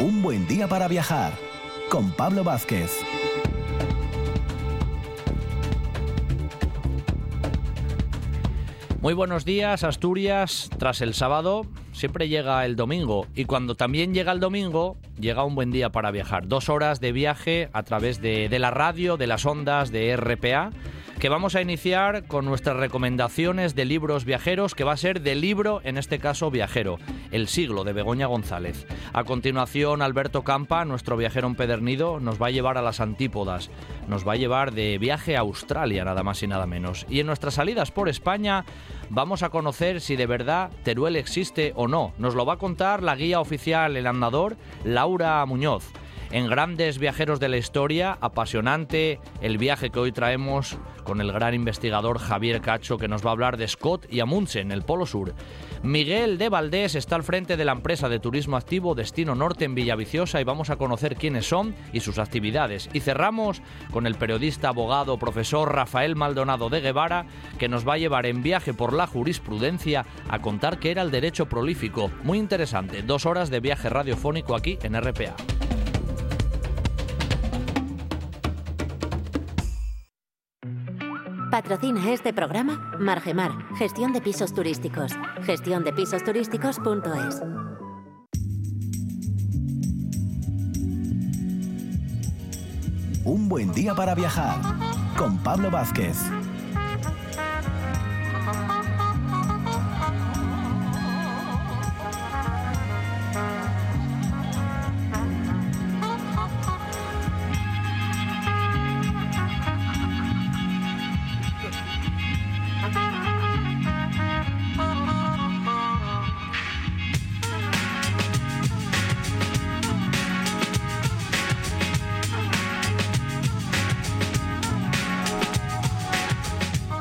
Un buen día para viajar con Pablo Vázquez. Muy buenos días, Asturias. Tras el sábado, siempre llega el domingo. Y cuando también llega el domingo, llega un buen día para viajar. Dos horas de viaje a través de, de la radio, de las ondas, de RPA que vamos a iniciar con nuestras recomendaciones de libros viajeros, que va a ser de libro, en este caso viajero, El siglo de Begoña González. A continuación, Alberto Campa, nuestro viajero empedernido, nos va a llevar a las antípodas, nos va a llevar de viaje a Australia, nada más y nada menos. Y en nuestras salidas por España vamos a conocer si de verdad Teruel existe o no. Nos lo va a contar la guía oficial El Andador, Laura Muñoz en Grandes Viajeros de la Historia, apasionante el viaje que hoy traemos con el gran investigador Javier Cacho que nos va a hablar de Scott y Amundsen, el Polo Sur. Miguel de Valdés está al frente de la empresa de turismo activo Destino Norte en Villaviciosa y vamos a conocer quiénes son y sus actividades. Y cerramos con el periodista, abogado, profesor Rafael Maldonado de Guevara, que nos va a llevar en viaje por la jurisprudencia a contar qué era el derecho prolífico. Muy interesante, dos horas de viaje radiofónico aquí en RPA. Patrocina este programa Margemar, gestión de pisos turísticos. Gestión de pisos turísticos.es. Un buen día para viajar con Pablo Vázquez.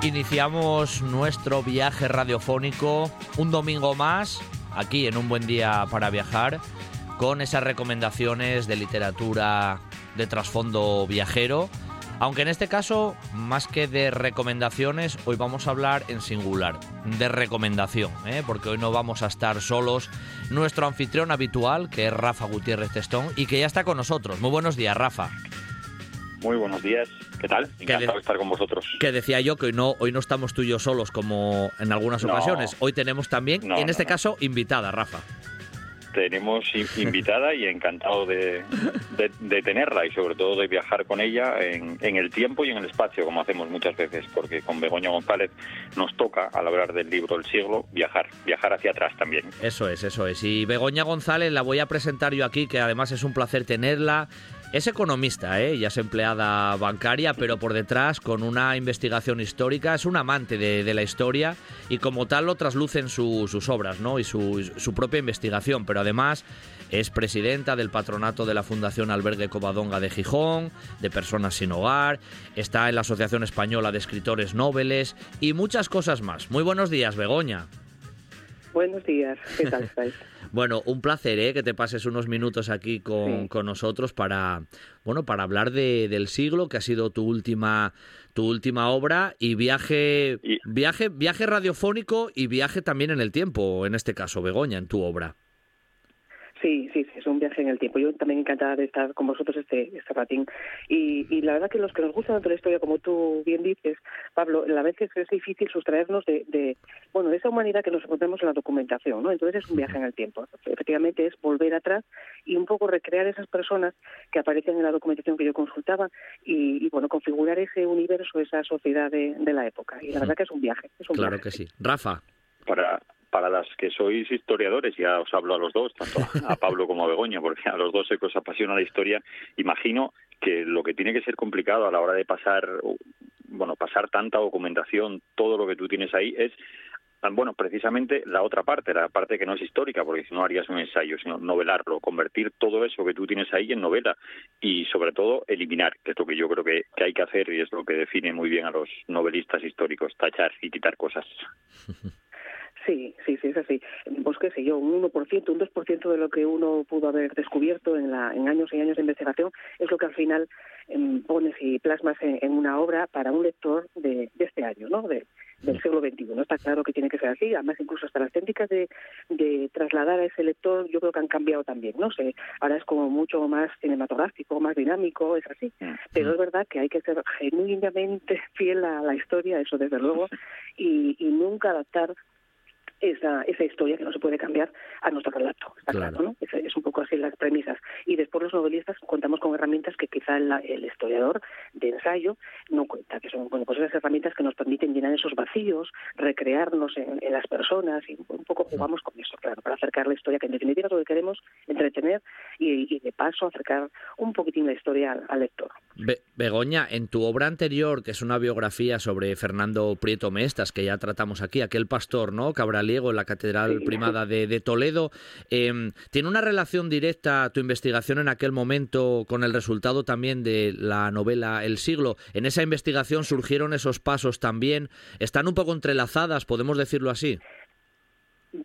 Iniciamos nuestro viaje radiofónico un domingo más, aquí en un buen día para viajar, con esas recomendaciones de literatura de trasfondo viajero. Aunque en este caso, más que de recomendaciones, hoy vamos a hablar en singular, de recomendación, ¿eh? porque hoy no vamos a estar solos. Nuestro anfitrión habitual, que es Rafa Gutiérrez Testón, y que ya está con nosotros. Muy buenos días, Rafa. Muy buenos días. ¿Qué tal? Encantado de estar con vosotros. Que decía yo que hoy no, hoy no estamos tú y yo solos como en algunas ocasiones. Hoy tenemos también, en este caso, invitada, Rafa. Tenemos invitada y encantado de, tenerla y sobre todo de viajar con ella en, el tiempo y en el espacio, como hacemos muchas veces, porque con Begoña González nos toca, al hablar del libro El siglo, viajar, viajar hacia atrás también. Eso es, eso es. Y Begoña González la voy a presentar yo aquí, que además es un placer tenerla. Es economista, ¿eh? ya es empleada bancaria, pero por detrás, con una investigación histórica, es un amante de, la historia y como tal lo traslucen sus obras ¿no? y su, su, propia investigación. Pero además es presidenta del patronato de la Fundación Albergue Covadonga de Gijón, de Personas Sin Hogar, está en la Asociación Española de Escritores Nobles y muchas cosas más. Muy buenos días, Begoña. Buenos días, ¿qué tal estáis? Bueno, un placer ¿eh? que te pases unos minutos aquí con, nosotros para, bueno, para hablar de, del siglo, que ha sido tu última, tu última obra, y viaje, viaje, viaje radiofónico y viaje también en el tiempo, en este caso, Begoña, en tu obra. Sí, sí, sí, es un viaje en el tiempo. Yo también encantada de estar con vosotros este, este ratín. Y, y la verdad que los que nos gusta tanto la historia, como tú bien dices, Pablo, la vez es, es difícil sustraernos de, de, bueno, de esa humanidad que nos encontramos en la documentación, ¿no? Entonces es un viaje en el tiempo. Efectivamente es volver atrás y un poco recrear esas personas que aparecen en la documentación que yo consultaba y, y bueno, configurar ese universo, esa sociedad de, de, la época. Y la verdad que es un viaje. Es un claro que sí. Rafa. Para, para las que sois historiadores, ya os hablo a los dos, tanto a Pablo como a Begoña, porque a los dos se os apasiona la historia, imagino que lo que tiene que ser complicado a la hora de pasar, bueno, pasar tanta documentación, todo lo que tú tienes ahí, es bueno, precisamente la otra parte, la parte que no es histórica, porque si no harías un ensayo, sino novelarlo, convertir todo eso que tú tienes ahí en novela y sobre todo eliminar, que es lo que yo creo que, que hay que hacer y es lo que define muy bien a los novelistas históricos, tachar y quitar cosas. Sí, sí, sí, es así. Pues qué sé yo, un 1%, un 2% de lo que uno pudo haber descubierto en, la, en años y años de investigación es lo que al final em, pones y plasmas en, una obra para un lector de, de este año, ¿no? De, del siglo XXI. Está claro que tiene que ser así. Además, incluso hasta las técnicas de, de trasladar a ese lector, yo creo que han cambiado también. No sé, ahora es como mucho más cinematográfico, más dinámico, es así. Pero es verdad que hay que ser genuinamente fiel a la historia, eso desde luego, y, y nunca adaptar esa, esa historia que no se puede cambiar a nuestro relato. Está claro, ¿no? Es, un poco así las premisas. Y después los novelistas contamos con herramientas que quizá el, historiador de ensayo no cuenta, que son bueno, pues esas herramientas que nos permiten llenar esos vacíos, recrearnos en, las personas y un poco jugamos con eso, claro, para acercar la historia, que en definitiva es lo que queremos entretener y, de paso acercar un poquitín la historia al, lector. Begoña, en tu obra anterior, que es una biografía sobre Fernando Prieto Mestas, que ya tratamos aquí, aquel pastor, ¿no? Cabral en la Catedral Primada de, Toledo. Em, ¿Tiene una relación directa tu investigación en aquel momento con el resultado también de la novela El siglo? En esa investigación surgieron esos pasos también. ¿Están un poco entrelazadas, podemos decirlo así?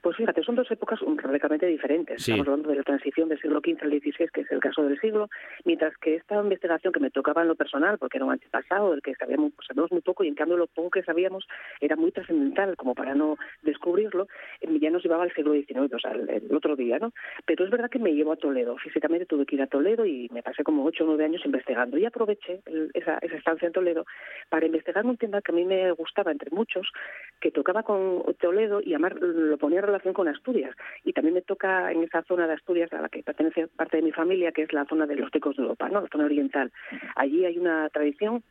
Pues fíjate, son dos épocas radicalmente diferentes. Estamos hablando de la transición del siglo XV al XVI, que es el caso del siglo, mientras que esta investigación que me tocaba en lo personal, porque era un antepasado del que sabíamos, pues, sabíamos muy poco y en cambio lo poco que sabíamos era muy trascendental como para no descubrirlo, eh, ya nos llevaba al siglo XIX, o sea, el, otro día, ¿no? Pero es verdad que me llevó a Toledo. Físicamente tuve que ir a Toledo y me pasé como ocho o nueve años investigando. Y aproveché esa, esa estancia en Toledo para investigar un tema que a mí me gustaba, entre muchos, que tocaba con Toledo y además lo ponía relación con Asturias. Y también me toca en esa zona de Asturias a la que pertenece parte de mi familia, que es la zona de los Tecos de Europa, ¿no? la zona oriental. Allí hay una tradición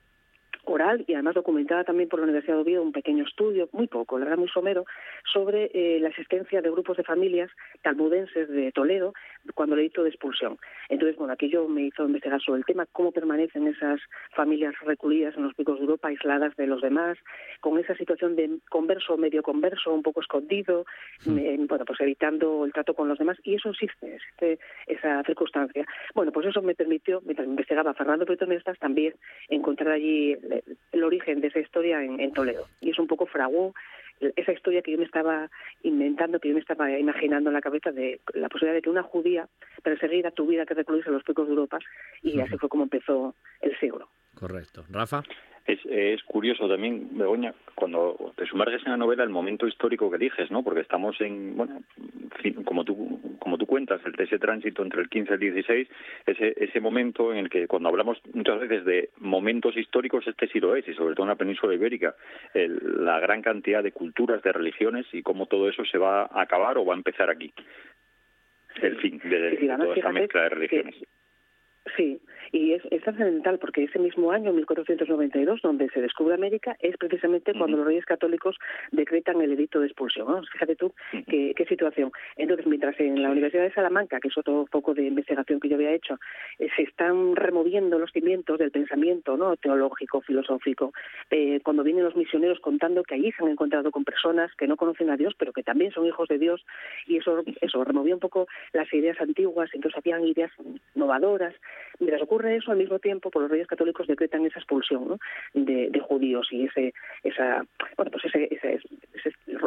oral y además documentada también por la Universidad de Oviedo un pequeño estudio, muy poco, la verdad muy somero, sobre eh, la existencia de grupos de familias talmudenses de Toledo cuando el edicto de expulsión. Entonces, bueno, aquello me hizo investigar sobre el tema, cómo permanecen esas familias recluidas en los picos de Europa, aisladas de los demás, con esa situación de converso, medio converso, un poco escondido, mm. bueno, pues evitando el trato con los demás, y eso existe, existe esa circunstancia. Bueno, pues eso me permitió, mientras investigaba Fernando Prieto Mestas, también encontrar allí el, origen de esa historia en, Toledo. Y es un poco fraguó esa historia que yo me estaba inventando, que yo me estaba imaginando en la cabeza de la posibilidad de que una judía perseguida tuviera que recluirse a los picos de Europa y así fue como empezó el siglo. Correcto. Rafa. Es, es curioso también, Begoña, cuando te sumerges en la novela, el momento histórico que eliges, ¿no? Porque estamos en, bueno, como tú, como tú cuentas, el, ese tránsito entre el 15 y el 16, ese, ese momento en el que cuando hablamos muchas veces de momentos históricos, este sí lo es, y sobre todo en la península ibérica, la gran cantidad de culturas, de religiones y cómo todo eso se va a acabar o va a empezar aquí. El fin de, toda esa mezcla de religiones. Sí, y es, es trascendental porque ese mismo año, 1492, donde se descubre América, es precisamente cuando los reyes católicos decretan el edicto de expulsión. Fíjate tú qué, qué, situación. Entonces, mientras en la Universidad de Salamanca, que es otro poco de investigación que yo había hecho, eh, se están removiendo los cimientos del pensamiento no teológico, filosófico, eh, cuando vienen los misioneros contando que allí se han encontrado con personas que no conocen a Dios, pero que también son hijos de Dios, y eso, eso removía un poco las ideas antiguas, entonces habían ideas innovadoras. Mientras ocurre eso, al mismo tiempo, por los reyes católicos decretan esa expulsión de, judíos y ese, esa, bueno, pues ese, ese,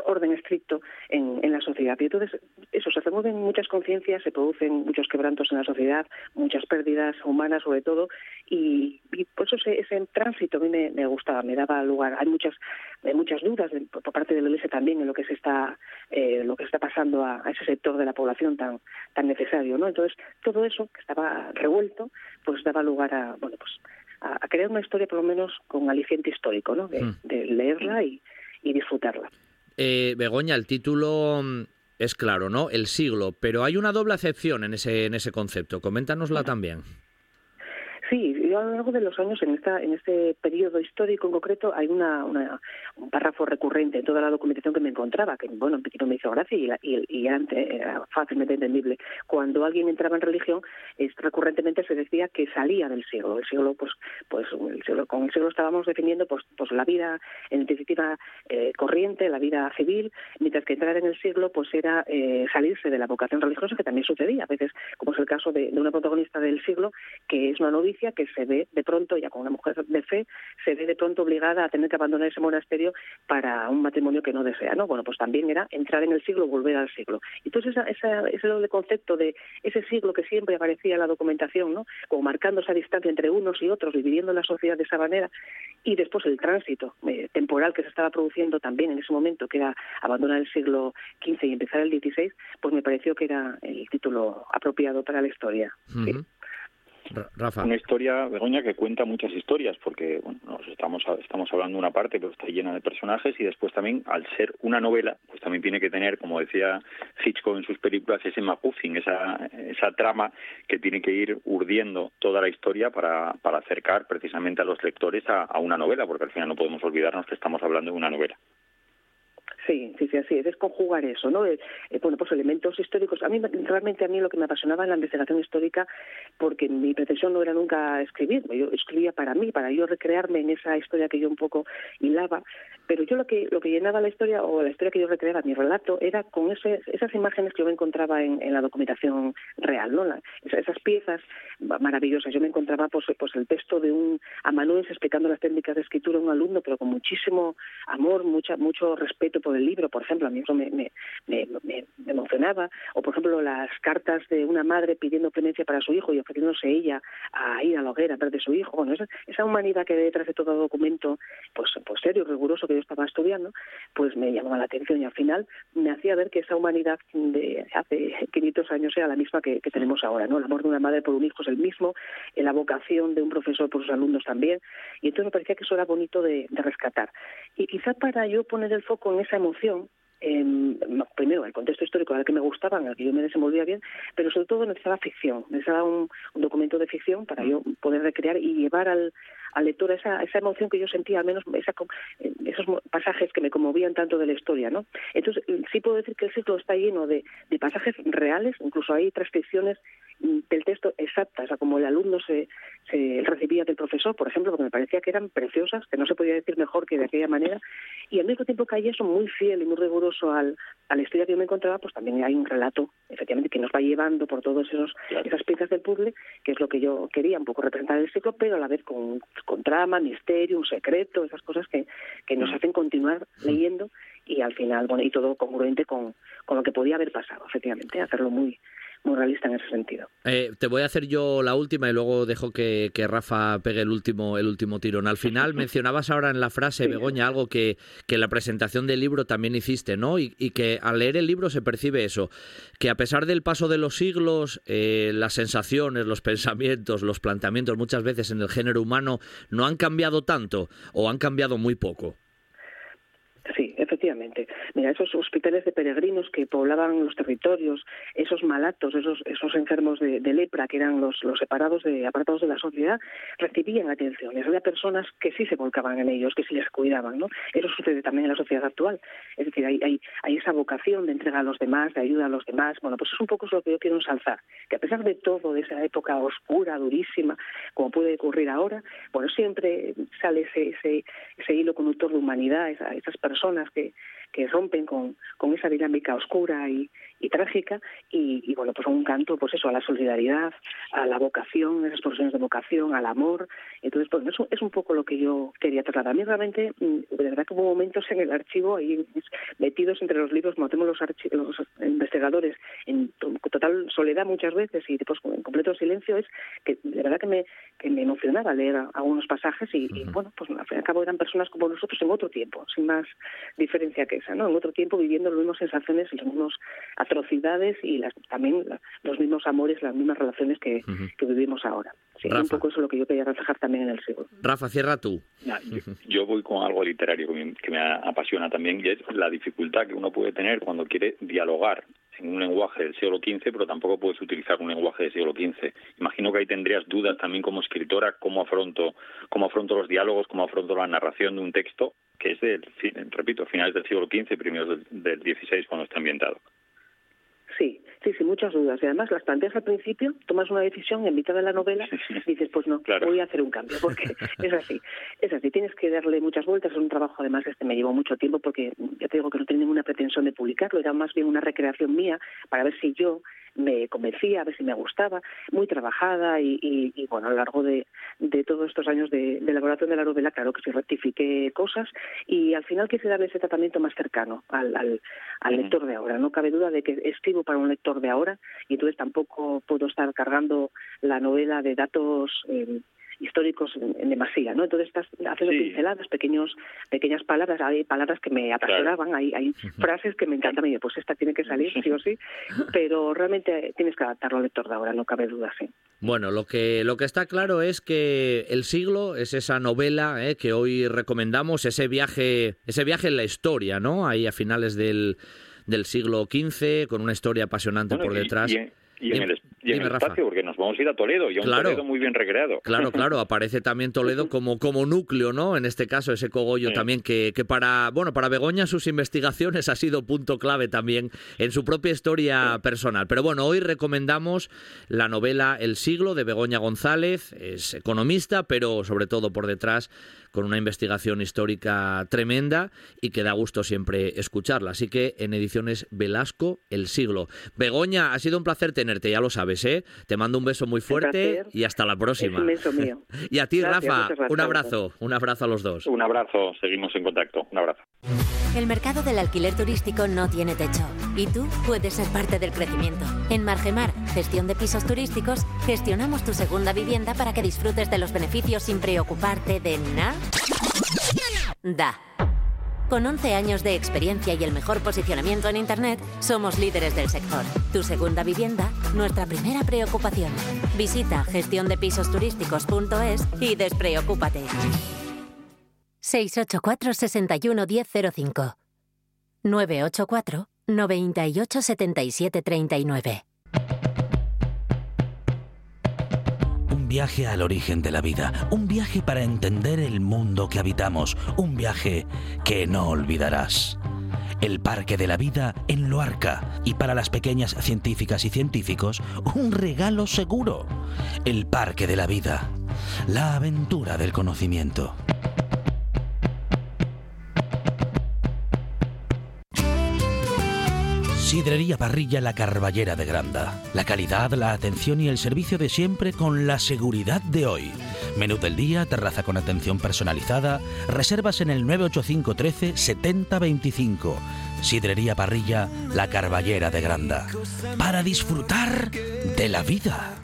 orden estricto en, la sociedad. Y entonces, eso, se remueven muchas conciencias, se producen muchos quebrantos en la sociedad, muchas pérdidas humanas sobre todo, y, por eso ese, ese, tránsito a mí me, gustaba, me daba lugar. Hay muchas, hay muchas dudas por, parte de la Iglesia también en lo que se está, eh, lo que está pasando a, ese sector de la población tan, tan necesario, ¿no? Entonces, todo eso estaba revuelto, pues daba lugar a, bueno, pues a, crear una historia por lo menos con aliciente histórico, ¿no? De, hmm. leerla y, disfrutarla. Eh, Begoña, el título mm, es claro, ¿no? El siglo, pero hay una doble acepción en ese, en ese concepto. Coméntanosla también. Sí, yo a lo largo de los años, en esta en este periodo histórico en concreto, hay un párrafo recurrente en toda la documentación que me encontraba, que bueno, un poquito me hizo gracia y, era fácilmente entendible. Cuando alguien entraba en religión, recurrentemente se decía que salía del siglo. El siglo, pues, pues con el siglo estábamos definiendo pues, pues la vida en definitiva eh, corriente, la vida civil, mientras que entrar en el siglo pues era eh, salirse de la vocación religiosa, que también sucedía a veces, como es el caso de, de una protagonista del siglo, que es una novicia que se ve de pronto, ya con una mujer de fe, se ve de pronto obligada a tener que abandonar ese monasterio para un matrimonio que no desea, ¿no? Bueno, pues también era entrar en el siglo, volver al siglo. Entonces esa, esa, ese doble concepto de ese siglo que siempre aparecía en la documentación, ¿no? Como marcando esa distancia entre unos y otros, dividiendo la sociedad de esa manera, y después el tránsito eh, temporal que se estaba produciendo también en ese momento, que era abandonar el siglo XV y empezar el XVI, pues me pareció que era el título apropiado para la historia. Una historia, Begoña, que cuenta muchas historias, porque bueno, nos estamos, estamos hablando de una parte, pero está llena de personajes, y después también, al ser una novela, pues también tiene que tener, como decía Hitchcock en sus películas, ese MacGuffin, esa, esa trama que tiene que ir urdiendo toda la historia para, para acercar precisamente a los lectores a una novela, porque al final no podemos olvidarnos que estamos hablando de una novela. Sí, sí, sí, así es, es conjugar eso, ¿no? Eh, eh, bueno, pues elementos históricos. A mí, realmente, a mí lo que me apasionaba en la investigación histórica, porque mi pretensión no era nunca escribir, yo escribía para mí, para yo recrearme en esa historia que yo un poco hilaba, pero yo lo que lo que llenaba la historia, o la historia que yo recreaba, mi relato, era con esas imágenes que yo me encontraba en, la documentación real, ¿no? esas, piezas maravillosas. Yo me encontraba, pues, pues el texto de un amanuense explicando las técnicas de escritura a un alumno, pero con muchísimo amor, mucha, mucho respeto por del libro, por ejemplo, a mí eso me, emocionaba, o por ejemplo las cartas de una madre pidiendo clemencia para su hijo y ofreciéndose ella a ir a la hoguera a de su hijo, bueno, esa, humanidad que detrás de todo documento, pues, pues serio, riguroso que yo estaba estudiando, pues me llamaba la atención y al final me hacía ver que esa humanidad de hace 500 años era la misma que, tenemos ahora, ¿no? El amor de una madre por un hijo es el mismo, la vocación de un profesor por sus alumnos también, y entonces me parecía que eso era bonito de, de rescatar. Y quizá para yo poner el foco en esa emoción, eh, primero el contexto histórico al que me gustaba, en el que yo me desenvolvía bien, pero sobre todo necesitaba ficción, necesitaba un, documento de ficción para yo poder recrear y llevar al, al lector esa, esa emoción que yo sentía, al menos esa, eh, esos pasajes que me conmovían tanto de la historia, ¿no? Entonces, sí puedo decir que el ciclo está lleno de, de pasajes reales, incluso hay transcripciones del texto exactas, o sea, como el alumno se, se recibía del profesor, por ejemplo, porque me parecía que eran preciosas, que no se podía decir mejor que de aquella manera, y al mismo tiempo que hay eso muy fiel y muy riguroso al, a la historia que yo me encontraba, pues también hay un relato, efectivamente, que nos va llevando por todas esas piezas del puzzle, que es lo que yo quería un poco representar el ciclo, pero a la vez con, con trama, misterio, un secreto, esas cosas que, que nos mm. hacen continuar leyendo y al final, bueno, y todo congruente con, con lo que podía haber pasado, efectivamente, hacerlo muy muy realista en ese sentido. Eh, te voy a hacer yo la última y luego dejo que, Rafa pegue el último, el último tirón. Al final mencionabas ahora en la frase, Begoña, algo que, que en la presentación del libro también hiciste, ¿no? Y, que al leer el libro se percibe eso, que a pesar del paso de los siglos, eh, las sensaciones, los pensamientos, los planteamientos muchas veces en el género humano no han cambiado tanto o han cambiado muy poco. Efectivamente. Mira, esos hospitales de peregrinos que poblaban los territorios, esos malatos, esos, esos enfermos de, lepra, que eran los, los separados de apartados de la sociedad, recibían atenciones. Había personas que sí se volcaban en ellos, que sí les cuidaban, ¿no? Eso sucede también en la sociedad actual. Es decir, hay, hay, esa vocación de entrega a los demás, de ayuda a los demás. Bueno, pues es un poco lo que yo quiero ensalzar. Que a pesar de todo, de esa época oscura, durísima, como puede ocurrir ahora, bueno, siempre sale ese, ese, ese hilo conductor de humanidad, esas personas que, que rompen con, con esa dinámica oscura y, y trágica y, y, bueno pues un canto pues eso a la solidaridad a la vocación esas expresiones de vocación al amor. Entonces pues eso es un poco lo que yo quería trasladar. A mí realmente mm, de verdad que hubo momentos en el archivo ahí metidos entre los libros como tenemos los, los investigadores en total soledad muchas veces y después en completo silencio es que de verdad que me que me emocionaba leer algunos pasajes y, y bueno pues al fin y al cabo eran personas como nosotros en otro tiempo sin más diferencia que ¿no? En otro tiempo viviendo las mismas sensaciones y las mismas atrocidades y las, también los mismos amores, las mismas relaciones que, vivimos ahora. Sí, un poco eso es lo que yo quería reflejar también en el siglo. Rafa, cierra tú. yo, voy con algo literario que me apasiona también y es la dificultad que uno puede tener cuando quiere dialogar en un lenguaje del siglo XV, pero tampoco puedes utilizar un lenguaje del siglo XV. Imagino que ahí tendrías dudas también como escritora, cómo afronto, cómo afronto los diálogos, cómo afronto la narración de un texto que es del, repito, finales del siglo XV, primeros del, del XVI, cuando está ambientado. Sí, Sí, sí, muchas dudas. Y además las planteas al principio, tomas una decisión en mitad de la novela y dices, pues no, voy a hacer un cambio, porque es así. Es así, tienes que darle muchas vueltas. Es un trabajo, además, este me llevó mucho tiempo porque ya te digo que no tenía ninguna pretensión de publicarlo, era más bien una recreación mía para ver si yo me convencía, a ver si me gustaba, muy trabajada y, bueno, a lo largo de, todos estos años de, elaboración de la novela, claro que sí rectifiqué cosas y al final quise darle ese tratamiento más cercano al, al, lector de ahora. No cabe duda de que escribo para un lector de ahora y entonces tampoco puedo estar cargando la novela de datos eh, históricos en, demasía, ¿no? Entonces estás haciendo pinceladas, pequeños, pequeñas palabras, hay palabras que me apasionaban, hay, hay frases que me encantan, y pues esta tiene que salir, sí o sí, pero realmente tienes que adaptarlo al lector de ahora, no cabe duda, sí. Bueno, lo que, lo que está claro es que El siglo es esa novela ¿eh? que hoy recomendamos, ese viaje, ese viaje en la historia, ¿no? Ahí a finales del, del siglo XV, con una historia apasionante por detrás. Y en, el, espacio, porque nos vamos a ir a Toledo, y a un Toledo muy bien recreado. Claro, claro, aparece también Toledo como, como núcleo, ¿no? En este caso, ese cogollo también, que, que, para, bueno, para Begoña sus investigaciones ha sido punto clave también en su propia historia personal. Pero bueno, hoy recomendamos la novela El siglo de Begoña González, es economista, pero sobre todo por detrás con una investigación histórica tremenda y que da gusto siempre escucharla. Así que en ediciones Velasco, El siglo. Begoña, ha sido un placer tenerte, ya lo sabes, ¿eh? Te mando un beso muy fuerte y hasta la próxima. un beso mío. y a ti, Rafa, un abrazo, un abrazo a los dos. Un abrazo, seguimos en contacto. Un abrazo. El mercado del alquiler turístico no tiene techo y tú puedes ser parte del crecimiento. En Margemar, gestión de pisos turísticos, gestionamos tu segunda vivienda para que disfrutes de los beneficios sin preocuparte de nada. Da. Con 11 años de experiencia y el mejor posicionamiento en Internet, somos líderes del sector. Tu segunda vivienda, nuestra primera preocupación. Visita gestiondepisosturísticos.es y despreocúpate. 684 61 1005 984 98 viaje al origen de la vida, un viaje para entender el mundo que habitamos, un viaje que no olvidarás. El Parque de la Vida en Loarca y para las pequeñas científicas y científicos, un regalo seguro. El Parque de la Vida, la aventura del conocimiento. Sidrería Parrilla La Carballera de Granda. La calidad, la atención y el servicio de siempre con la seguridad de hoy. Menú del día, terraza con atención personalizada. Reservas en el 985 13 7025. Sidrería Parrilla La Carballera de Granda. Para disfrutar de la vida.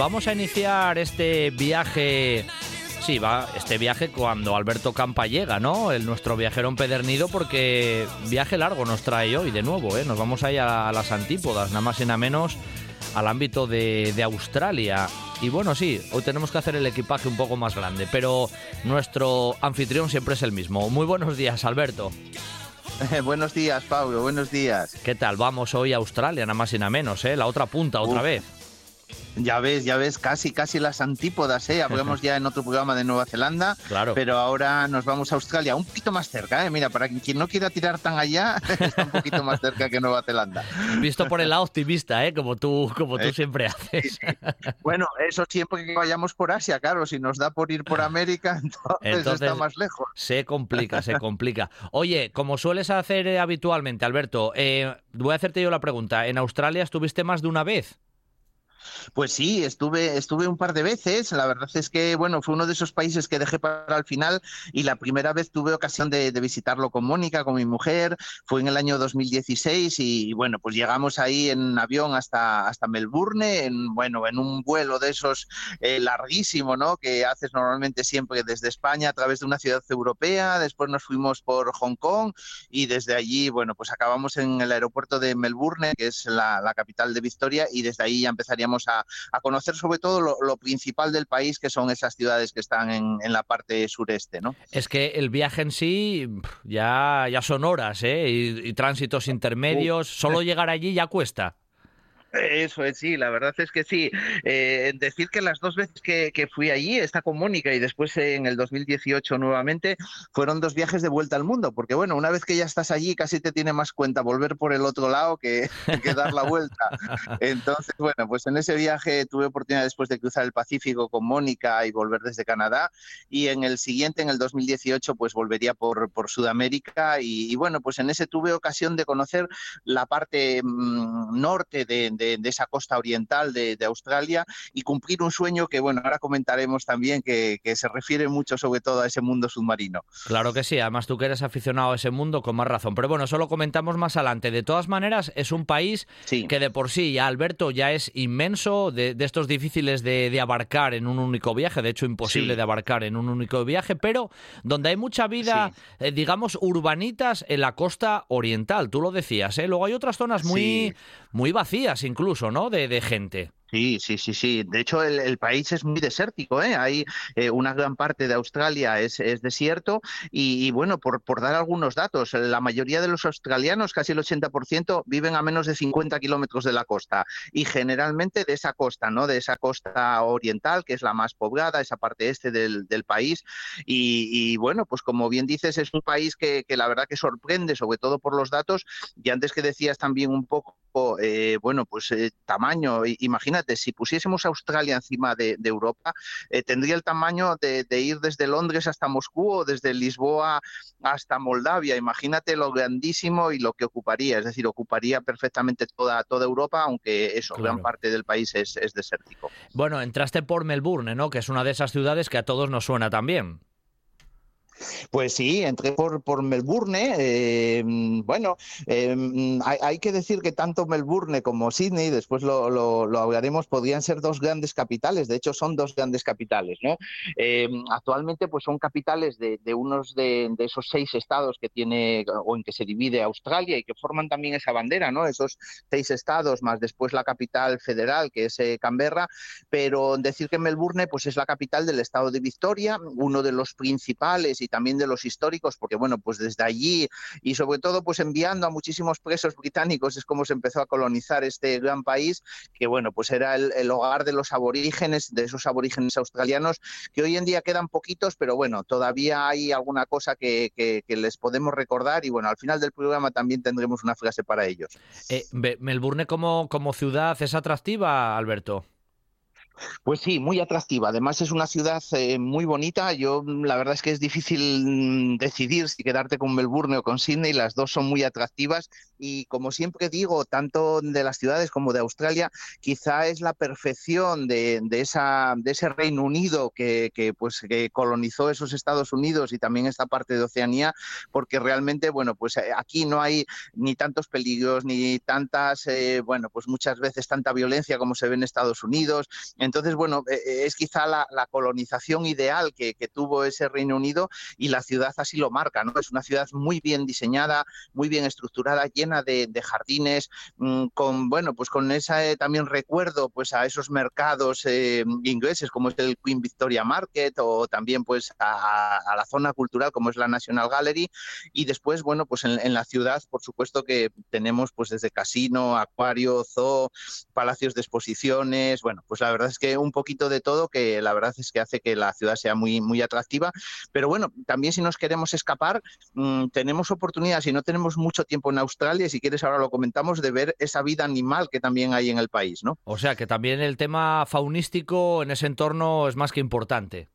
Vamos a iniciar este viaje. Sí, va, este viaje cuando Alberto Campa llega, ¿no? El nuestro viajero empedernido, porque viaje largo nos trae hoy de nuevo, ¿eh? Nos vamos a ir a las antípodas, nada más y nada menos al ámbito de, de Australia. Y bueno, sí, hoy tenemos que hacer el equipaje un poco más grande, pero nuestro anfitrión siempre es el mismo. Muy buenos días, Alberto. buenos días, Pablo, buenos días. ¿Qué tal? Vamos hoy a Australia, nada más y nada menos, ¿eh? La otra punta, otra vez. Ya ves, ya ves, casi, casi las antípodas, ¿eh? Hablamos ya en otro programa de Nueva Zelanda, claro. pero ahora nos vamos a Australia, un poquito más cerca, ¿eh? Mira, para quien no quiera tirar tan allá, está un poquito más cerca que Nueva Zelanda. Visto por el lado optimista, ¿eh? Como tú, como tú eh, siempre haces. Bueno, eso siempre que vayamos por Asia, claro, si nos da por ir por América, entonces, está más lejos. Se complica, se complica. Oye, como sueles hacer eh, habitualmente, Alberto, eh, voy a hacerte yo la pregunta. ¿En Australia estuviste más de una vez? Pues sí, estuve, estuve un par de veces. La verdad es que, bueno, fue uno de esos países que dejé para el final y la primera vez tuve ocasión de, visitarlo con Mónica, con mi mujer. Fue en el año 2016 y, bueno, pues llegamos ahí en avión hasta, hasta Melbourne, en, bueno, en un vuelo de esos eh, larguísimo, ¿no? Que haces normalmente siempre desde España a través de una ciudad europea. Después nos fuimos por Hong Kong y desde allí, bueno, pues acabamos en el aeropuerto de Melbourne, que es la, la capital de Victoria, y desde ahí ya empezaríamos a, conocer sobre todo lo, principal del país, que son esas ciudades que están en, la parte sureste, ¿no? Es que el viaje en sí ya, ya son horas, ¿eh? y, tránsitos intermedios, solo llegar allí ya cuesta. Eso es, sí, la verdad es que sí. Eh, decir que las dos veces que, fui allí, está con Mónica y después en el 2018 nuevamente, fueron dos viajes de vuelta al mundo, porque bueno, una vez que ya estás allí casi te tiene más cuenta volver por el otro lado que, que dar la vuelta. Entonces, bueno, pues en ese viaje tuve oportunidad después de cruzar el Pacífico con Mónica y volver desde Canadá y en el siguiente, en el 2018, pues volvería por, por Sudamérica y, bueno, pues en ese tuve ocasión de conocer la parte mm, norte de de, esa costa oriental de, Australia y cumplir un sueño que, bueno, ahora comentaremos también que, se refiere mucho sobre todo a ese mundo submarino. Claro que sí, además tú que eres aficionado a ese mundo con más razón. Pero bueno, eso lo comentamos más adelante. De todas maneras, es un país que de por sí, ya Alberto, ya es inmenso, de, estos difíciles de, abarcar en un único viaje, de hecho imposible de abarcar en un único viaje, pero donde hay mucha vida, eh, digamos, urbanitas en la costa oriental, tú lo decías, ¿eh? Luego hay otras zonas muy, muy vacías, incluso, ¿no? De, de gente. Sí, sí, sí, sí. De hecho, el, país es muy desértico. ¿eh? Hay eh, una gran parte de Australia es, desierto y, bueno, por, por, dar algunos datos, la mayoría de los australianos, casi el 80%, viven a menos de 50 kilómetros de la costa y generalmente de esa costa, ¿no? De esa costa oriental, que es la más poblada, esa parte este del, país. Y, bueno, pues como bien dices, es un país que, que, la verdad que sorprende, sobre todo por los datos. Y antes que decías también un poco, eh, bueno, pues tamaño, imagínate si pusiésemos Australia encima de, Europa, eh, tendría el tamaño de, ir desde Londres hasta Moscú o desde Lisboa hasta Moldavia. Imagínate lo grandísimo y lo que ocuparía, es decir, ocuparía perfectamente toda, toda Europa, aunque eso, gran parte del país es, es desértico. Bueno, entraste por Melbourne, ¿no? Que es una de esas ciudades que a todos nos suena también. Pues sí, entré por, por Melbourne. Eh, bueno, eh, hay, que decir que tanto Melbourne como Sydney, después lo, lo, hablaremos, podrían ser dos grandes capitales. De hecho, son dos grandes capitales. ¿no? Eh, actualmente, pues son capitales de, unos de, esos seis estados que tiene o en que se divide Australia y que forman también esa bandera, ¿no? Esos seis estados más después la capital federal que es Canberra. Pero decir que Melbourne, pues es la capital del estado de Victoria, uno de los principales y también de los históricos, porque bueno, pues desde allí y sobre todo pues enviando a muchísimos presos británicos es como se empezó a colonizar este gran país, que bueno, pues era el, hogar de los aborígenes, de esos aborígenes australianos, que hoy en día quedan poquitos, pero bueno, todavía hay alguna cosa que, les podemos recordar y bueno, al final del programa también tendremos una frase para ellos. Eh, Melbourne como, como ciudad es atractiva, Alberto. Pues sí, muy atractiva. Además es una ciudad eh, muy bonita. Yo la verdad es que es difícil mm, decidir si quedarte con Melbourne o con Sydney. Las dos son muy atractivas y como siempre digo, tanto de las ciudades como de Australia, quizá es la perfección de, esa, de ese Reino Unido que, pues, que colonizó esos Estados Unidos y también esta parte de Oceanía, porque realmente, bueno, pues eh, aquí no hay ni tantos peligros ni tantas, eh, bueno, pues muchas veces tanta violencia como se ve en Estados Unidos. Entonces, bueno, eh, eh, es quizá la, colonización ideal que, tuvo ese Reino Unido y la ciudad así lo marca, ¿no? Es una ciudad muy bien diseñada, muy bien estructurada, llena de, jardines, mm, con, bueno, pues con ese también recuerdo pues a esos mercados eh, ingleses como es el Queen Victoria Market o también pues a, la zona cultural como es la National Gallery y después, bueno, pues en, en la ciudad, por supuesto que tenemos pues desde casino, acuario, zoo, palacios de exposiciones, bueno, pues la verdad es que un poquito de todo que la verdad es que hace que la ciudad sea muy, muy atractiva. Pero bueno, también si nos queremos escapar, mm, tenemos oportunidad, si no tenemos mucho tiempo en Australia, si quieres ahora lo comentamos, de ver esa vida animal que también hay en el país, ¿no? O sea que también el tema faunístico en ese entorno es más que importante.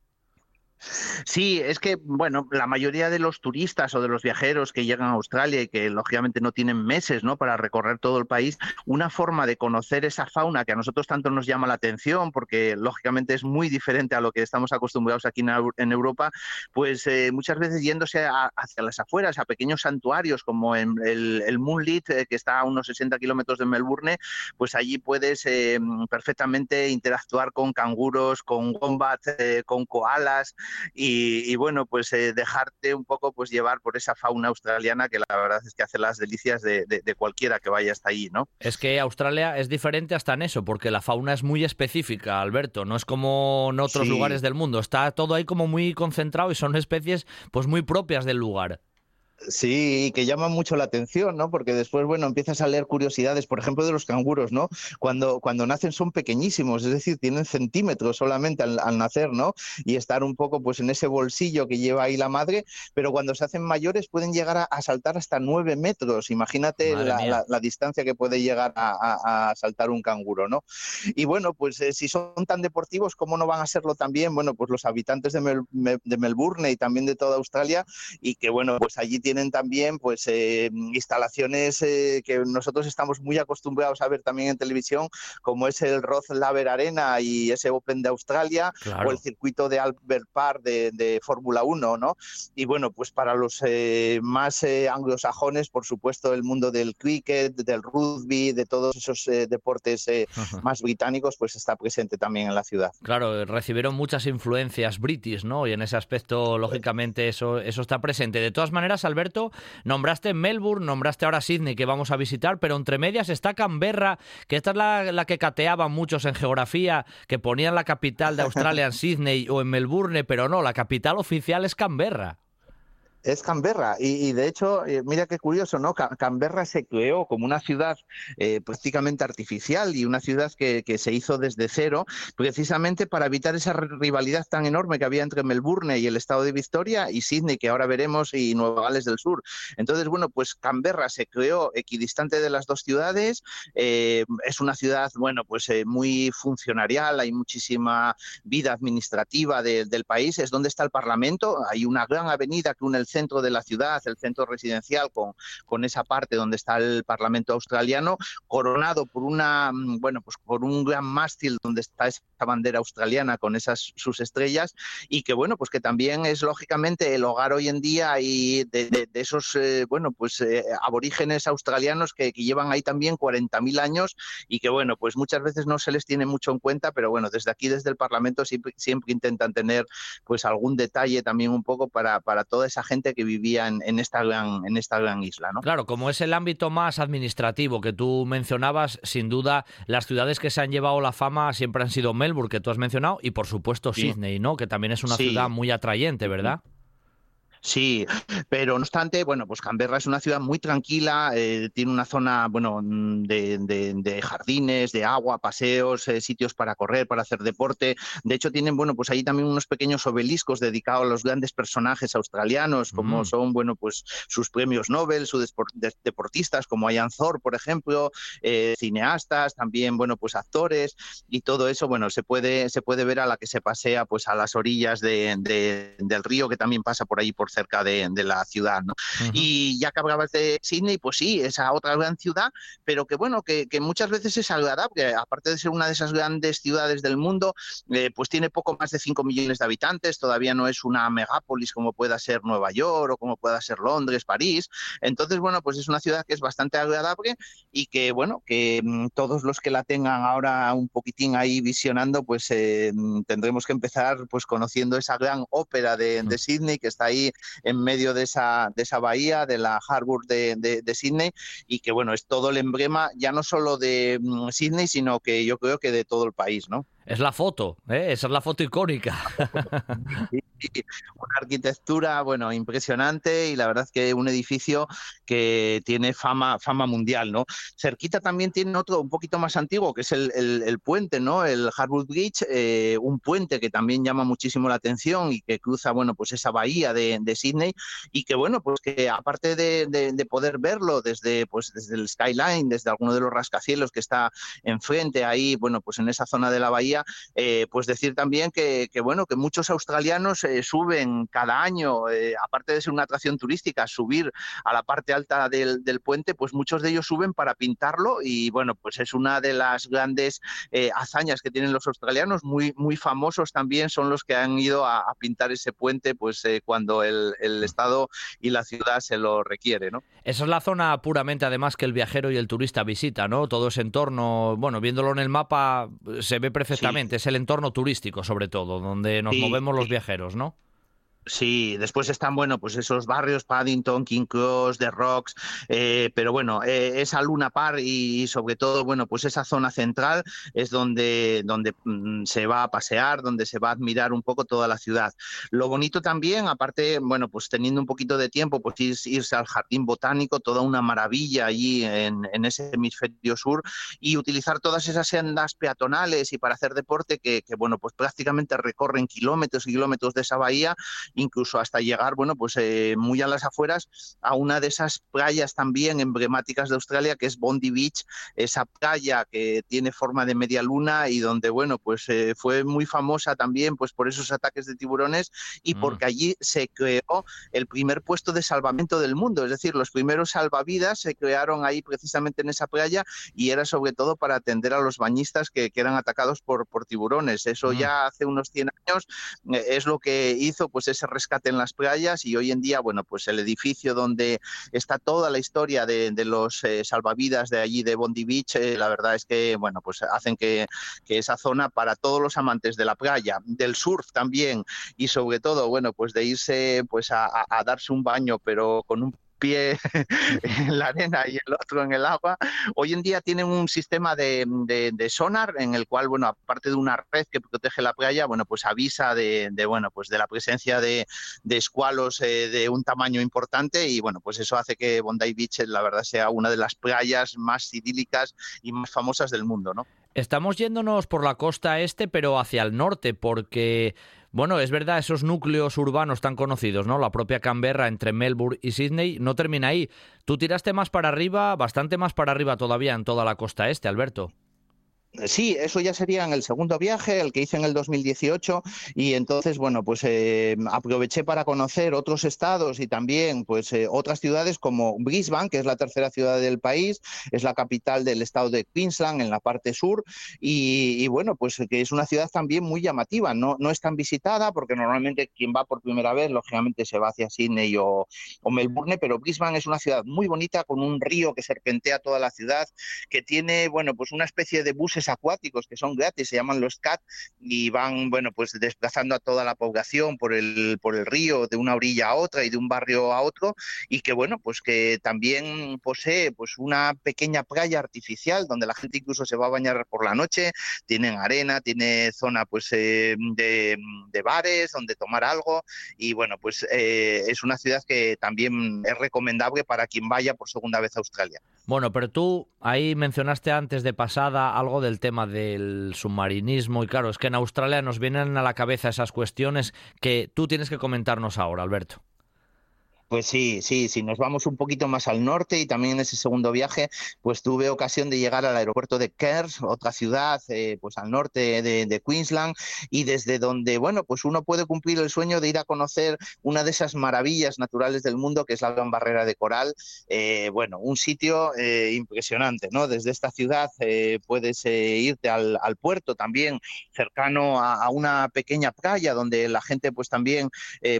Sí, es que, bueno, la mayoría de los turistas o de los viajeros que llegan a Australia y que lógicamente no tienen meses ¿no? para recorrer todo el país, una forma de conocer esa fauna que a nosotros tanto nos llama la atención, porque lógicamente es muy diferente a lo que estamos acostumbrados aquí en, Europa, pues eh, muchas veces yéndose hacia las afueras, a pequeños santuarios como en el, Moonlit, eh, que está a unos 60 kilómetros de Melbourne, pues allí puedes eh, perfectamente interactuar con canguros, con wombats, con koalas, y, bueno, pues eh, dejarte un poco pues llevar por esa fauna australiana que la verdad es que hace las delicias de, cualquiera que vaya hasta allí, ¿no? Es que Australia es diferente hasta en eso, porque la fauna es muy específica, Alberto, no es como en otros lugares del mundo, está todo ahí como muy concentrado y son especies pues muy propias del lugar. Sí, que llama mucho la atención, ¿no? Porque después, bueno, empiezas a leer curiosidades, por ejemplo, de los canguros, ¿no? Cuando, cuando nacen son pequeñísimos, es decir, tienen centímetros solamente al, nacer, ¿no? Y estar un poco, pues, en ese bolsillo que lleva ahí la madre, pero cuando se hacen mayores pueden llegar a, saltar hasta nueve metros. Imagínate la, distancia que puede llegar a, saltar un canguro, ¿no? Y bueno, pues eh, si son tan deportivos, ¿cómo no van a serlo también? Bueno, pues los habitantes de, de Melbourne y también de toda Australia, y que, bueno, pues allí tienen también pues eh, instalaciones eh, que nosotros estamos muy acostumbrados a ver también en televisión, como es el Roth Laver Arena y ese Open de Australia o el circuito de Albert Park de, Fórmula 1, ¿no? Y bueno, pues para los eh, más anglosajones, por supuesto, el mundo del cricket, del rugby, de todos esos deportes más británicos, pues está presente también en la ciudad. Claro, recibieron muchas influencias british, ¿no? Y en ese aspecto, lógicamente, eso, eso está presente. De todas maneras, Alberto, nombraste Melbourne, nombraste ahora Sydney, que vamos a visitar, pero entre medias está Canberra, que esta es la, que cateaban muchos en geografía, que ponían la capital de Australia en Sydney o en Melbourne, pero no, la capital oficial es Canberra. Es Canberra y, de hecho, eh, mira qué curioso, ¿no? Canberra se creó como una ciudad eh, prácticamente artificial y una ciudad que, se hizo desde cero, precisamente para evitar esa rivalidad tan enorme que había entre Melbourne y el estado de Victoria y Sydney, que ahora veremos, y Nueva Gales del Sur. Entonces, bueno, pues Canberra se creó equidistante de las dos ciudades, eh, es una ciudad, bueno, pues muy funcionarial, hay muchísima vida administrativa del país, es donde está el Parlamento, hay una gran avenida que une el centro de la ciudad, el centro residencial, con, con esa parte donde está el Parlamento australiano, coronado por una, mm, bueno, pues por un gran mástil donde está esa bandera australiana con esas sus estrellas y que bueno, pues que también es lógicamente el hogar hoy en día y de, esos, eh, bueno, pues eh, aborígenes australianos que, llevan ahí también 40.000 años y que bueno, pues muchas veces no se les tiene mucho en cuenta, pero bueno, desde aquí, desde el Parlamento, siempre, siempre intentan tener pues algún detalle también un poco para, para toda esa gente que vivía en, esta, gran, en esta gran isla. ¿no? Claro, como es el ámbito más administrativo que tú mencionabas, sin duda las ciudades que se han llevado la fama siempre han sido Melbourne, que tú has mencionado, y por supuesto Sydney, ¿no? que también es una ciudad muy atrayente, ¿verdad? Sí, pero no obstante, bueno, pues Canberra es una ciudad muy tranquila, eh, tiene una zona, bueno, mm, de, jardines, de agua, paseos, eh, sitios para correr, para hacer deporte. De hecho, tienen, bueno, pues ahí también unos pequeños obeliscos dedicados a los grandes personajes australianos, como mm. son, bueno, pues sus premios Nobel, sus deportistas, como Ian Thor, por ejemplo, eh, cineastas, también, bueno, pues actores y todo eso, bueno, se puede, se puede ver a la que se pasea, pues a las orillas del río que también pasa por ahí por cerca de, la ciudad. ¿no? Y ya que hablabas de Sydney, pues sí, esa otra gran ciudad, pero que bueno, que, muchas veces es agradable, aparte de ser una de esas grandes ciudades del mundo, eh, pues tiene poco más de 5 millones de habitantes, todavía no es una megápolis como pueda ser Nueva York o como pueda ser Londres, París. Entonces, bueno, pues es una ciudad que es bastante agradable y que, bueno, que mm, todos los que la tengan ahora un poquitín ahí visionando, pues eh, mm, tendremos que empezar pues conociendo esa gran ópera de, de Sydney que está ahí en medio de esa, de esa bahía, de la Harbour de, de, Sydney, y que bueno, es todo el emblema ya no solo de mm, Sydney, sino que yo creo que de todo el país, ¿no? Es la foto, ¿eh? esa es la foto icónica. una arquitectura, bueno, impresionante y la verdad que un edificio que tiene fama, fama mundial, ¿no? Cerquita también tiene otro un poquito más antiguo, que es el, puente, ¿no? El Harwood Bridge, eh, un puente que también llama muchísimo la atención y que cruza, bueno, pues esa bahía de, de Sydney y que, bueno, pues que aparte de, de, poder verlo desde, pues desde el skyline, desde alguno de los rascacielos que está enfrente ahí, bueno, pues en esa zona de la bahía, Australia, pues decir también que, bueno, que muchos australianos suben cada año, aparte de ser una atracción turística, subir a la parte alta del, puente, pues muchos de ellos suben para pintarlo y bueno, pues es una de las grandes hazañas que tienen los australianos, muy, muy famosos también son los que han ido a, pintar ese puente pues cuando el, el, Estado y la ciudad se lo requiere, ¿no? Esa es la zona puramente además que el viajero y el turista visita, ¿no? Todo ese entorno, bueno, viéndolo en el mapa se ve perfectamente, es el entorno turístico sobre todo, donde nos movemos los viajeros, ¿no? Sí, después están, bueno, pues esos barrios, Paddington, King Cross, The Rocks, eh, pero bueno, eh, esa Luna Par y sobre todo, bueno, pues esa zona central es donde, donde mm, se va a pasear, donde se va a admirar un poco toda la ciudad. Lo bonito también, aparte, bueno, pues teniendo un poquito de tiempo, pues irse al jardín botánico, toda una maravilla allí en, ese hemisferio sur y utilizar todas esas sendas peatonales y para hacer deporte que, que, bueno, pues prácticamente recorren kilómetros y kilómetros de esa bahía incluso hasta llegar, bueno, pues eh, muy a las afueras, a una de esas playas también emblemáticas de Australia, que es Bondi Beach, esa playa que tiene forma de media luna y donde, bueno, pues eh, fue muy famosa también pues por esos ataques de tiburones y mm. porque allí se creó el primer puesto de salvamento del mundo, es decir, los primeros salvavidas se crearon ahí precisamente en esa playa y era sobre todo para atender a los bañistas que, eran atacados por, por tiburones. Eso mm. ya hace unos 100 años eh, es lo que hizo pues ese rescate en las playas y hoy en día, bueno, pues el edificio donde está toda la historia de, los eh, salvavidas de allí de Bondi Beach, eh, la verdad es que, bueno, pues hacen que, esa zona para todos los amantes de la playa, del surf también y sobre todo, bueno, pues de irse pues a darse un baño, pero con un pie en la arena y el otro en el agua. Hoy en día tienen un sistema de, sonar en el cual, bueno, aparte de una red que protege la playa, bueno, pues avisa de, bueno, pues de la presencia de, escualos eh, de un tamaño importante y, bueno, pues eso hace que Bondi Beach, la verdad, sea una de las playas más idílicas y más famosas del mundo, ¿no? Estamos yéndonos por la costa este, pero hacia el norte, porque bueno, es verdad, esos núcleos urbanos tan conocidos, ¿no? La propia Canberra entre Melbourne y Sydney no termina ahí. Tú tiraste más para arriba, bastante más para arriba todavía en toda la costa este, Alberto. Sí, eso ya sería en el segundo viaje, el que hice en el 2018, y entonces, bueno, pues eh, aproveché para conocer otros estados y también, pues, eh, otras ciudades como Brisbane, que es la tercera ciudad del país, es la capital del estado de Queensland en la parte sur, y, bueno, pues que es una ciudad también muy llamativa, no, no es tan visitada, porque normalmente quien va por primera vez, lógicamente, se va hacia Sydney o, o Melbourne, pero Brisbane es una ciudad muy bonita, con un río que serpentea toda la ciudad, que tiene, bueno, pues una especie de buses acuáticos que son gratis, se llaman los CAT, y van, bueno, pues desplazando a toda la población por el, por el río de una orilla a otra y de un barrio a otro, y que, bueno, pues que también posee pues una pequeña playa artificial donde la gente incluso se va a bañar por la noche, tienen arena, tiene zona pues eh, de, bares donde tomar algo, y bueno, pues eh, es una ciudad que también es recomendable para quien vaya por segunda vez a Australia. Bueno, pero tú ahí mencionaste antes de pasada algo del tema del submarinismo y claro, es que en Australia nos vienen a la cabeza esas cuestiones que tú tienes que comentarnos ahora, Alberto. Pues sí, sí, sí, nos vamos un poquito más al norte y también en ese segundo viaje, pues tuve ocasión de llegar al aeropuerto de Cairns, otra ciudad, eh, pues al norte de, Queensland, y desde donde, bueno, pues uno puede cumplir el sueño de ir a conocer una de esas maravillas naturales del mundo, que es la Gran Barrera de Coral. Eh, bueno, un sitio eh, impresionante, ¿no? Desde esta ciudad puedes irte al, puerto también, cercano a, a, una pequeña playa donde la gente, pues también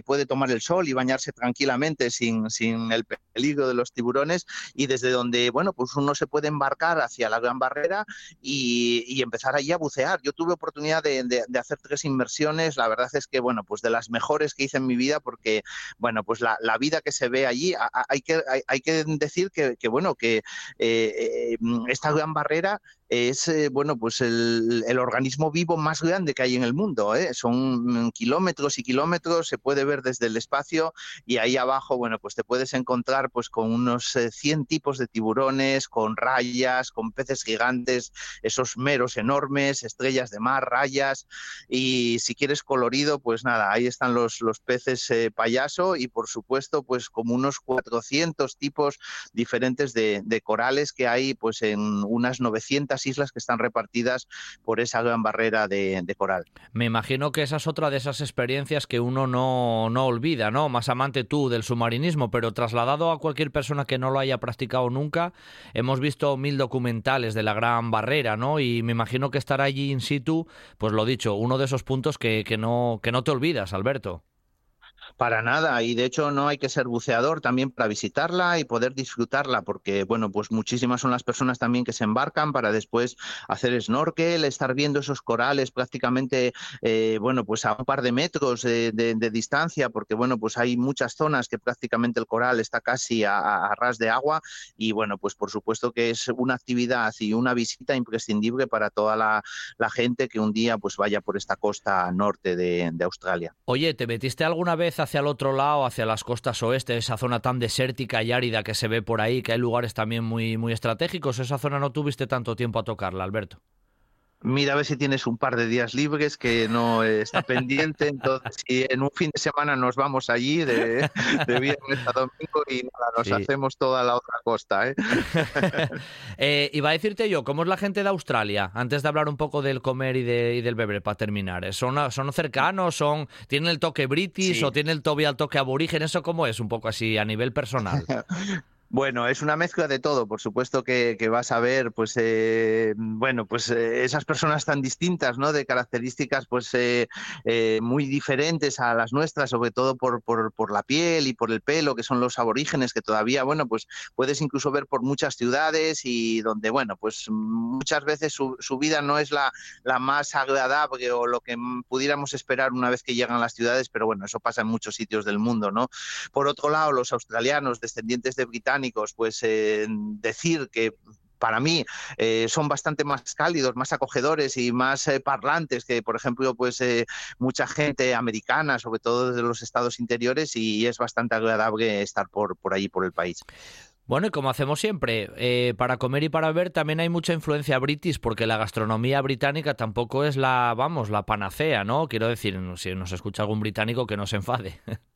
puede tomar el sol y bañarse tranquilamente sin, sin el peligro de los tiburones y desde donde, bueno, pues uno se puede embarcar hacia la Gran Barrera y, empezar allí a bucear. Yo tuve oportunidad de, hacer tres inmersiones, la verdad es que, bueno, pues de las mejores que hice en mi vida porque, bueno, pues la, vida que se ve allí, hay que, hay, que decir que, bueno, que eh, eh, esta Gran Barrera es eh, bueno pues el, organismo vivo más grande que hay en el mundo ¿eh? son kilómetros y kilómetros se puede ver desde el espacio y ahí abajo bueno pues te puedes encontrar pues con unos 100 eh, tipos de tiburones con rayas con peces gigantes esos meros enormes estrellas de mar rayas y si quieres colorido pues nada ahí están los, los peces payaso y por supuesto pues como unos 400 tipos diferentes de, de corales que hay pues en unas 900 200 islas que están repartidas por esa gran barrera de, coral. Me imagino que esa es otra de esas experiencias que uno no, no olvida, ¿no? Más amante tú del submarinismo, pero trasladado a cualquier persona que no lo haya practicado nunca, hemos visto mil documentales de la gran barrera, ¿no? Y me imagino que estar allí in situ, pues lo dicho, uno de esos puntos que, que, no, que no te olvidas, Alberto. Para nada, y de hecho no hay que ser buceador también para visitarla y poder disfrutarla, porque bueno, pues muchísimas son las personas también que se embarcan para después hacer snorkel, estar viendo esos corales prácticamente, eh, bueno, pues a un par de metros de, distancia, porque bueno, pues hay muchas zonas que prácticamente el coral está casi a, ras de agua y bueno, pues por supuesto que es una actividad y una visita imprescindible para toda la, gente que un día pues vaya por esta costa norte de Australia. Oye, ¿te metiste alguna vez hacia el otro lado, hacia las costas oeste, esa zona tan desértica y árida que se ve por ahí, que hay lugares también muy, muy estratégicos. Esa zona no tuviste tanto tiempo a tocarla, Alberto. Mira a ver si tienes un par de días libres que no está pendiente. Entonces, si en un fin de semana nos vamos allí de, viernes a domingo y nada, nos hacemos toda la otra costa. ¿eh? eh, iba a decirte yo, ¿cómo es la gente de Australia? Antes de hablar un poco del comer y, de, del beber, para terminar. ¿Son, son cercanos? son ¿Tienen el toque british o tienen el toque al toque aborigen? ¿Eso cómo es un poco así a nivel personal? Bueno, es una mezcla de todo, por supuesto que, vas a ver, pues, eh, bueno, pues eh, esas personas tan distintas, ¿no? De características, pues, eh, muy diferentes a las nuestras, sobre todo por, por, la piel y por el pelo, que son los aborígenes, que todavía, bueno, pues puedes incluso ver por muchas ciudades y donde, bueno, pues muchas veces su, su vida no es la, la, más agradable o lo que pudiéramos esperar una vez que llegan las ciudades, pero bueno, eso pasa en muchos sitios del mundo, ¿no? Por otro lado, los australianos, descendientes de británicos, pues eh, decir que para mí eh, son bastante más cálidos, más acogedores y más eh, parlantes que, por ejemplo, pues mucha gente americana, sobre todo de los estados interiores, y es bastante agradable estar por, por allí, por el país. Bueno, y como hacemos siempre, para comer y para beber también hay mucha influencia british, porque la gastronomía británica tampoco es la, vamos, la panacea, ¿no? Quiero decir, si nos escucha algún británico que no se enfade.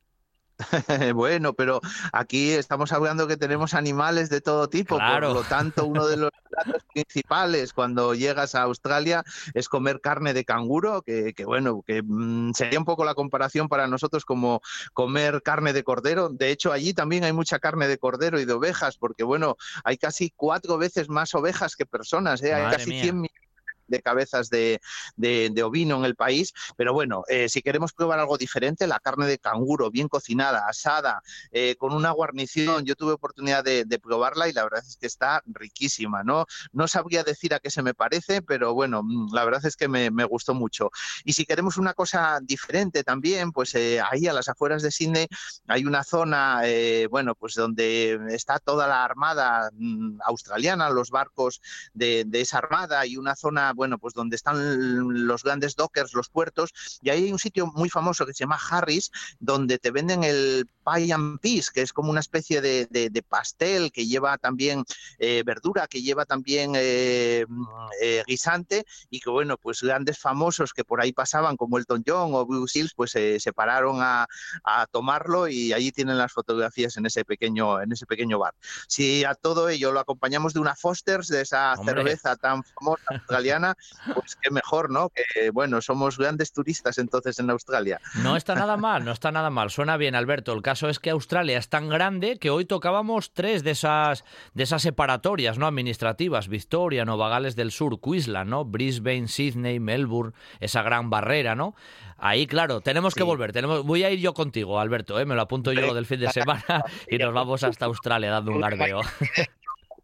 bueno, pero aquí estamos hablando que tenemos animales de todo tipo, por lo tanto, uno de los platos principales cuando llegas a Australia es comer carne de canguro, que, bueno, que mm, sería un poco la comparación para nosotros como comer carne de cordero. De hecho, allí también hay mucha carne de cordero y de ovejas, porque bueno, hay casi cuatro veces más ovejas que personas, ¿eh? hay casi 100 millones de cabezas de, ovino en el país. Pero bueno, eh, si queremos probar algo diferente, la carne de canguro, bien cocinada, asada, eh, con una guarnición, yo tuve oportunidad de, probarla y la verdad es que está riquísima. ¿no? no sabría decir a qué se me parece, pero bueno, mm, la verdad es que me, gustó mucho. Y si queremos una cosa diferente también, pues eh, ahí a las afueras de Sydney hay una zona, bueno, pues donde está toda la armada mm, australiana, los barcos de, de esa armada y una zona bueno, pues donde están los grandes dockers, los puertos, y ahí hay un sitio muy famoso que se llama Harris, donde te venden el pie and peas, que es como una especie de, pastel que lleva también eh, verdura, que lleva también eh, eh, guisante, y que bueno, pues grandes famosos que por ahí pasaban, como Elton John o Bruce Hills, pues se pararon a, tomarlo y allí tienen las fotografías en ese pequeño, en ese pequeño bar. Si a todo ello lo acompañamos de una Foster's, de esa cerveza tan famosa australiana, pues qué mejor, ¿no? Que bueno, somos grandes turistas entonces en Australia. No está nada mal, no está nada mal. Suena bien, Alberto. El caso es que Australia es tan grande que hoy tocábamos tres de esas, de esas separatorias ¿no? administrativas: Victoria, Nueva Gales del Sur, Queensland, ¿no? Brisbane, Sydney, Melbourne, esa gran barrera, ¿no? Ahí, claro, tenemos que volver. Tenemos, voy a ir yo contigo, Alberto, ¿eh? me lo apunto yo del fin de semana y nos vamos hasta Australia dando un garbeo.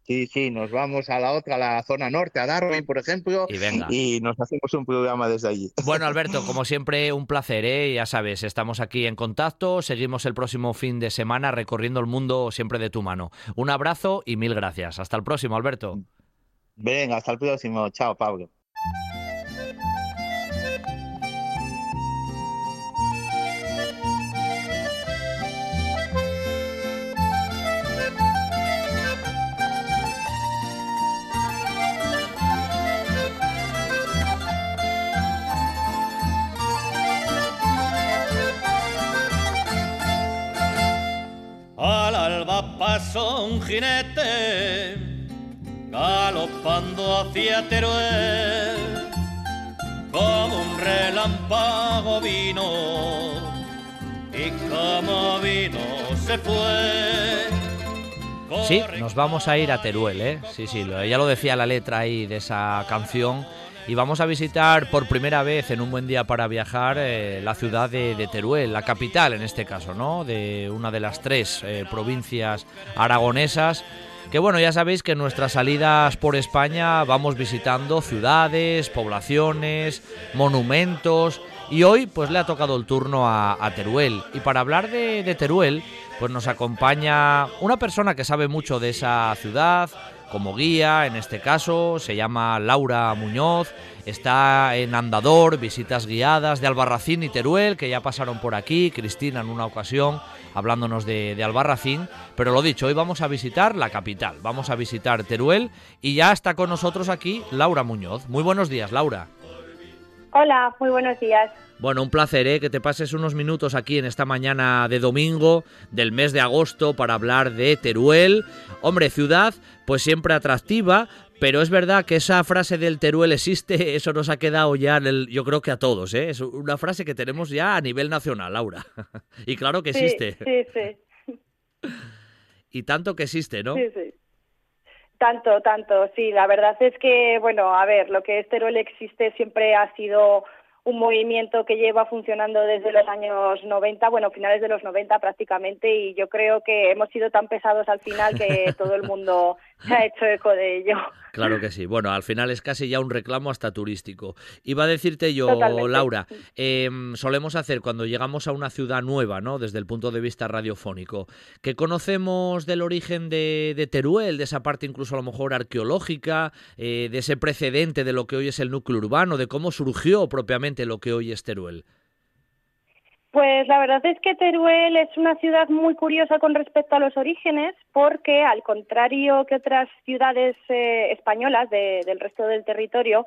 Sí, sí, nos vamos a la otra, a la zona norte, a Darwin, por ejemplo, y, nos hacemos un programa desde allí. Bueno, Alberto, como siempre, un placer, ¿eh? Ya sabes, estamos aquí en contacto, seguimos el próximo fin de semana recorriendo el mundo siempre de tu mano. Un abrazo y mil gracias. Hasta el próximo, Alberto. Venga, hasta el próximo. Chao, Pablo. Pasó un jinete galopando hacia Teruel, como un relámpago vino, y como vino se fue. Sí, nos vamos a ir a Teruel, ¿eh? Sí, sí, ya lo decía la letra ahí de esa canción. Y vamos a visitar por primera vez en un buen día para viajar eh, la ciudad de, Teruel, la capital en este caso, ¿no? De una de las tres eh, provincias aragonesas que bueno, ya sabéis que en nuestras salidas por España vamos visitando ciudades, poblaciones, monumentos y hoy pues le ha tocado el turno a, Teruel. Y para hablar de, Teruel pues nos acompaña una persona que sabe mucho de esa ciudad, como guía, en este caso, se llama Laura Muñoz, está en Andador, visitas guiadas de Albarracín y Teruel, que ya pasaron por aquí, Cristina en una ocasión, hablándonos de, Albarracín. Pero lo dicho, hoy vamos a visitar la capital, vamos a visitar Teruel y ya está con nosotros aquí Laura Muñoz. Muy buenos días, Laura. Hola, muy buenos días. Bueno, un placer ¿eh? que te pases unos minutos aquí en esta mañana de domingo del mes de agosto para hablar de Teruel. Hombre, ciudad pues siempre atractiva, pero es verdad que esa frase del Teruel existe, eso nos ha quedado ya, en el, yo creo que a todos, ¿eh? es una frase que tenemos ya a nivel nacional, Laura. y claro que existe. Sí, sí. y tanto que existe, ¿no? Sí, sí. Tanto, tanto, sí. La verdad es que, bueno, a ver, lo que es Teruel existe siempre ha sido un movimiento que lleva funcionando desde los años 90, bueno, finales de los 90 prácticamente, y yo creo que hemos sido tan pesados al final que todo el mundo se ha hecho eco de ello. Claro que sí. Bueno, al final es casi ya un reclamo hasta turístico. Iba a decirte yo, Laura, em, solemos hacer cuando llegamos a una ciudad nueva, ¿no? Desde el punto de vista radiofónico, que conocemos del origen de, Teruel, de esa parte incluso a lo mejor arqueológica, eh, de ese precedente de lo que hoy es el núcleo urbano, de cómo surgió propiamente lo que hoy es Teruel. Pues la verdad es que Teruel es una ciudad muy curiosa con respecto a los orígenes, porque al contrario que otras ciudades eh, españolas del resto del territorio,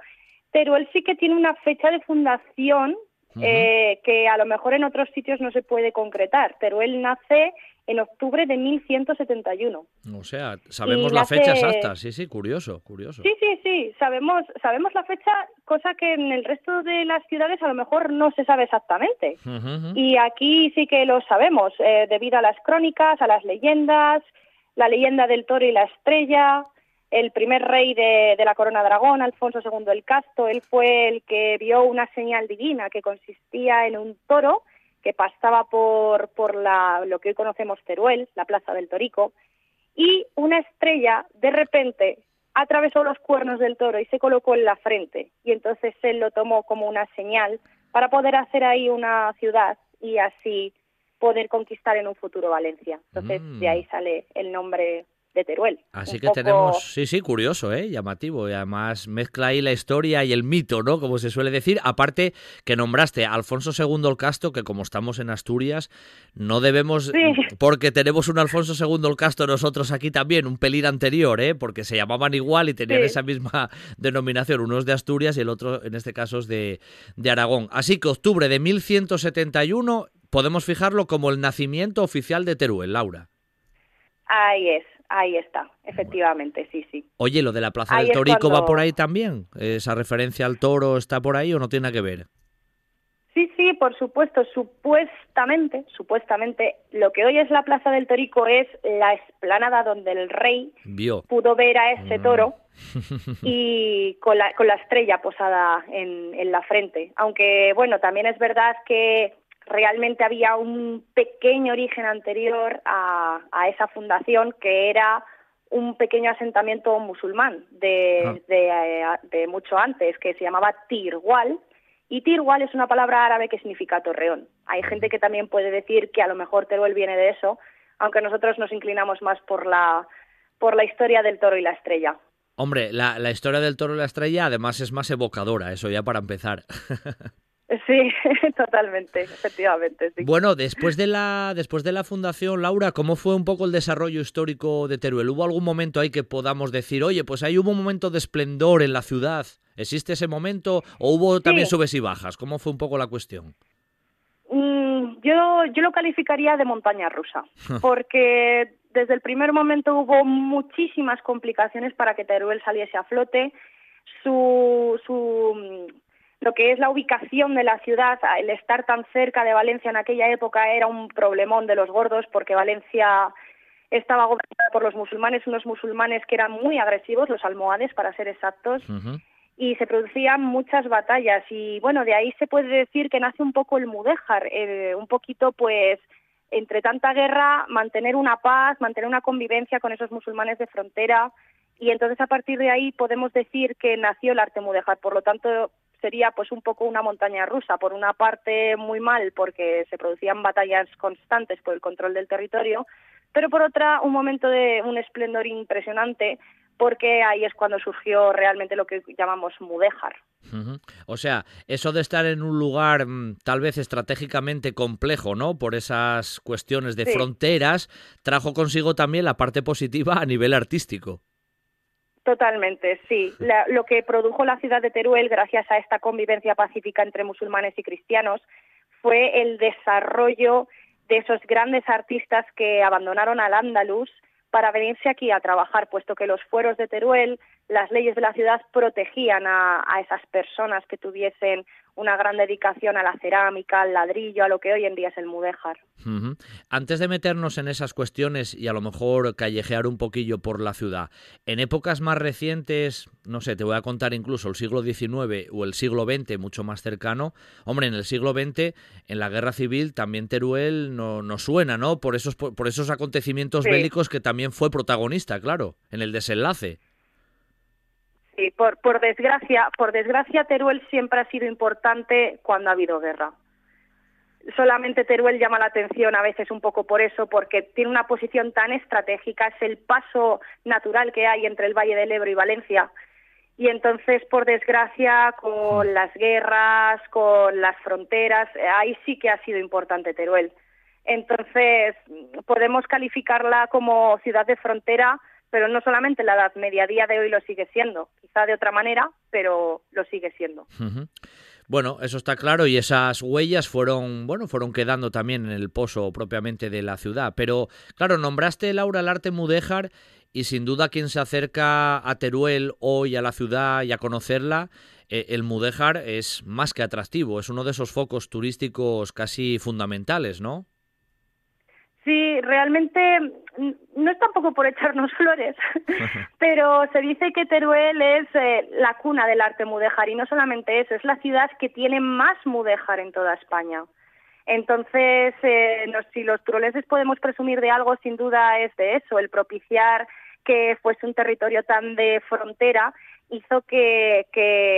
Teruel sí que tiene una fecha de fundación eh, que a lo mejor en otros sitios no se puede concretar. Teruel nace en octubre de 1171. O sea, sabemos la fecha exacta, sí, sí, curioso, curioso. Sí, sí, sí, sabemos, sabemos la fecha, cosa que en el resto de las ciudades a lo mejor no se sabe exactamente. Y aquí sí que lo sabemos, eh, debido a las crónicas, a las leyendas, la leyenda del toro y la estrella, el primer rey de, de la corona dragón, Alfonso II el Casto, él fue el que vio una señal divina que consistía en un toro que pasaba por, por la, lo que hoy conocemos Teruel, la Plaza del Torico, y una estrella de repente atravesó los cuernos del toro y se colocó en la frente. Y entonces él lo tomó como una señal para poder hacer ahí una ciudad y así poder conquistar en un futuro Valencia. Entonces de ahí mm. sale el nombre de Teruel. Así que tenemos, sí, sí, curioso, ¿eh? llamativo, y además mezcla ahí la historia y el mito, ¿no? Como se suele decir, aparte que nombraste a Alfonso II el Casto, que como estamos en Asturias, no debemos, porque tenemos un Alfonso II el Casto nosotros aquí también, un pelín anterior, ¿eh? porque se llamaban igual y tenían esa misma denominación, uno es de Asturias y el otro en este caso es de, de Aragón. Así que octubre de 1171 podemos fijarlo como el nacimiento oficial de Teruel, Laura. Ahí es, Ahí está, efectivamente, sí, sí. Oye, ¿lo de la Plaza del Torico va por ahí también? ¿Esa referencia al toro está por ahí o no tiene nada que ver? Sí, sí, por supuesto. Supuestamente, supuestamente, lo que hoy es la Plaza del Torico es la esplanada donde el rey pudo ver a ese mm. toro y con la, con la estrella posada en, en la frente. Aunque, bueno, también es verdad que realmente había un pequeño origen anterior a, esa fundación que era un pequeño asentamiento musulmán ah. eh, de, mucho antes que se llamaba Tirwal y Tirwal es una palabra árabe que significa torreón. Hay gente que también puede decir que a lo mejor Teruel viene de eso, aunque nosotros nos inclinamos más por la, por la historia del toro y la estrella. Hombre, la, la historia del toro y la estrella además es más evocadora, eso ya para empezar. Sí, totalmente, efectivamente. Bueno, después de la después de la fundación, Laura, ¿cómo fue un poco el desarrollo histórico de Teruel? ¿Hubo algún momento ahí que podamos decir, oye, pues ahí hubo un momento de esplendor en la ciudad? ¿Existe ese momento o hubo también subes y bajas? ¿Cómo fue un poco la cuestión? Mm, yo, yo lo calificaría de montaña rusa, porque desde el primer momento hubo muchísimas complicaciones para que Teruel saliese a flote. Su, su, lo que es la ubicación de la ciudad, el estar tan cerca de Valencia en aquella época era un problemón de los gordos porque Valencia estaba gobernada por los musulmanes, unos musulmanes que eran muy agresivos, los almohades para ser exactos, y se producían muchas batallas. Y bueno, de ahí se puede decir que nace un poco el mudéjar, eh, un poquito pues entre tanta guerra mantener una paz, mantener una convivencia con esos musulmanes de frontera. Y entonces a partir de ahí podemos decir que nació el arte mudéjar, por lo tanto sería pues un poco una montaña rusa, por una parte muy mal porque se producían batallas constantes por el control del territorio, pero por otra un momento de un esplendor impresionante porque ahí es cuando surgió realmente lo que llamamos mudéjar. O sea, eso de estar en un lugar mm, tal vez estratégicamente complejo, ¿no? Por esas cuestiones de fronteras, trajo consigo también la parte positiva a nivel artístico. Totalmente, sí. lo que produjo la ciudad de Teruel, gracias a esta convivencia pacífica entre musulmanes y cristianos, fue el desarrollo de esos grandes artistas que abandonaron al Andalus para venirse aquí a trabajar, puesto que los fueros de Teruel, las leyes de la ciudad protegían a, esas personas que tuviesen una gran dedicación a la cerámica, al ladrillo, a lo que hoy en día es el mudéjar. Antes de meternos en esas cuestiones y a lo mejor callejear un poquillo por la ciudad, en épocas más recientes, no sé, te voy a contar incluso el siglo XIX o el siglo XX, mucho más cercano, hombre, en el siglo XX, en la guerra civil, también Teruel no, no suena, ¿no? Por esos, por, esos acontecimientos bélicos que también fue protagonista, claro, en el desenlace. Sí, por, por desgracia, por desgracia Teruel siempre ha sido importante cuando ha habido guerra. Solamente Teruel llama la atención a veces un poco por eso, porque tiene una posición tan estratégica, es el paso natural que hay entre el Valle del Ebro y Valencia. Y entonces, por desgracia, con las guerras, con las fronteras, ahí sí que ha sido importante Teruel. Entonces, podemos calificarla como ciudad de frontera pero no solamente la Edad Media, de hoy lo sigue siendo, quizá de otra manera, pero lo sigue siendo. Bueno, eso está claro y esas huellas fueron, bueno, fueron quedando también en el pozo propiamente de la ciudad. Pero, claro, nombraste Laura el arte mudéjar y sin duda quien se acerca a Teruel hoy a la ciudad y a conocerla, eh, el mudéjar es más que atractivo, es uno de esos focos turísticos casi fundamentales, ¿no? Sí, realmente no es tampoco por echarnos flores, pero se dice que Teruel es eh, la cuna del arte mudéjar y no solamente eso, es la ciudad que tiene más mudéjar en toda España. Entonces, eh, si los turoleses podemos presumir de algo, sin duda es de eso, el propiciar que fuese un territorio tan de frontera hizo que,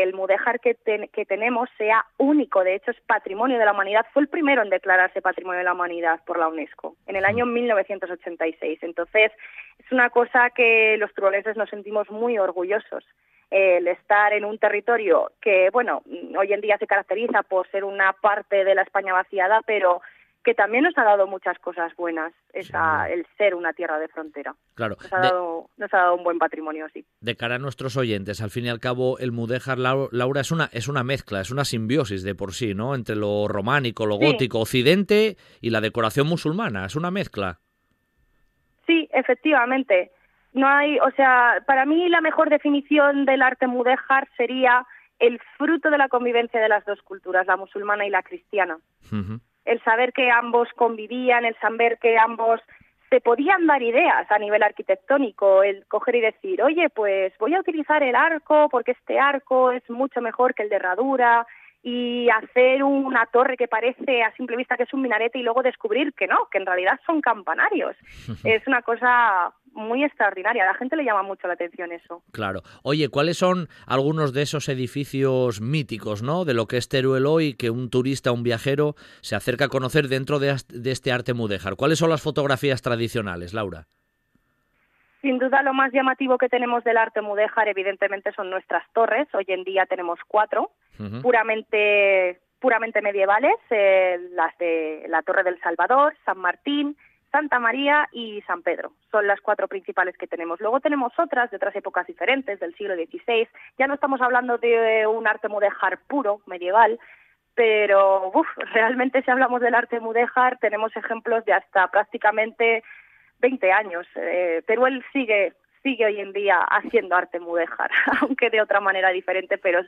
el mudéjar que, que tenemos sea único, de hecho es patrimonio de la humanidad, fue el primero en declararse patrimonio de la humanidad por la UNESCO en el año 1986. Entonces, es una cosa que los turolenses nos sentimos muy orgullosos. El estar en un territorio que, bueno, hoy en día se caracteriza por ser una parte de la España vaciada, pero que también nos ha dado muchas cosas buenas, esa, el ser una tierra de frontera. Claro. Nos ha, dado, nos ha dado un buen patrimonio, sí. De cara a nuestros oyentes, al fin y al cabo, el Mudéjar, Laura, es una, es una mezcla, es una simbiosis de por sí, ¿no? Entre lo románico, lo gótico, occidente y la decoración musulmana, es una mezcla. Sí, efectivamente. No hay, o sea, para mí la mejor definición del arte mudéjar sería el fruto de la convivencia de las dos culturas, la musulmana y la cristiana el saber que ambos convivían, el saber que ambos se podían dar ideas a nivel arquitectónico, el coger y decir, oye, pues voy a utilizar el arco porque este arco es mucho mejor que el de herradura y hacer una torre que parece a simple vista que es un minarete y luego descubrir que no, que en realidad son campanarios. es una cosa muy extraordinaria. A la gente le llama mucho la atención eso. Claro. Oye, ¿cuáles son algunos de esos edificios míticos, ¿no? De lo que es Teruel hoy, que un turista, un viajero, se acerca a conocer dentro de, este arte mudéjar. ¿Cuáles son las fotografías tradicionales, Laura? Sin duda lo más llamativo que tenemos del arte mudéjar evidentemente son nuestras torres. Hoy en día tenemos cuatro, puramente puramente medievales, eh, las de la Torre del Salvador, San Martín, Santa María y San Pedro. Son las cuatro principales que tenemos. Luego tenemos otras de otras épocas diferentes, del siglo XVI. Ya no estamos hablando de un arte mudéjar puro, medieval, pero realmente si hablamos del arte mudéjar tenemos ejemplos de hasta prácticamente 20 años. Eh, Teruel sigue sigue hoy en día haciendo arte mudéjar, aunque de otra manera diferente, pero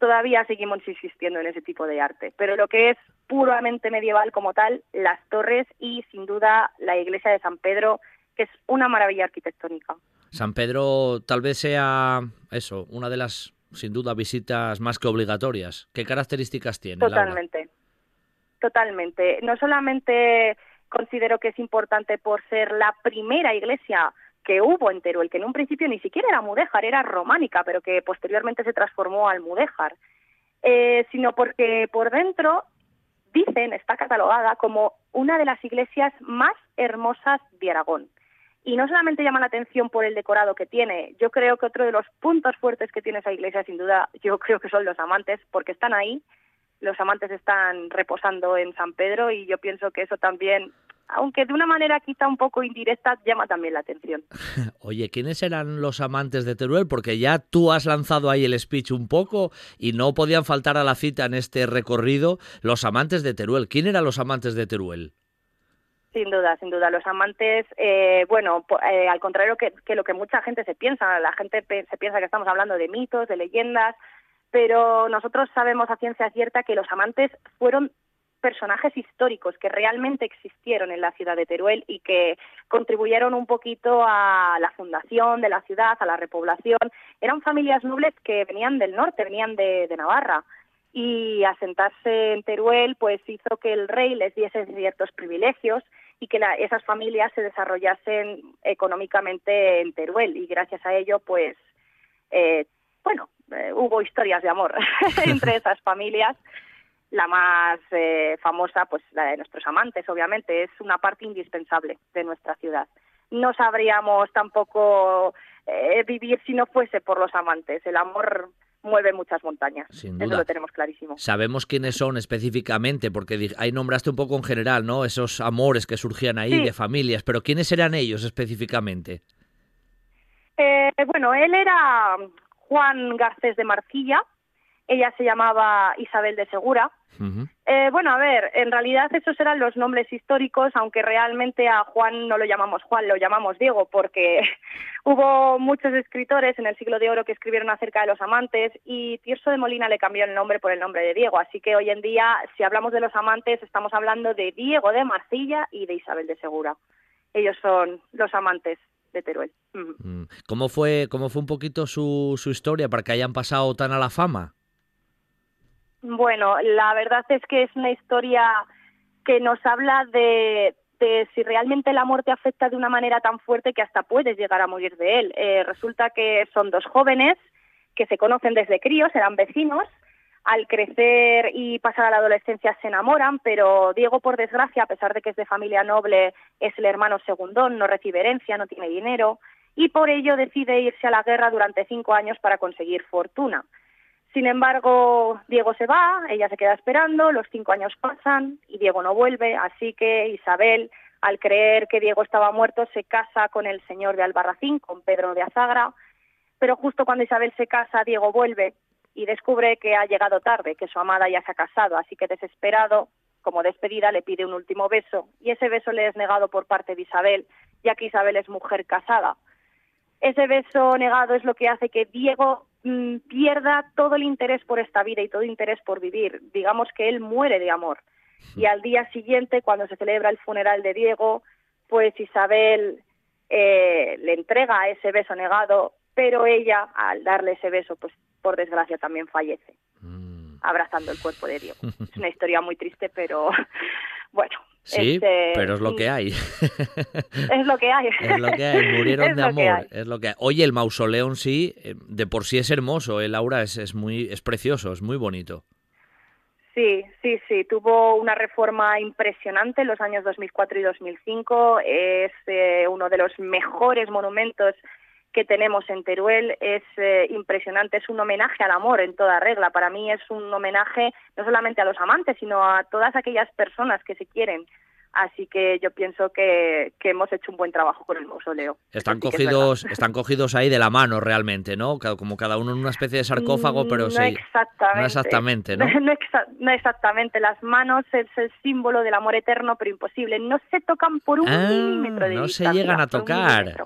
todavía seguimos insistiendo en ese tipo de arte. Pero lo que es puramente medieval como tal, las torres y sin duda la iglesia de San Pedro, que es una maravilla arquitectónica. San Pedro tal vez sea eso, una de las sin duda visitas más que obligatorias. ¿Qué características tiene? Totalmente. Totalmente. No solamente considero que es importante por ser la primera iglesia que hubo en Teruel, que en un principio ni siquiera era mudéjar, era románica, pero que posteriormente se transformó al mudéjar, eh, sino porque por dentro dicen, está catalogada como una de las iglesias más hermosas de Aragón. Y no solamente llama la atención por el decorado que tiene, yo creo que otro de los puntos fuertes que tiene esa iglesia, sin duda, yo creo que son los amantes, porque están ahí, los amantes están reposando en San Pedro y yo pienso que eso también aunque de una manera quizá un poco indirecta, llama también la atención. Oye, ¿quiénes eran los amantes de Teruel? Porque ya tú has lanzado ahí el speech un poco y no podían faltar a la cita en este recorrido los amantes de Teruel. ¿Quién eran los amantes de Teruel? Sin duda, sin duda. Los amantes, eh, bueno, eh, al contrario que, que, lo que mucha gente se piensa, la gente se piensa que estamos hablando de mitos, de leyendas, pero nosotros sabemos a ciencia cierta que los amantes fueron personajes históricos que realmente existieron en la ciudad de Teruel y que contribuyeron un poquito a la fundación de la ciudad, a la repoblación. Eran familias nobles que venían del norte, venían de, Navarra y asentarse en Teruel pues hizo que el rey les diese ciertos privilegios y que esas familias se desarrollasen económicamente en Teruel y gracias a ello pues eh, bueno eh, hubo historias de amor entre esas familias la más eh, famosa, pues la de nuestros amantes, obviamente, es una parte indispensable de nuestra ciudad. No sabríamos tampoco eh, vivir si no fuese por los amantes. El amor mueve muchas montañas. Sin duda. Eso lo tenemos clarísimo. Sabemos quiénes son específicamente, porque ahí nombraste un poco en general, ¿no? Esos amores que surgían ahí de familias, pero ¿quiénes eran ellos específicamente? Eh, bueno, él era Juan Garcés de Marcilla, ella se llamaba Isabel de Segura, eh, bueno, a ver, en realidad esos eran los nombres históricos, aunque realmente a Juan no lo llamamos Juan, lo llamamos Diego, porque hubo muchos escritores en el siglo de oro que escribieron acerca de los amantes y Tirso de Molina le cambió el nombre por el nombre de Diego. Así que hoy en día, si hablamos de los amantes, estamos hablando de Diego de Marcilla y de Isabel de Segura. Ellos son los amantes de Teruel. Mm. ¿Cómo fue, cómo fue un poquito su, su historia para que hayan pasado tan a la fama? Bueno, la verdad es que es una historia que nos habla de, si realmente la muerte afecta de una manera tan fuerte que hasta puedes llegar a morir de él. Eh, resulta que son dos jóvenes que se conocen desde críos, eran vecinos, al crecer y pasar a la adolescencia se enamoran, pero Diego, por desgracia, a pesar de que es de familia noble, es el hermano segundón, no recibe herencia, no tiene dinero, y por ello decide irse a la guerra durante cinco años para conseguir fortuna. Sin embargo, Diego se va, ella se queda esperando, los cinco años pasan y Diego no vuelve, así que Isabel, al creer que Diego estaba muerto, se casa con el señor de Albarracín, con Pedro de Azagra, pero justo cuando Isabel se casa, Diego vuelve y descubre que ha llegado tarde, que su amada ya se ha casado, así que desesperado, como despedida, le pide un último beso, y ese beso le es negado por parte de Isabel, ya que Isabel es mujer casada. Ese beso negado es lo que hace que Diego Mm, pierda todo el interés por esta vida y todo el interés por vivir. Digamos que él muere de amor. Y al día siguiente, cuando se celebra el funeral de Diego, pues Isabel eh, le entrega ese beso negado, pero ella, al darle ese beso, pues por desgracia también fallece. Abrazando el cuerpo de Diego. Es una historia muy triste, pero bueno, Sí, este, pero es lo que hay. Es lo que hay. Es lo que hay, murieron de amor, es lo que hay. Oye, el mausoleo en sí, eh, de por sí es hermoso, el aura es, es, muy, es precioso, es muy bonito. Sí, sí, sí, tuvo una reforma impresionante en los años 2004 y 2005, es eh, uno de los mejores monumentos que tenemos en Teruel es eh, impresionante, es un homenaje al amor en toda regla. Para mí es un homenaje no solamente a los amantes, sino a todas aquellas personas que se quieren Así que yo pienso que, hemos hecho un buen trabajo con el mausoleo. Están cogidos, están cogidos ahí de la mano realmente, ¿no? Como cada uno en una especie de sarcófago, mm, pero sí. Exactamente. No exactamente, ¿no? No, exactamente. Las manos es el símbolo del amor eterno, pero imposible. No se tocan por un ah, milímetro de No se llegan a tocar.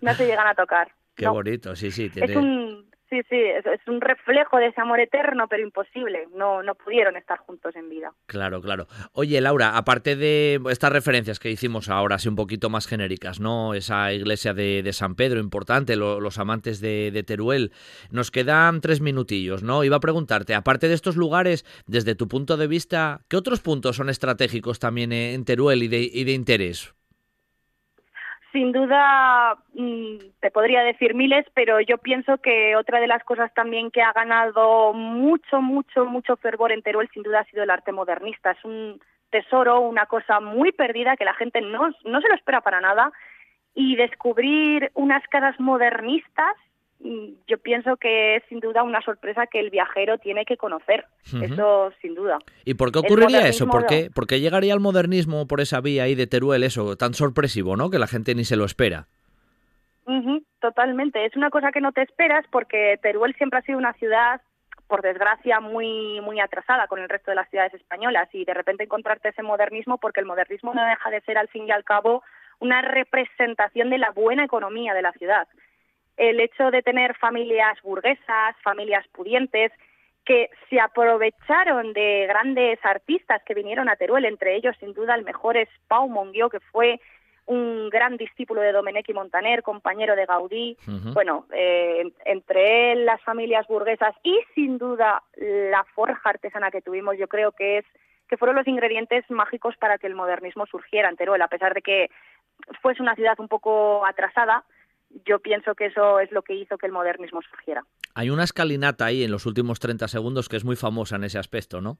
No se llegan a tocar. Qué bonito, sí, sí. Es un Sí, sí, es, un reflejo de ese amor eterno, pero imposible. No, no pudieron estar juntos en vida. Claro, claro. Oye, Laura, aparte de estas referencias que hicimos ahora, así un poquito más genéricas, ¿no? Esa iglesia de, San Pedro, importante, los amantes de, Teruel, nos quedan tres minutillos, ¿no? Iba a preguntarte, aparte de estos lugares, desde tu punto de vista, ¿qué otros puntos son estratégicos también en Teruel y de, y de interés? Sin duda, mm, te podría decir miles, pero yo pienso que otra de las cosas también que ha ganado mucho, mucho, mucho fervor en Teruel, sin duda, ha sido el arte modernista. Es un tesoro, una cosa muy perdida que la gente no, no se lo espera para nada. Y descubrir unas caras modernistas yo pienso que es sin duda una sorpresa que el viajero tiene que conocer. Eso sin duda. ¿Y por qué ocurriría eso? ¿Por qué, ¿Por qué llegaría el modernismo por esa vía ahí de Teruel, eso tan sorpresivo, ¿no? Que la gente ni se lo espera. totalmente. Es una cosa que no te esperas porque Teruel siempre ha sido una ciudad por desgracia muy muy atrasada con el resto de las ciudades españolas y de repente encontrarte ese modernismo porque el modernismo no deja de ser al fin y al cabo una representación de la buena economía de la ciudad el hecho de tener familias burguesas, familias pudientes, que se aprovecharon de grandes artistas que vinieron a Teruel, entre ellos sin duda el mejor es Pau Monguió, que fue un gran discípulo de Domenech y Montaner, compañero de Gaudí, bueno, eh, entre él, las familias burguesas y sin duda la forja artesana que tuvimos, yo creo que es que fueron los ingredientes mágicos para que el modernismo surgiera en Teruel, a pesar de que fuese una ciudad un poco atrasada, yo pienso que eso es lo que hizo que el modernismo surgiera. Hay una escalinata ahí en los últimos 30 segundos que es muy famosa en ese aspecto, ¿no?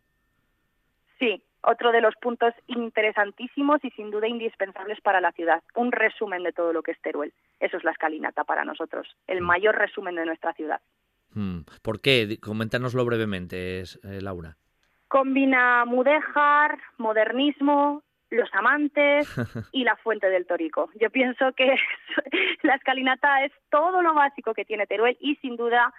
Sí, otro de los puntos interesantísimos y sin duda indispensables para la ciudad. Un resumen de todo lo que es Teruel. Eso es la escalinata para nosotros, el mm. mayor resumen de nuestra ciudad. Mm. ¿Por qué? Coméntanoslo brevemente, eh, Laura. Combina mudéjar, modernismo, los amantes y la fuente del Torico. Yo pienso que la escalinata es todo lo básico que tiene Teruel y sin duda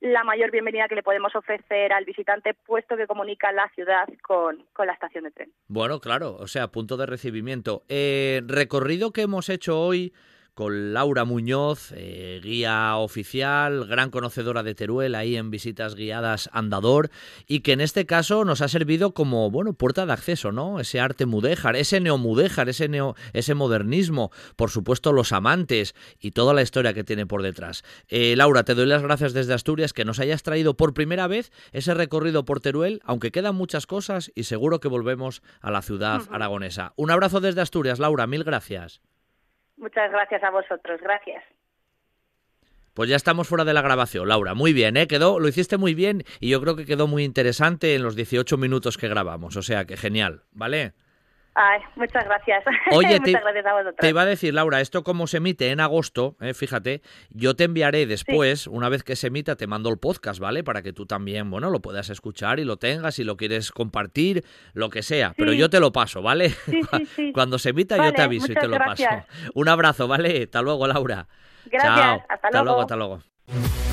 la mayor bienvenida que le podemos ofrecer al visitante, puesto que comunica la ciudad con, la estación de tren. Bueno, claro, o sea, punto de recibimiento. Eh, recorrido que hemos hecho hoy con Laura Muñoz, eh, guía oficial, gran conocedora de Teruel ahí en visitas guiadas Andador y que en este caso nos ha servido como, bueno, puerta de acceso, ¿no? Ese arte mudéjar, ese neomudéjar, ese neo, ese modernismo, por supuesto los amantes y toda la historia que tiene por detrás. Eh, Laura, te doy las gracias desde Asturias que nos hayas traído por primera vez ese recorrido por Teruel, aunque quedan muchas cosas y seguro que volvemos a la ciudad aragonesa. Un abrazo desde Asturias, Laura, mil gracias. Muchas gracias a vosotros, gracias. Pues ya estamos fuera de la grabación, Laura. Muy bien, ¿eh? Quedó, lo hiciste muy bien y yo creo que quedó muy interesante en los 18 minutos que grabamos. O sea que genial, ¿vale? Ay, muchas gracias. Oye, muchas gracias a te iba a decir, Laura, esto como se emite en agosto, eh, fíjate, yo te enviaré después, una vez que se emita, te mando el podcast, ¿vale? Para que tú también, bueno, lo puedas escuchar y lo tengas, si lo quieres compartir, lo que sea. Pero yo te lo paso, ¿vale? Cuando se emita yo te aviso y te lo paso. Un abrazo, ¿vale? Hasta luego, Laura. Gracias, hasta, luego. Hasta luego.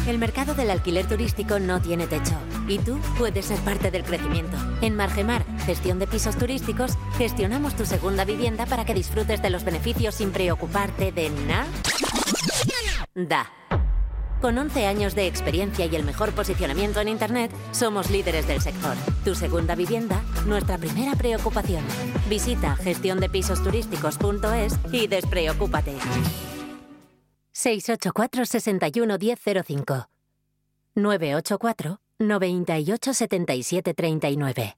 El mercado del alquiler turístico no tiene techo y tú puedes ser parte del crecimiento. En Margemar, gestión de pisos turísticos, gestionamos tu segunda vivienda para que disfrutes de los beneficios sin preocuparte de nada. Da. Con 11 años de experiencia y el mejor posicionamiento en Internet, somos líderes del sector. Tu segunda vivienda, nuestra primera preocupación. Visita gestiondepisosturísticos.es y despreocúpate. 684 61 1005 984 98 77 39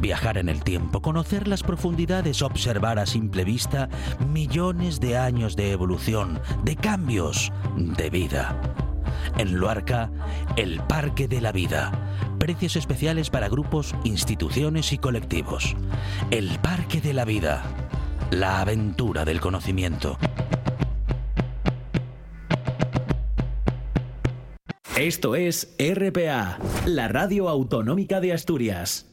Viajar en el tiempo, conocer las profundidades, observar a simple vista millones de años de evolución, de cambios, de vida. En Luarca, el Parque de la Vida. Precios especiales para grupos, instituciones y colectivos. El Parque de la Vida. La aventura del conocimiento. Esto es RPA, la radio autonómica de Asturias.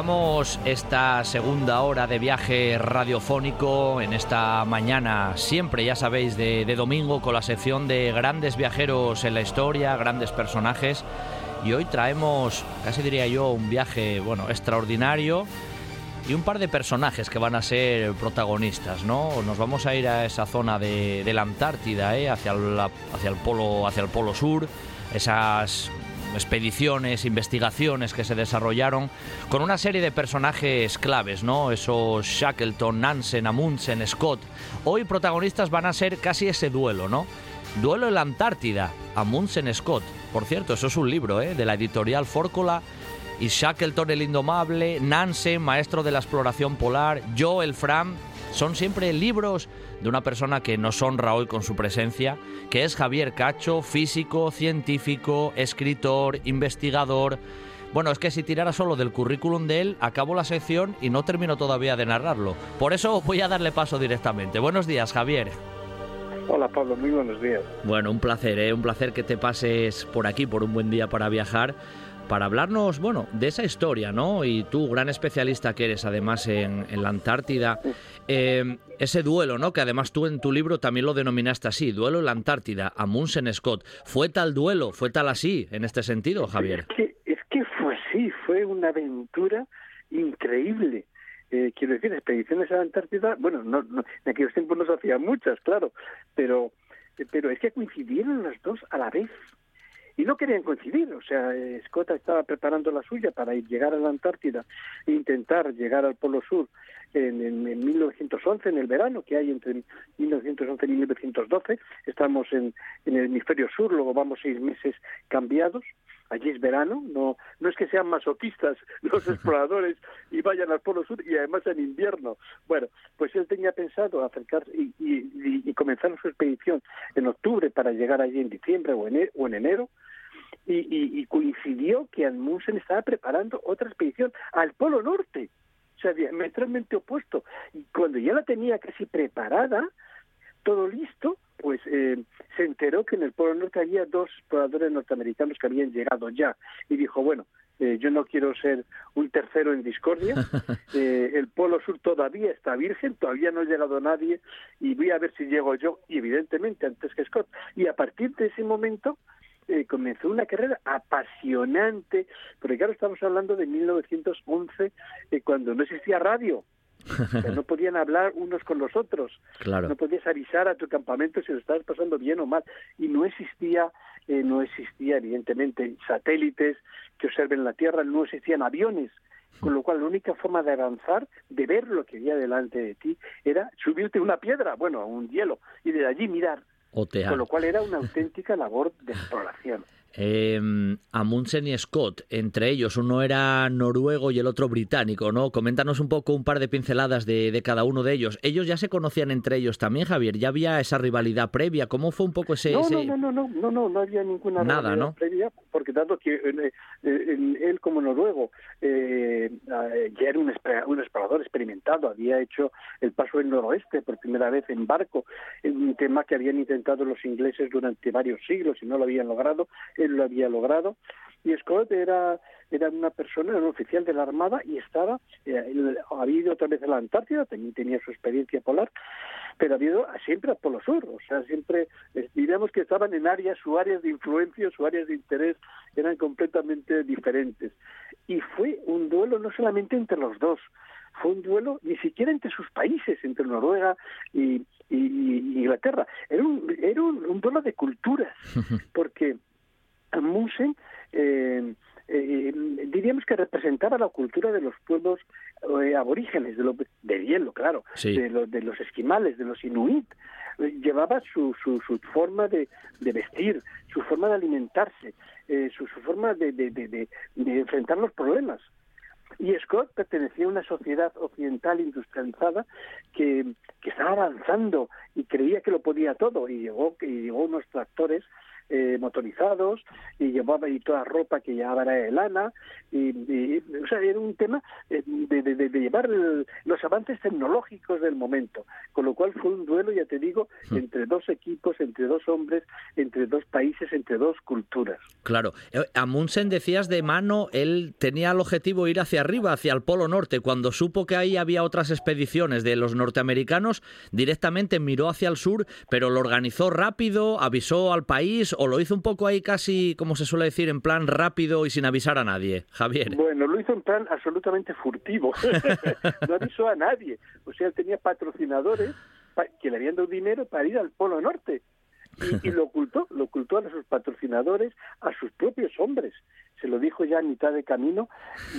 Comenzamos esta segunda hora de viaje radiofónico en esta mañana, siempre ya sabéis, de, domingo con la sección de grandes viajeros en la historia, grandes personajes. Y hoy traemos, casi diría yo, un viaje, bueno, extraordinario y un par de personajes que van a ser protagonistas, ¿no? Nos vamos a ir a esa zona de, la Antártida, ¿eh? hacia, hacia, el polo, hacia el polo sur, esas expediciones, investigaciones que se desarrollaron con una serie de personajes claves, ¿no? Esos Shackleton, Nansen, Amundsen, Scott. Hoy protagonistas van a ser casi ese duelo, ¿no? Duelo en la Antártida, Amundsen Scott. Por cierto, eso es un libro, ¿eh? De la editorial Fórcola y Shackleton el Indomable, Nansen, maestro de la exploración polar, Joe el Fram, son siempre libros de una persona que nos honra hoy con su presencia, que es Javier Cacho, físico, científico, escritor, investigador. Bueno, es que si tirara solo del currículum de él, acabo la sección y no termino todavía de narrarlo. Por eso voy a darle paso directamente. Buenos días, Javier. Hola Pablo, muy buenos días. Bueno, un placer, ¿eh? un placer que te pases por aquí por un buen día para viajar para hablarnos, bueno, de esa historia, ¿no? Y tú, gran especialista que eres además en, la Antártida, eh, ese duelo, ¿no? Que además tú en tu libro también lo denominaste así, duelo en la Antártida, Amundsen Scott. ¿Fue tal duelo, fue tal así, en este sentido, Javier? Es que, es que fue así, fue una aventura increíble. Eh, quiero decir, expediciones a la Antártida, bueno, no, en aquellos tiempos no se hacían muchas, claro, pero, pero es que coincidieron las dos a la vez y no querían coincidir. O sea, Scott estaba preparando la suya para ir, llegar a la Antártida e intentar llegar al Polo Sur en, en, 1911, en el verano que hay entre 1911 y 1912. Estamos en, en el hemisferio sur, luego vamos seis meses cambiados allí es verano, no, no es que sean masoquistas los exploradores y vayan al Polo Sur y además en invierno. Bueno, pues él tenía pensado acercarse y, y, comenzar su expedición en octubre para llegar allí en diciembre o en, e, o en enero, y, coincidió que Amundsen estaba preparando otra expedición al Polo Norte, o sea, diametralmente opuesto. Y cuando ya la tenía casi preparada, todo listo, pues eh, se enteró que en el Polo Norte había dos exploradores norteamericanos que habían llegado ya y dijo, bueno, eh, yo no quiero ser un tercero en discordia, eh, el Polo Sur todavía está virgen, todavía no ha llegado nadie y voy a ver si llego yo, y evidentemente antes que Scott. Y a partir de ese momento eh, comenzó una carrera apasionante, porque claro, estamos hablando de 1911, eh, cuando no existía radio. No podían hablar unos con los otros. No podías avisar a tu campamento si lo estabas pasando bien o mal. Y no existía, eh, no existía evidentemente satélites que observen la Tierra, no existían aviones. Con lo cual, la única forma de avanzar, de ver lo que había delante de ti, era subirte una piedra, bueno, un hielo, y de allí mirar. Con lo cual era una auténtica labor de exploración. Eh, Amundsen y Scott, entre ellos, uno era noruego y el otro británico, ¿no? Coméntanos un poco un par de pinceladas de, cada uno de ellos. Ellos ya se conocían entre ellos también, Javier, ya había esa rivalidad previa. ¿Cómo fue un poco ese...? No, no, no, no, no, no, no, había ninguna Nada, rivalidad previa, porque dado que eh, eh, él como noruego eh, ya era un, un explorador experimentado, había hecho el paso del noroeste por primera vez en barco, un tema que habían intentado los ingleses durante varios siglos y no lo habían logrado, él lo había logrado, y Scott era, era una persona, era un oficial de la Armada y estaba, eh, había ido otra vez a la Antártida, también tenía su experiencia polar, pero había ido siempre al Polo Sur, o sea, siempre, eh, digamos que estaban en áreas, sus áreas de influencia, sus áreas de interés eran completamente diferentes. Y fue un duelo no solamente entre los dos, fue un duelo ni siquiera entre sus países, entre Noruega y, Inglaterra. Era un, era un duelo de culturas, porque Amundsen eh, eh, diríamos que representaba la cultura de los pueblos eh, aborígenes, de, lo, de hielo, claro, de, de los esquimales, de los inuit. Llevaba su, su, su forma de, de, vestir, su forma de alimentarse, su, su, forma de, de, de, enfrentar los problemas. Y Scott pertenecía a una sociedad occidental industrializada que, que estaba avanzando y creía que lo podía todo. Y llegó, y llegó unos tractores eh, motorizados y llevaba y toda ropa que llevaba era de lana y, o sea era un tema eh, de, de, de llevar los avances tecnológicos del momento con lo cual fue un duelo ya te digo entre dos equipos entre dos hombres entre dos países entre dos culturas. Claro eh, Amundsen decías de mano él tenía el objetivo ir hacia arriba hacia el polo norte. Cuando supo que ahí había otras expediciones de los norteamericanos directamente miró hacia el sur pero lo organizó rápido avisó al país o lo hizo un poco ahí casi, como se suele decir, en plan rápido y sin avisar a nadie, Javier. Bueno, lo hizo en plan absolutamente furtivo. no avisó a nadie. O sea, él tenía patrocinadores que le habían dado dinero para ir al Polo Norte. Y, lo ocultó, lo ocultó a sus patrocinadores, a sus propios hombres. Se lo dijo ya a mitad de camino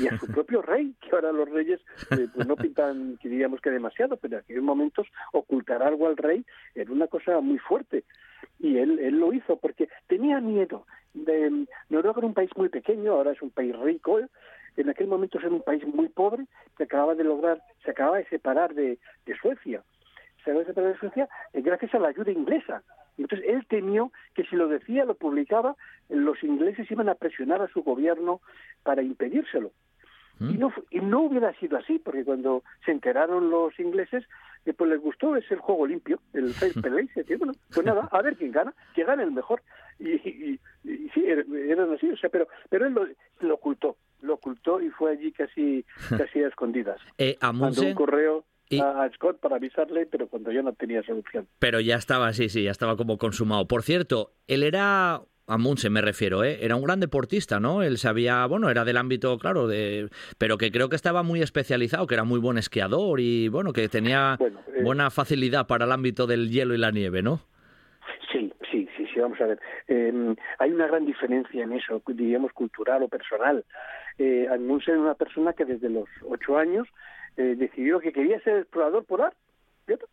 y a su propio rey, que ahora los reyes eh, pues no pintan, diríamos que demasiado, pero en aquellos momentos ocultar algo al rey era una cosa muy fuerte y él, él lo hizo porque tenía miedo. De, Noruega era un país muy pequeño, ahora es un país rico, en aquel momento era un país muy pobre que acababa de lograr, se acababa de separar de, de Suecia, se acababa de separar de Suecia eh, gracias a la ayuda inglesa. Entonces él temió que si lo decía, lo publicaba, los ingleses iban a presionar a su gobierno para impedírselo. Y, no, y no hubiera sido así, porque cuando se enteraron los ingleses, pues les gustó, es el juego limpio, el fair play, y bueno, pues nada, a ver quién gana, que gane el mejor. Y, y, sí, er, eran así, o sea, pero, pero él lo, ocultó, lo ocultó y fue allí casi, casi a escondidas. Eh, Mandó un correo a Scott para avisarle, pero cuando ya no tenía solución. Pero ya estaba, sí, sí, ya estaba como consumado. Por cierto, él era Amundsen me refiero, ¿eh? era un gran deportista, ¿no? Él sabía, bueno, era del ámbito, claro, de, pero que creo que estaba muy especializado, que era muy buen esquiador y, bueno, que tenía eh, buena facilidad para el ámbito del hielo y la nieve, ¿no? Sí, sí, sí, sí, vamos a ver. Em, hay una gran diferencia en eso, diríamos cultural o personal. Eh, Amundsen era una persona que desde los ocho años eh, decidió que quería ser explorador polar, ¿cierto?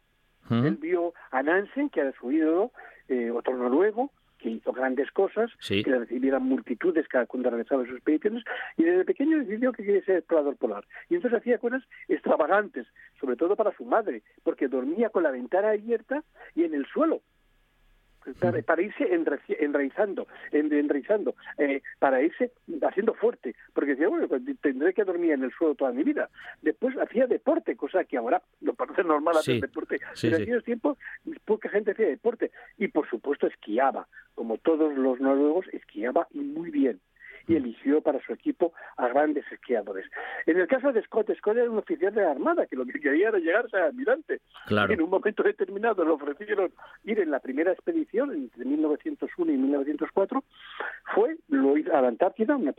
Él vio a Nansen, que era su ídolo, eh, otro noruego, que hizo grandes cosas, que le recibieran multitudes cada cuando realizaba sus expediciones, y desde pequeño decidió que quería ser explorador polar. Y entonces hacía cosas extravagantes, sobre todo para su madre, porque dormía con la ventana abierta y en el suelo para, irse enraizando, enraizando eh, para irse haciendo fuerte, porque decía, bueno, pues tendré que dormir en el suelo toda mi vida. Después hacía deporte, cosa que ahora no parece normal hacer deporte. en aquellos tiempos poca gente hacía deporte y por supuesto esquiaba, como todos los noruegos, esquiaba y muy bien y eligió para su equipo a grandes esquiadores. En el caso de Scott, Scott era un oficial de la Armada que lo que quería era llegar a almirante. En un momento determinado le ofrecieron ir en la primera expedición entre 1901 y 1904. Fue, lo hizo a la Antártida, una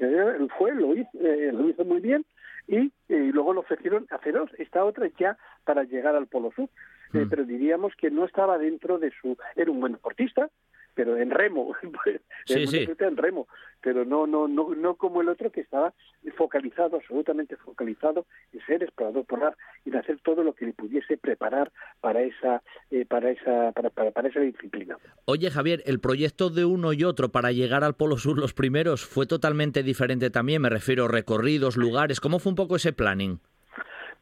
fue, lo hizo, eh, lo hizo muy bien y, eh, luego le ofrecieron hacer esta otra ya para llegar al Polo Sur. Eh, mm. pero diríamos que no estaba dentro de su... Era un buen deportista, pero en remo, sí, sí. en remo, pero no, no, no, no como el otro que estaba focalizado, absolutamente focalizado en ser explorador polar y en hacer todo lo que le pudiese preparar para esa, eh, para esa, para, para, esa disciplina. Oye Javier, el proyecto de uno y otro para llegar al Polo Sur los primeros fue totalmente diferente también, me refiero recorridos, lugares, ¿cómo fue un poco ese planning?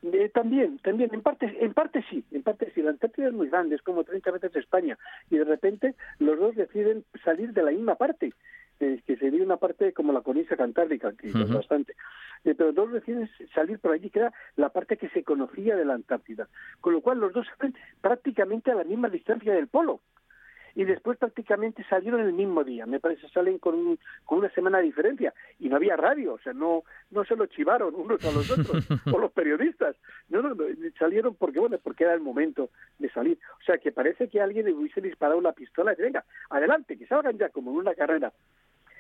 Eh, también, también, en parte, en parte sí, en parte sí. La Antártida es muy grande, es como 30 veces España, y de repente los dos deciden salir de la misma parte, eh, que sería una parte como la cornisa cantábrica, que es bastante. Eh, pero los dos deciden salir por allí, que era la parte que se conocía de la Antártida. Con lo cual los dos salen prácticamente a la misma distancia del polo y después prácticamente salieron el mismo día. Me parece salen con, con una semana de diferencia y no había radio, o sea, no no se lo chivaron unos a los otros o los periodistas. No, no, salieron porque bueno, porque era el momento de salir. O sea, que parece que alguien le hubiese disparado una pistola y dice, venga, adelante, que salgan ya como en una carrera.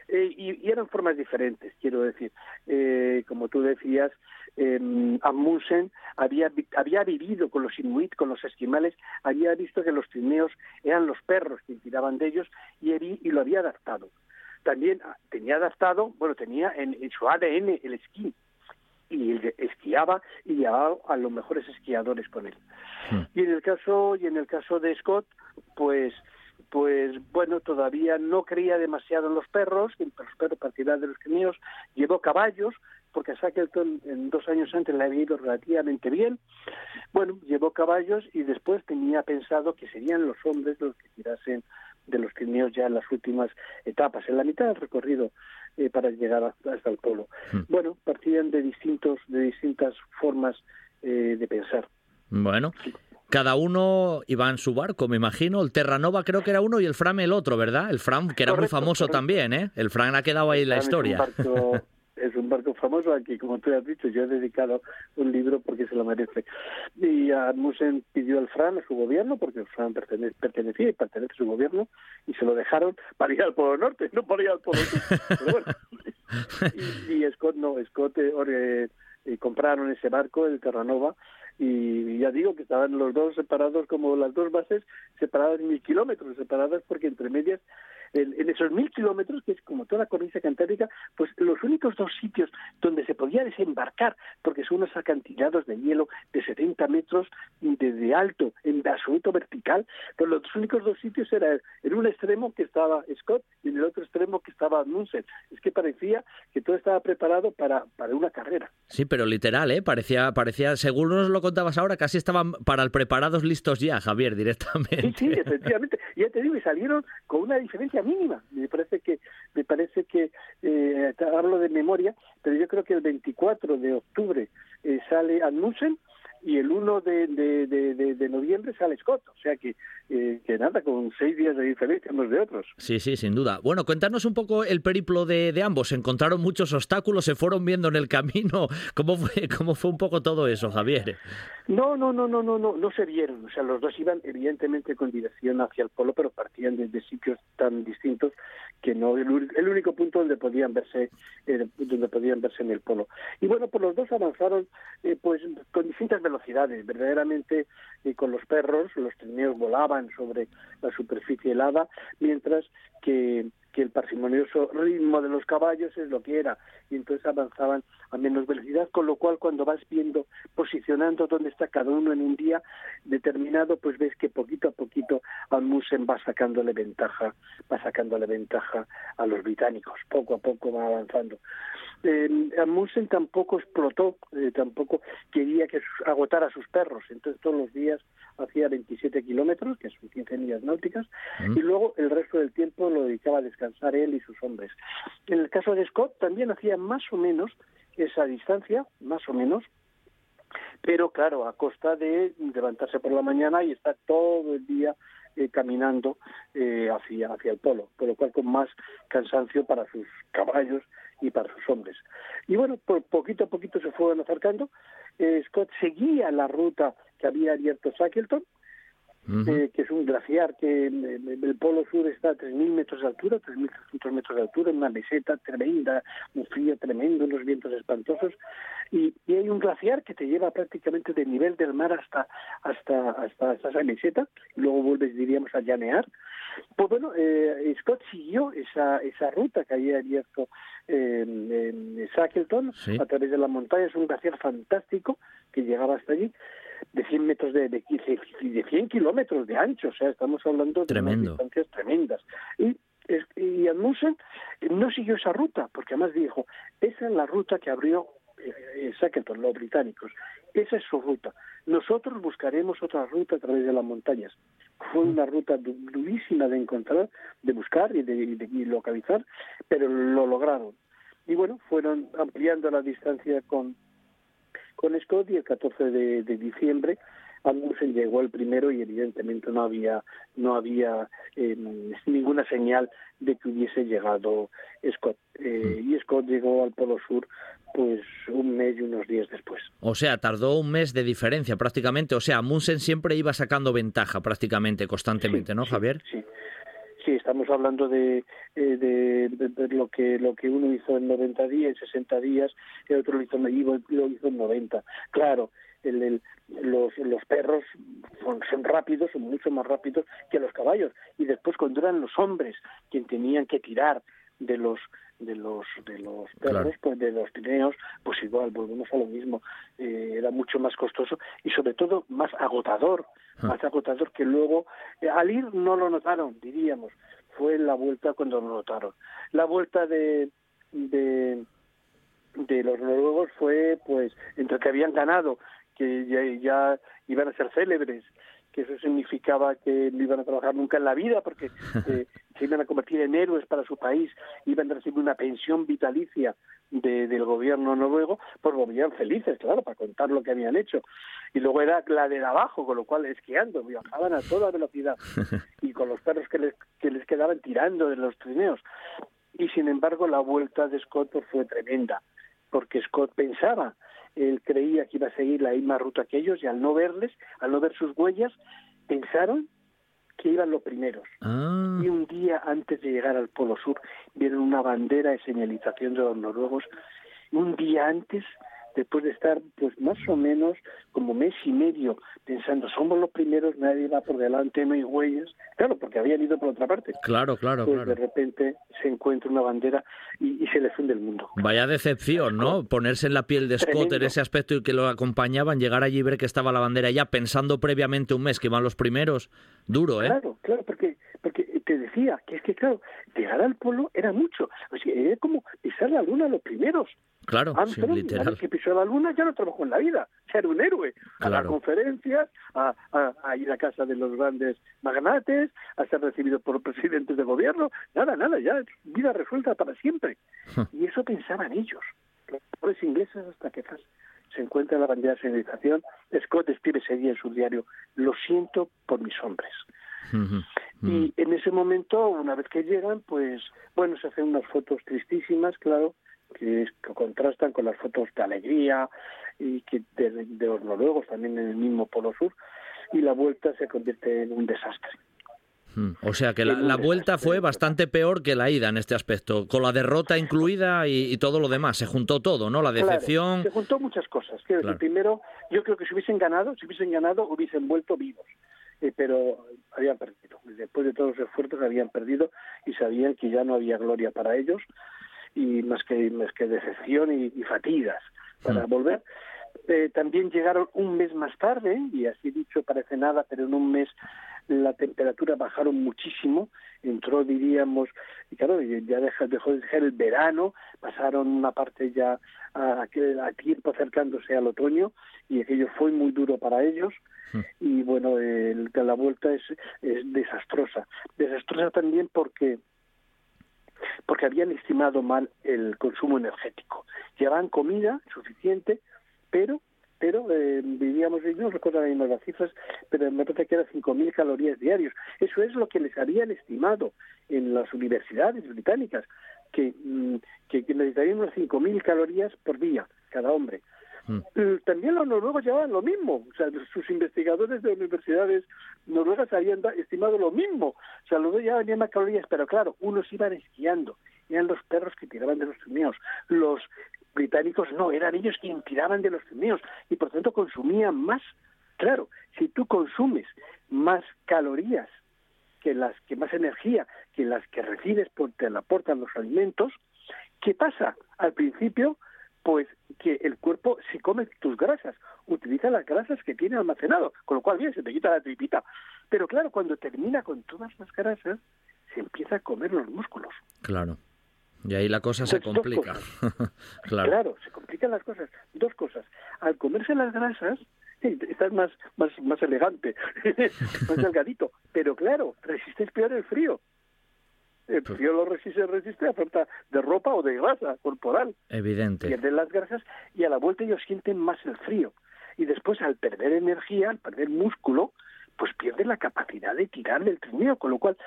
Eh, y, eran formas diferentes, quiero decir. Eh, como tú decías, eh, Amundsen había, había vivido con los inuit, con los esquimales, había visto que los trineos eran los perros que tiraban de ellos y, y lo había adaptado. también tenía adaptado, bueno, tenía en, su ADN el esquí y esquiaba y llevaba a los mejores esquiadores con él. Hmm. Y en el caso y en el caso de Scott, pues pues bueno, todavía no creía demasiado en los perros, en los perros particular de los míos, llevó caballos, porque a Shackleton en dos años antes le había ido relativamente bien. Bueno, llevó caballos y después tenía pensado que serían los hombres los que tirasen de los trineos ya en las últimas etapas, en la mitad del recorrido eh, para llegar hasta el polo. Hmm. Bueno, partían de distintos, de distintas formas eh, de pensar. Bueno. Cada uno iba en su barco, me imagino. El Terranova creo que era uno y el Fram el otro, ¿verdad? El Fram, que era muy famoso también, ¿eh? El Fram ha quedado ahí en la historia. es un barco famoso al que, como tú has dicho, yo he dedicado un libro porque se lo merece. Y Musen pidió al Fran, a su gobierno, porque el Fran pertenecía y pertenece a su gobierno, y se lo dejaron para ir al Polo Norte, no para ir al Polo Sur. Pero bueno. y, Scott no, Scott eh, eh, compraron ese barco, el Terranova, y ya digo que estaban los dos separados como las dos bases separadas mil kilómetros, separadas porque entre medias en, esos mil kilómetros, que es como toda la cornisa cantábrica, pues los únicos dos sitios donde se podía desembarcar, porque son unos acantilados de hielo de 70 metros de, alto, en absoluto vertical, pues los únicos dos sitios eran en un extremo que estaba Scott y en el otro extremo que estaba Munsen. Es que parecía que todo estaba preparado para, para una carrera. Sí, pero literal, ¿eh? Parecía, parecía, según nos lo contabas ahora, casi estaban para el preparados listos ya, Javier, directamente. Sí, sí, efectivamente. Ya te digo, y salieron con una diferencia mínima. Me parece que, me parece que eh, hablo de memoria, pero yo creo que el 24 de octubre eh, sale Admussen y el 1 de, de, de, noviembre sale Scott. O sea que, eh, que nada, con seis días de diferencia unos de otros. Sí, sí, sin duda. Bueno, cuéntanos un poco el periplo de, de ambos. ¿Se encontraron muchos obstáculos? ¿Se fueron viendo en el camino? ¿Cómo fue, cómo fue un poco todo eso, Javier? No, no, no, no, no, no, no se vieron. O sea, los dos iban evidentemente con dirección hacia el polo, pero partían desde sitios tan distintos que no el, único punto donde podían verse eh, donde podían verse en el polo. Y bueno, pues los dos avanzaron eh, pues con distintas velocidades. Verdaderamente eh, con los perros, los trineos volaban sobre la superficie helada, mientras que que el parsimonioso ritmo de los caballos es lo que era, y entonces avanzaban a menos velocidad, con lo cual cuando vas viendo, posicionando dónde está cada uno en un día determinado, pues ves que poquito a poquito Almusen va sacándole ventaja, va sacándole ventaja a los británicos, poco a poco va avanzando. Eh, Amundsen tampoco explotó, eh, tampoco quería que agotara a sus perros, entonces todos los días hacía 27 kilómetros, que son 15 millas náuticas, y luego el resto del tiempo lo dedicaba a descansar él y sus hombres. En el caso de Scott también hacía más o menos esa distancia, más o menos, pero claro, a costa de levantarse por la mañana y estar todo el día eh, caminando eh, hacia, hacia el polo, por lo cual con más cansancio para sus caballos y para sus hombres. Y bueno, por poquito a poquito se fueron acercando. Eh, Scott seguía la ruta que había abierto Shackleton, eh, que es un glaciar que el polo sur está a 3.000 metros de altura, 3.300 metros de altura, en una meseta tremenda, un frío tremendo, unos vientos espantosos, y, hay un glaciar que te lleva prácticamente del nivel del mar hasta hasta hasta, esa meseta, y luego vuelves, diríamos, a llanear. Pues bueno, eh, Scott siguió esa, esa ruta que había abierto en, en Shackleton a través de la montaña, es un glaciar fantástico que llegaba hasta allí, de 100 metros de, de, de 100 kilómetros de ancho, o sea, estamos hablando de distancias tremendas. Y, y Amundsen no siguió esa ruta, porque además dijo, esa es la ruta que abrió eh, Shackleton, los británicos, esa es su ruta. Nosotros buscaremos otra ruta a través de las montañas. Fue una ruta durísima de encontrar, de buscar y de, de localizar, pero lo lograron. Y bueno, fueron ampliando la distancia con, con Scott y el 14 de, diciembre Amundsen llegó el primero y evidentemente no había no había em, ninguna señal de que hubiese llegado Scott eh, y Scott llegó al Polo Sur pues un mes y unos días después. O sea, tardó un mes de diferencia prácticamente. O sea, Amundsen siempre iba sacando ventaja prácticamente, constantemente, ¿no, Javier? Sí, sí, estamos hablando de, eh, de, lo que lo que uno hizo en 90 días, en 60 días, y el otro lo hizo, lo hizo en 90. Claro, el, los, los perros son, son, rápidos, son mucho más rápidos que los caballos. Y después cuando eran los hombres quienes tenían que tirar de los de los de los perros pues de los trineos pues igual volvemos a lo mismo. Eh, era mucho más costoso y sobre todo más agotador ah. más agotador que luego eh, al ir no lo notaron diríamos. Fue la vuelta cuando lo notaron. La vuelta de de de los noruegos fue pues entre que habían ganado que ya, ya iban a ser célebres que eso significaba que no iban a trabajar nunca en la vida porque eh, se iban a convertir en héroes para su país, iban a recibir una pensión vitalicia del gobierno noruego, pues volvían felices, claro, para contar lo que habían hecho. Y luego era la de abajo, con lo cual esquiando, viajaban a toda velocidad y con los perros que les, que les quedaban tirando de los trineos. Y sin embargo la vuelta de Scott pues, fue tremenda, porque Scott pensaba él creía que iba a seguir la misma ruta que ellos y al no verles, al no ver sus huellas, pensaron que iban los primeros. Ah. Y un día antes de llegar al Polo Sur vieron una bandera de señalización de los noruegos. Un día antes después de estar pues más o menos como mes y medio pensando somos los primeros nadie va por delante no hay huellas. Claro porque habían ido por otra parte. Claro claro pues claro. de repente se encuentra una bandera y, se le funde el mundo. Vaya decepción no ponerse en la piel de Scott en ese aspecto y que lo acompañaban llegar allí y ver que estaba la bandera ya pensando previamente un mes que iban los primeros. Duro eh claro claro porque porque te decía que es que claro llegar al polo era mucho. O sea, era como pisar la luna los primeros Claro, sí, literal. que pisó la luna ya no trabajó en la vida, era un héroe. A las conferencias, a, a, ir a casa de los grandes magnates, a ser recibido por presidentes de gobierno, nada, nada, ya vida resuelta para siempre. y eso pensaban ellos, los pobres ingleses hasta que se encuentra la bandera de señalización. Scott escribe ese día en su diario, lo siento por mis hombres. Y en ese momento, una vez que llegan, pues, bueno, se hacen unas fotos tristísimas, claro, que, contrastan con las fotos de alegría y que de, los noruegos también en el mismo Polo Sur y la vuelta se convierte en un desastre. Hmm. O sea que la, vuelta fue bastante peor que la ida en este aspecto, con la derrota incluida y, todo lo demás. Se juntó todo, ¿no? La decepción. se juntó muchas cosas. primero, yo creo que si hubiesen ganado, si hubiesen ganado, hubiesen vuelto vivos. Eh, pero habían perdido. Después de todos los esfuerzos habían perdido y sabían que ya no había gloria para ellos y más que, más que decepción y, fatigas para mm. volver. Eh, también llegaron un mes más tarde, y así dicho parece nada, pero en un mes la temperatura bajaron muchísimo, entró, diríamos, y claro, ya dejó, dejó de ser el verano, pasaron una parte ya a, a, tiempo acercándose al otoño, y aquello fue muy duro para ellos, mm. y bueno, el, la vuelta es, es desastrosa. Desastrosa también porque porque habían estimado mal el consumo energético. Llevaban comida suficiente, pero pero eh, vivíamos, no recuerdo las cifras, pero me parece que eran 5.000 calorías diarios. Eso es lo que les habían estimado en las universidades británicas, que, mm, que necesitarían unas 5.000 calorías por día cada hombre. También los noruegos llevaban lo mismo, o sea, sus investigadores de universidades noruegas habían estimado lo mismo, o sea, los dos llevaban más calorías, pero claro, unos iban esquiando, eran los perros que tiraban de los trineos, los británicos no, eran ellos quienes tiraban de los trineos y por tanto consumían más. Claro, si tú consumes más calorías que las que más energía que las que recibes porque te la aportan los alimentos, ¿qué pasa? Al principio pues que el cuerpo si come tus grasas, utiliza las grasas que tiene almacenado, con lo cual bien, se te quita la tripita. Pero claro, cuando termina con todas las grasas, se empieza a comer los músculos. Claro. Y ahí la cosa se complica. claro. claro, se complican las cosas. Dos cosas. Al comerse las grasas, estás más, más, más elegante, más delgadito. Pero claro, resistes peor el frío. El pues frío lo resiste, resiste a falta de ropa o de grasa corporal. Evidente. Pierden las grasas y a la vuelta ellos sienten más el frío. Y después, al perder energía, al perder músculo, pues pierden la capacidad de tirar del trineo, con lo cual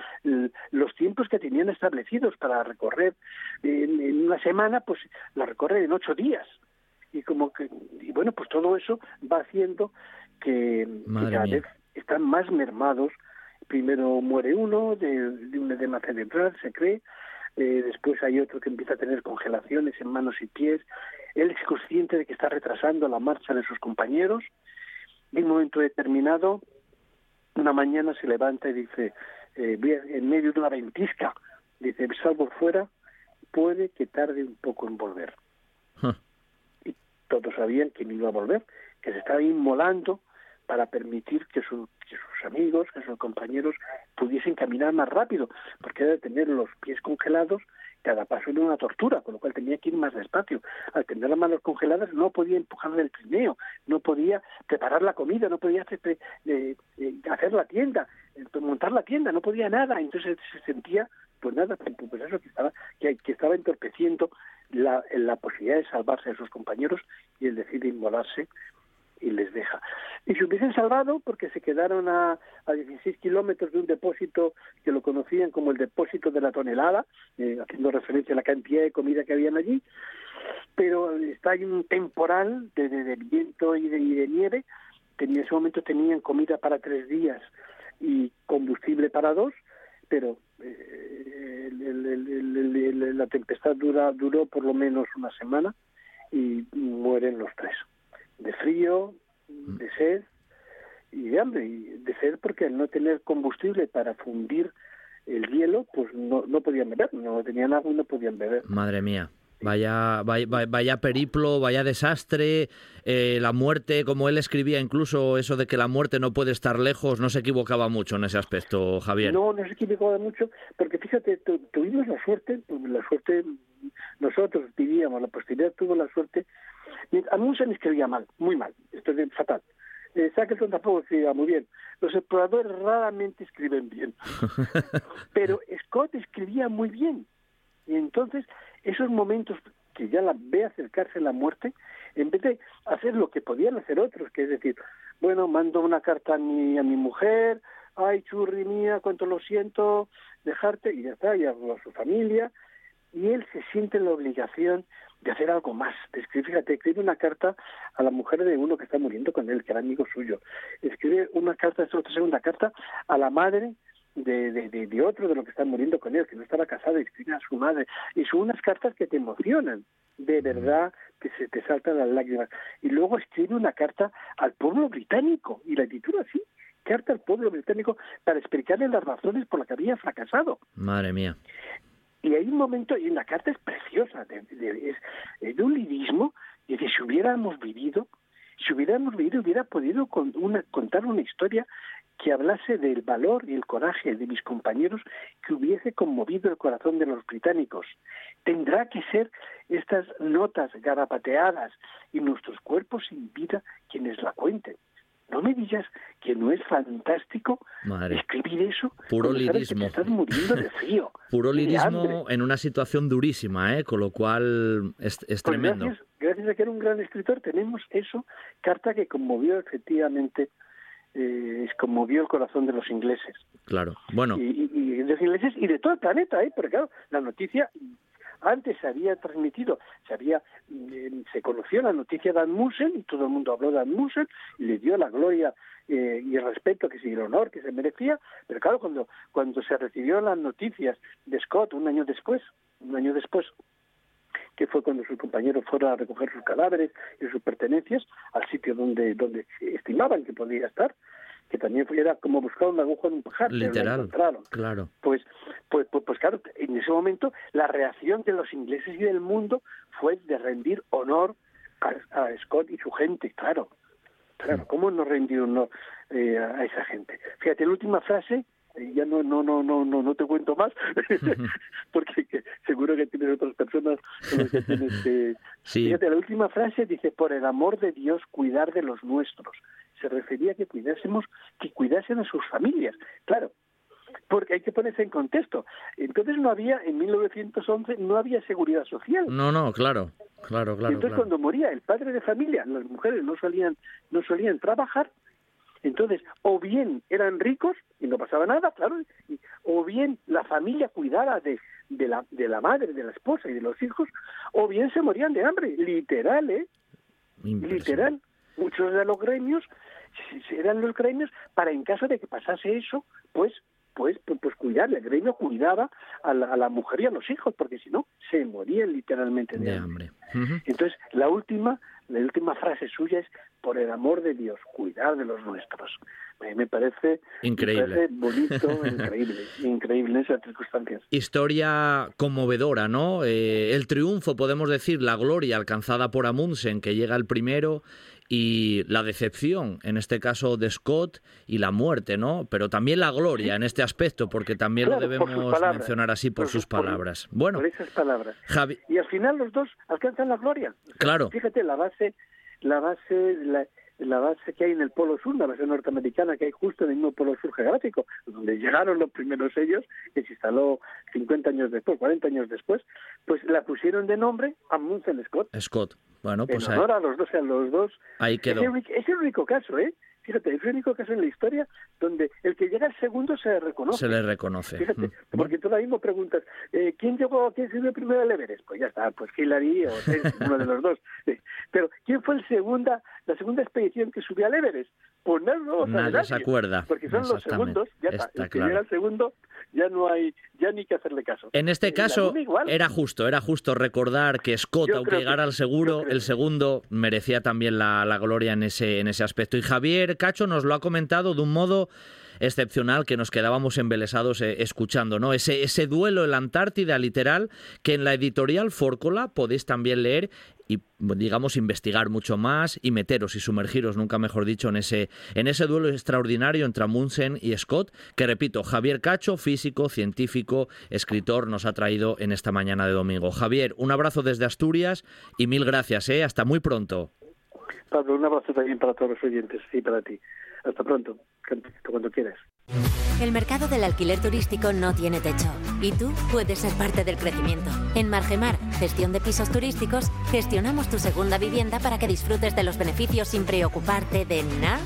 los tiempos que tenían establecidos para recorrer en, una semana, pues la recorren en ocho días. Y como que, y bueno, pues todo eso va haciendo que, que cada vez están más mermados primero muere uno de, de un edema cerebral, se cree, eh, después hay otro que empieza a tener congelaciones en manos y pies, él es consciente de que está retrasando la marcha de sus compañeros, y en un momento determinado, una mañana se levanta y dice, eh, en medio de una ventisca, dice, salgo fuera puede que tarde un poco en volver. Y todos sabían que no iba a volver, que se estaba inmolando para permitir que, sus amigos, que sus compañeros pudiesen caminar más rápido, porque era de tener los pies congelados, cada paso era una tortura, con lo cual tenía que ir más despacio. Al tener las manos congeladas no podía empujarle el trineo, no podía preparar la comida, no podía hacer, eh, eh, hacer la tienda, eh, montar la tienda, no podía nada. Entonces se sentía, pues nada, pues eso que estaba, que, estaba entorpeciendo la, la posibilidad de salvarse a sus compañeros y el decide inmolarse y les deja. Y se hubiesen salvado porque se quedaron a, a 16 kilómetros de un depósito que lo conocían como el depósito de la tonelada, eh, haciendo referencia a la cantidad de comida que habían allí, pero está ahí un temporal de, de, viento y de, de nieve, en ese momento tenían comida para tres días y combustible para dos, pero eh, la tempestad dura, duró por lo menos una semana y mueren los tres de frío, mm. de sed y de hambre. Y de sed porque al no tener combustible para fundir el hielo, pues no, no podían beber, no tenían agua y no podían beber. Madre mía. Vaya, vaya, vaya, periplo, vaya desastre, eh, la muerte, como él escribía incluso eso de que la muerte no puede estar lejos, no se equivocaba mucho en ese aspecto, Javier. No, no se equivocaba mucho, porque fíjate, tuvimos la suerte, la suerte, nosotros vivíamos, la posteridad tuvo la suerte Amundsen escribía mal, muy mal, esto es fatal. Eh, Shackleton tampoco escribía muy bien. Los exploradores raramente escriben bien. Pero Scott escribía muy bien. Y entonces, esos momentos que ya la ve acercarse la muerte, en vez de hacer lo que podían hacer otros, que es decir, bueno, mando una carta a mi, a mi mujer, ay, churri mía, cuánto lo siento, dejarte, y ya está, y a su familia, y él se siente en la obligación de hacer algo más, fíjate, escribe una carta a la mujer de uno que está muriendo con él, que era amigo suyo, escribe una carta, esta otra segunda carta, a la madre de, de, de, otro de lo que está muriendo con él, que no estaba casado, y escribe a su madre, y son unas cartas que te emocionan, de verdad, que se te saltan las lágrimas, y luego escribe una carta al pueblo británico, y la titula así, carta al pueblo británico para explicarle las razones por las que había fracasado. Madre mía. Y hay un momento, y la carta es preciosa, de, es de un lirismo, de que si hubiéramos vivido, si hubiéramos vivido, hubiera podido contar una historia que hablase del valor y el coraje de mis compañeros que hubiese conmovido el corazón de los británicos. Tendrá que ser estas notas garapateadas y nuestros cuerpos sin vida quienes la cuenten. No me digas que no es fantástico escribir eso. Puro lirismo. estás muriendo de frío. Puro lirismo en una situación durísima, ¿eh? con lo cual es, es pues tremendo. Gracias, a que era un gran escritor, tenemos eso, carta que conmovió efectivamente eh, conmovió el corazón de los ingleses. Claro, bueno. Y, y, de los ingleses y de todo el planeta, ¿eh? porque claro, la noticia antes se había transmitido, se había mm, se conoció la noticia de Admussen y todo el mundo habló de Admussen y le dio la gloria eh, y el respeto que sí, el honor que se merecía, pero claro, cuando, cuando se recibieron las noticias de Scott un año después, un año después, que fue cuando sus compañeros fueron a recoger sus cadáveres y sus pertenencias al sitio donde, donde estimaban que podía estar, que también era como buscar una aguja en un pajar. Literal, claro. Pues, pues, pues, pues, claro, en ese momento la reacción de los ingleses y del mundo fue de rendir honor a, Scott y su gente, claro. Claro, ¿cómo no rendir honor eh, a esa gente? Fíjate, la última frase, eh, ya no no no no no no te cuento más porque seguro que tienes otras personas con las que tienes que fíjate la última frase dice por el amor de Dios cuidar de los nuestros se refería a que cuidásemos, que cuidasen a sus familias. Claro, porque hay que ponerse en contexto. Entonces no había, en 1911, no había seguridad social. No, no, claro, claro, claro. Entonces cuando moría el padre de familia, las mujeres no solían, no solían trabajar, entonces o bien eran ricos y no pasaba nada, claro, o bien la familia cuidaba de, de, la, de la madre, de la esposa y de los hijos, o bien se morían de hambre, literal, ¿eh? Literal. Muchos de los gremios eran los gremios para en caso de que pasase eso, pues pues, pues, pues cuidar, el gremio cuidaba a la, mujer y a los hijos, porque si no, se morían literalmente de, hambre. Entonces, la última, la última frase suya es, por el amor de Dios, cuidar de los nuestros. Me, parece increíble, bonito, increíble, increíble en esas circunstancias. Historia conmovedora, ¿no? Eh, el triunfo, podemos decir, la gloria alcanzada por Amundsen, que llega el primero, y la decepción, en este caso de Scott, y la muerte, ¿no? Pero también la gloria en este aspecto, porque también lo debemos mencionar así por, sus palabras. bueno, por esas palabras. y al final los dos alcanzan la gloria. Claro. Fíjate, la base, la base, la, la base que hay en el Polo Sur, la base norteamericana que hay justo en el mismo Polo Sur geográfico, donde llegaron los primeros ellos, que se instaló 50 años después, 40 años después, pues la pusieron de nombre Amundsen Scott. Scott. Bueno, pues en honor a los dos, a los dos. Ahí quedó. Es el único caso, ¿eh? Fíjate, es el único caso en la historia donde el que llega al segundo se le reconoce. Se le reconoce. Fíjate, mm. porque tú ahora mismo preguntas, eh, ¿quién llegó, quién subió primero al Everest? Pues ya está, pues Hillary o uno de los dos. Pero, ¿quién fue el segunda, la segunda expedición que subió al Everest? Pues no, no, nadie, se acuerda. Porque son los segundos, ya está. el que llega al segundo ya no hay ya ni que hacerle caso. En este caso era justo, era justo recordar que Scott, aunque llegara al seguro, el segundo merecía también la, la, gloria en ese, en ese aspecto. Y Javier Cacho nos lo ha comentado de un modo excepcional que nos quedábamos embelesados eh, escuchando, ¿no? Ese, ese duelo en la Antártida literal que en la editorial Fórcola podéis también leer y digamos investigar mucho más y meteros y sumergiros, nunca mejor dicho, en ese, en ese duelo extraordinario entre Amundsen y Scott, que repito, Javier Cacho, físico, científico, escritor, nos ha traído en esta mañana de domingo. Javier, un abrazo desde Asturias y mil gracias, ¿eh? Hasta muy pronto. Pablo, un abrazo también para todos los oyentes y para ti. Hasta pronto, cuando quieras. El mercado del alquiler turístico no tiene techo y tú puedes ser parte del crecimiento. En Margemar, gestión de pisos turísticos, gestionamos tu segunda vivienda para que disfrutes de los beneficios sin preocuparte de nada.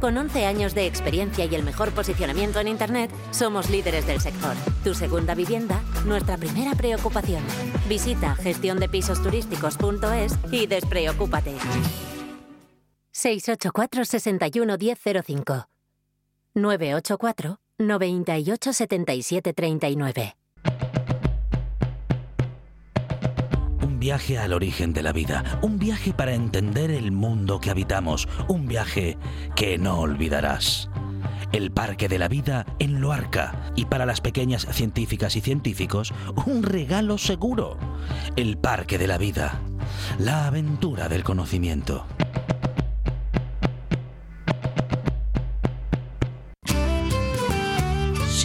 Con 11 años de experiencia y el mejor posicionamiento en Internet, somos líderes del sector. Tu segunda vivienda, nuestra primera preocupación. Visita gestiondepisosturísticos.es y despreocúpate. 684 61 1005 984 98 viaje al origen de la vida, un viaje para entender el mundo que habitamos, un viaje que no olvidarás. El Parque de la Vida en Loarca y para las pequeñas científicas y científicos, un regalo seguro. El Parque de la Vida, la aventura del conocimiento.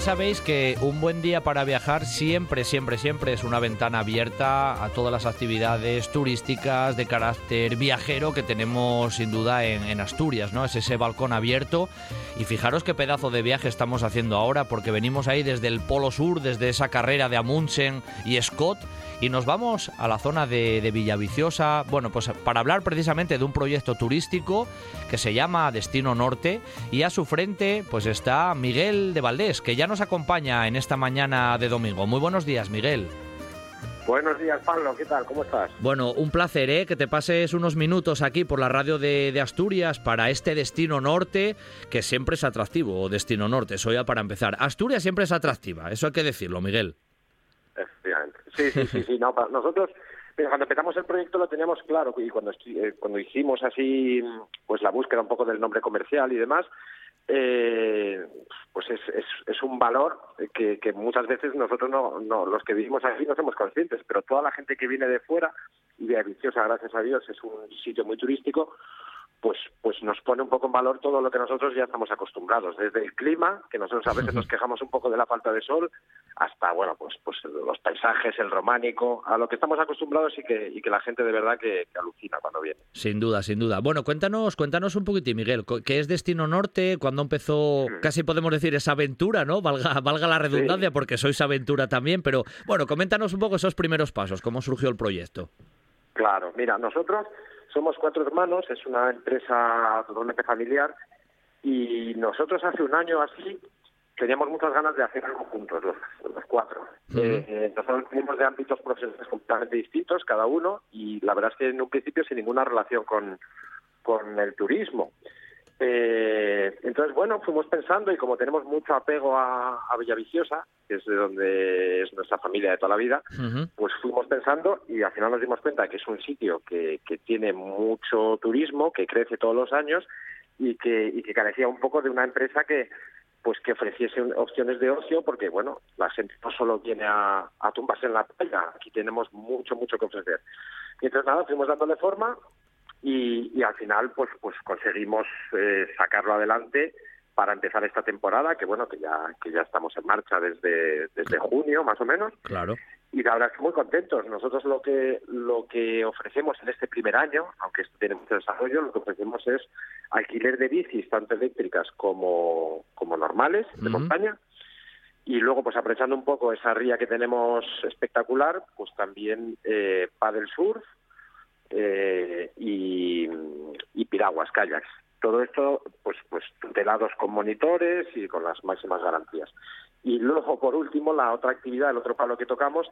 Sabéis que un buen día para viajar siempre, siempre, siempre es una ventana abierta a todas las actividades turísticas de carácter viajero que tenemos sin duda en, Asturias, ¿no? Es ese balcón abierto y fijaros qué pedazo de viaje estamos haciendo ahora porque venimos ahí desde el Polo Sur, desde esa carrera de Amundsen y Scott y nos vamos a la zona de, de Villaviciosa, bueno, pues para hablar precisamente de un proyecto turístico que se llama Destino Norte y a su frente pues está Miguel de Valdés, que ya nos acompaña en esta mañana de domingo. Muy buenos días, Miguel. Buenos días, Pablo. ¿Qué tal? ¿Cómo estás? Bueno, un placer, ¿eh? Que te pases unos minutos aquí por la radio de, de, Asturias para este destino norte, que siempre es atractivo, destino norte. Eso ya para empezar. Asturias siempre es atractiva, eso hay que decirlo, Miguel. Efectivamente. Sí, sí, sí, sí. No, nosotros cuando empezamos el proyecto lo teníamos claro y cuando, eh, cuando hicimos así pues la búsqueda un poco del nombre comercial y demás, eh, pues es, un valor que, que muchas veces nosotros no, no, los que vivimos aquí no somos conscientes, pero toda la gente que viene de fuera, y de Viciosa, gracias a Dios, es un sitio muy turístico, pues, pues nos pone un poco en valor todo lo que nosotros ya estamos acostumbrados, desde el clima, que nosotros a veces nos quejamos un poco de la falta de sol, hasta bueno, pues, pues los paisajes, el románico, a lo que estamos acostumbrados y que, y que la gente de verdad que, alucina cuando viene. Sin duda, sin duda. Bueno, cuéntanos, cuéntanos un poquitín, Miguel, ¿qué es Destino Norte? ¿Cuándo empezó, casi podemos decir, esa aventura, ¿no? Valga, valga la redundancia, porque sois aventura también, pero bueno, coméntanos un poco esos primeros pasos, cómo surgió el proyecto. Claro, mira, nosotros somos cuatro hermanos, es una empresa totalmente familiar y nosotros hace un año así teníamos muchas ganas de hacer algo juntos, los, cuatro. Eh, eh, nosotros venimos de ámbitos profesionales completamente distintos, cada uno, y la verdad es que en un principio sin ninguna relación con, con el turismo. Eh, entonces, bueno, fuimos pensando y como tenemos mucho apego a, a Villaviciosa, que es de donde es nuestra familia de toda la vida, pues fuimos pensando y al final nos dimos cuenta que es un sitio que, que tiene mucho turismo, que crece todos los años y que, y que carecía un poco de una empresa que pues que ofreciese opciones de ocio porque bueno la gente no solo viene a, a tumbarse en la playa aquí tenemos mucho mucho que ofrecer. Y entonces nada fuimos dándole forma y, al final pues pues conseguimos eh, sacarlo adelante para empezar esta temporada que bueno que ya que ya estamos en marcha desde desde junio más o menos. Claro. Y la verdad es que muy contentos. Nosotros lo que lo que ofrecemos en este primer año aunque esto tiene mucho desarrollo lo que ofrecemos es alquiler de bicis tanto eléctricas como como normales de montaña. Y luego pues aprovechando un poco esa ría que tenemos espectacular pues también eh, paddle surf eh, y, y piraguas, kayaks. Todo esto, pues, pues tutelados con monitores y con las máximas garantías. Y luego, por último, la otra actividad, el otro palo que tocamos,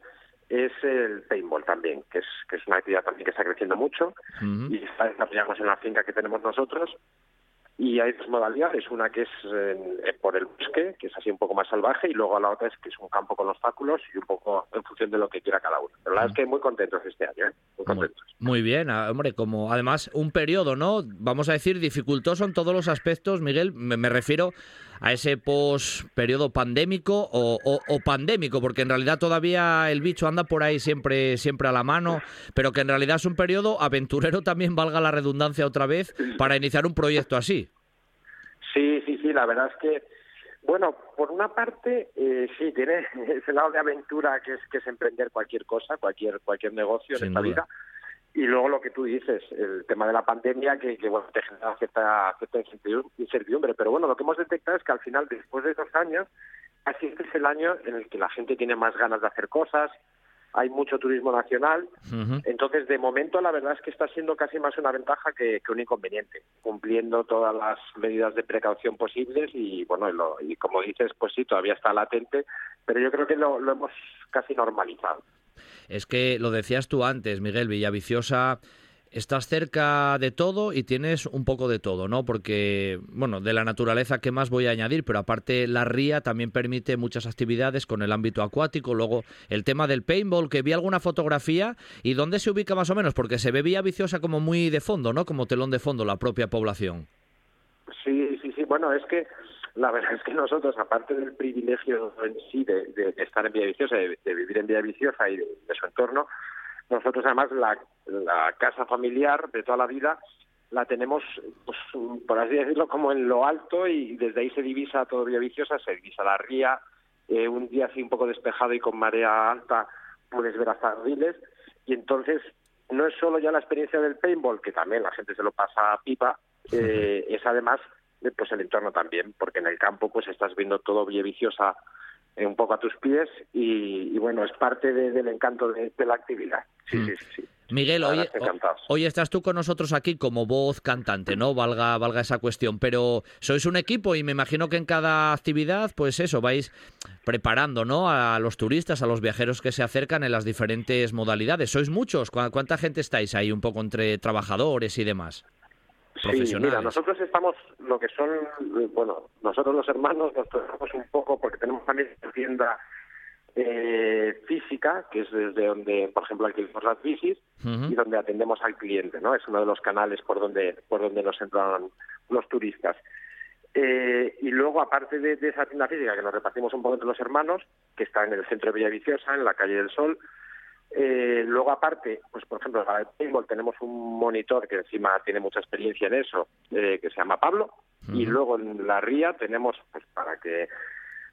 es el paintball también, que es, que es una actividad también que está creciendo mucho y está desarrollamos en la finca que tenemos nosotros y hay dos modalidades, una que es eh, por el bosque, que es así un poco más salvaje, y luego la otra es que es un campo con obstáculos y un poco en función de lo que quiera cada uno. Pero la verdad es que muy contentos este año, ¿eh? muy contentos. Muy, bien, ah, hombre, como además un periodo, ¿no? Vamos a decir, dificultoso en todos los aspectos, Miguel, me, refiero a ese post periodo pandémico o, o, pandémico, porque en realidad todavía el bicho anda por ahí siempre, siempre a la mano, pero que en realidad es un periodo aventurero también, valga la redundancia otra vez, para iniciar un proyecto así. Sí, sí, sí, la verdad es que, bueno, por una parte, eh, sí, tiene ese lado de aventura que es, que es emprender cualquier cosa, cualquier, cualquier negocio en esta vida. Y luego lo que tú dices, el tema de la pandemia, que, que bueno, te genera cierta, cierta incertidumbre. Pero bueno, lo que hemos detectado es que al final, después de dos años, así este es el año en el que la gente tiene más ganas de hacer cosas, hay mucho turismo nacional. Entonces, de momento, la verdad es que está siendo casi más una ventaja que, un inconveniente, cumpliendo todas las medidas de precaución posibles y, bueno, y, como dices, pues sí, todavía está latente, pero yo creo que lo, lo hemos casi normalizado. Es que lo decías tú antes, Miguel Villaviciosa estás cerca de todo y tienes un poco de todo, ¿no? Porque, bueno, de la naturaleza, ¿qué más voy a añadir? Pero aparte, la ría también permite muchas actividades con el ámbito acuático. Luego, el tema del paintball, que vi alguna fotografía. ¿Y dónde se ubica más o menos? Porque se ve Vía Viciosa como muy de fondo, ¿no? Como telón de fondo la propia población. Sí, sí, sí. Bueno, es que la verdad es que nosotros, aparte del privilegio en sí de, estar en Vía Viciosa, de, vivir en Vía Viciosa y de su entorno, nosotros además la, casa familiar de toda la vida la tenemos, pues, por así decirlo, como en lo alto y desde ahí se divisa todo Villaviciosa, se divisa la ría, eh, un día así un poco despejado y con marea alta puedes ver hasta Riles y entonces no es solo ya la experiencia del paintball, que también la gente se lo pasa a pipa, eh, es además pues el entorno también, porque en el campo pues estás viendo todo Villaviciosa eh, un poco a tus pies y, bueno, es parte del encanto de, la actividad. Sí, mm. sí, sí. Miguel, hoy, hoy, estás tú con nosotros aquí como voz cantante, ¿no? Valga, valga esa cuestión, pero sois un equipo y me imagino que en cada actividad, pues eso, vais preparando, ¿no? A los turistas, a los viajeros que se acercan en las diferentes modalidades. ¿Sois muchos? ¿Cuánta gente estáis ahí un poco entre trabajadores y demás? Sí, mira, nosotros estamos, lo que son, bueno, nosotros los hermanos nos trabajamos un poco porque tenemos también tienda eh, física, que es desde donde, por ejemplo, alquilamos las bicis y donde atendemos al cliente, ¿no? Es uno de los canales por donde, por donde nos entran los turistas. Eh, y luego, aparte de, esa tienda física que nos repartimos un poco entre los hermanos, que está en el centro de Villaviciosa, en la calle del Sol, Eh, luego, aparte, pues por ejemplo, para el paintball tenemos un monitor que encima tiene mucha experiencia en eso, eh, que se llama Pablo. Y luego en la RIA tenemos, pues para que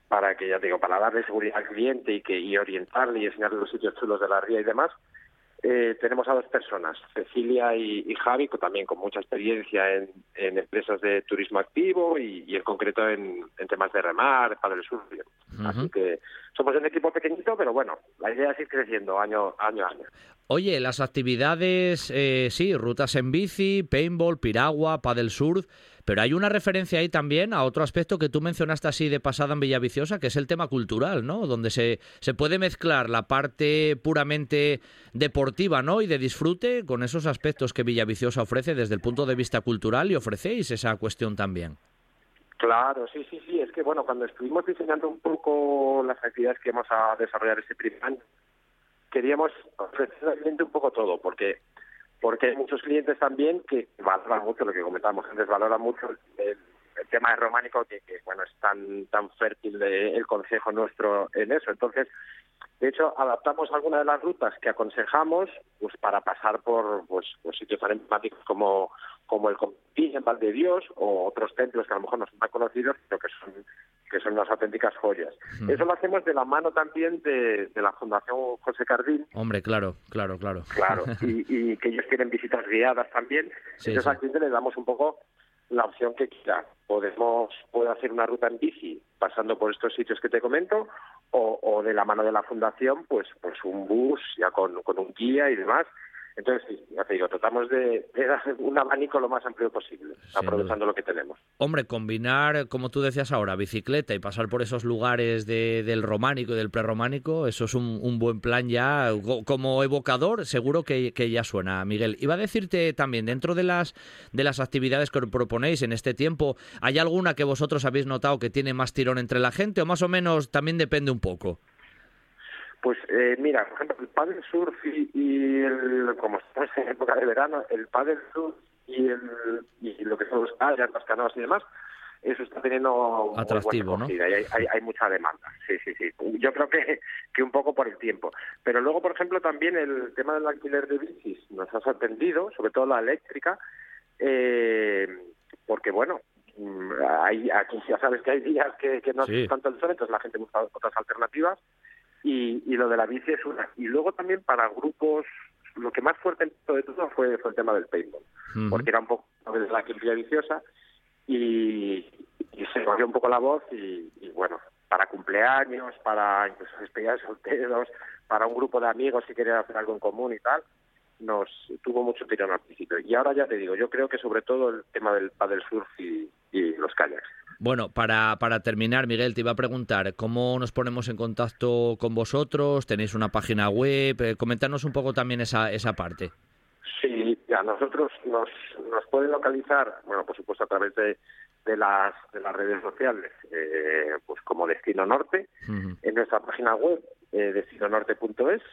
para que ya digo, para darle seguridad al cliente y que y orientarle y enseñarle los sitios chulos de la ría y demás, eh, tenemos a dos personas, Cecilia y, Javi, también con mucha experiencia en, empresas de turismo activo y, en concreto en, temas de remar, para el sur. Así que somos un equipo pequeñito, pero bueno, la idea es ir creciendo año, año a año. Oye, las actividades, eh, sí, rutas en bici, paintball, piragua, paddle surf, pero hay una referencia ahí también a otro aspecto que tú mencionaste así de pasada en Villaviciosa, que es el tema cultural, ¿no? Donde se, se puede mezclar la parte puramente deportiva, ¿no? Y de disfrute con esos aspectos que Villaviciosa ofrece desde el punto de vista cultural y ofrecéis esa cuestión también. Claro, sí, sí, sí. Es que, bueno, cuando estuvimos diseñando un poco las actividades que íbamos a desarrollar ese primer año, queríamos ofrecer al cliente un poco todo, porque porque hay muchos clientes también que valoran mucho lo que comentábamos antes, valoran mucho el, tema de románico que, bueno es tan tan fértil el consejo nuestro en eso. Entonces, de hecho, adaptamos algunas de las rutas que aconsejamos pues para pasar por pues, pues sitios tan emblemáticos como como el Compín en Val de Dios o otros templos que a lo mejor no son tan conocidos, pero que son que son unas auténticas joyas. Eso lo hacemos de la mano también de, la Fundación José Cardín. Hombre, claro, claro, claro. Claro, y, que ellos tienen visitas guiadas también. Entonces al cliente le damos un poco la opción que quiera. Podemos puede hacer una ruta en bici pasando por estos sitios que te comento o, o de la mano de la fundación pues pues un bus ya con, con un guía y demás entonces, sí, ya te digo, tratamos de, dar un abanico lo más amplio posible, aprovechando lo que tenemos. Hombre, combinar, como tú decías ahora, bicicleta y pasar por esos lugares del románico y del prerrománico, eso es un, buen plan ya. Como evocador, seguro que, ya suena, Miguel. Iba a decirte también, dentro de las, de las actividades que proponéis en este tiempo, ¿hay alguna que vosotros habéis notado que tiene más tirón entre la gente o más o menos también depende un poco? Pues eh, mira, por ejemplo, el paddle surf y, el, como estamos en época de verano, el paddle surf y, el, y lo que son los kayaks, las canoas y demás, eso está teniendo atractivo, ¿no? Hay, hay, hay, mucha demanda, sí, sí, sí. Yo creo que, que un poco por el tiempo. Pero luego, por ejemplo, también el tema del alquiler de bicis nos ha sorprendido, sobre todo la eléctrica, eh, porque bueno, mm, hay, aquí ya sabes que hay días que, que no es tanto el sol, entonces la gente busca otras alternativas y, y lo de la bici es una. Y luego también para grupos, lo que más fuerte en todo, todo fue, fue el tema del paintball, porque era un poco de la quimia viciosa y, y se cogió un poco la voz y, bueno, para cumpleaños, para incluso despedidas solteros, para un grupo de amigos si querían hacer algo en común y tal, nos tuvo mucho tirón al principio. Y ahora ya te digo, yo creo que sobre todo el tema del paddle surf y, y los kayaks. Bueno, para, para terminar, Miguel, te iba a preguntar, ¿cómo nos ponemos en contacto con vosotros? ¿Tenéis una página web? Eh, coméntanos un poco también esa, esa parte. Sí, a nosotros nos, nos pueden localizar, bueno, por supuesto a través de, de las, de las redes sociales, eh, pues como Destino Norte, en nuestra página web, eh, destinonorte.es,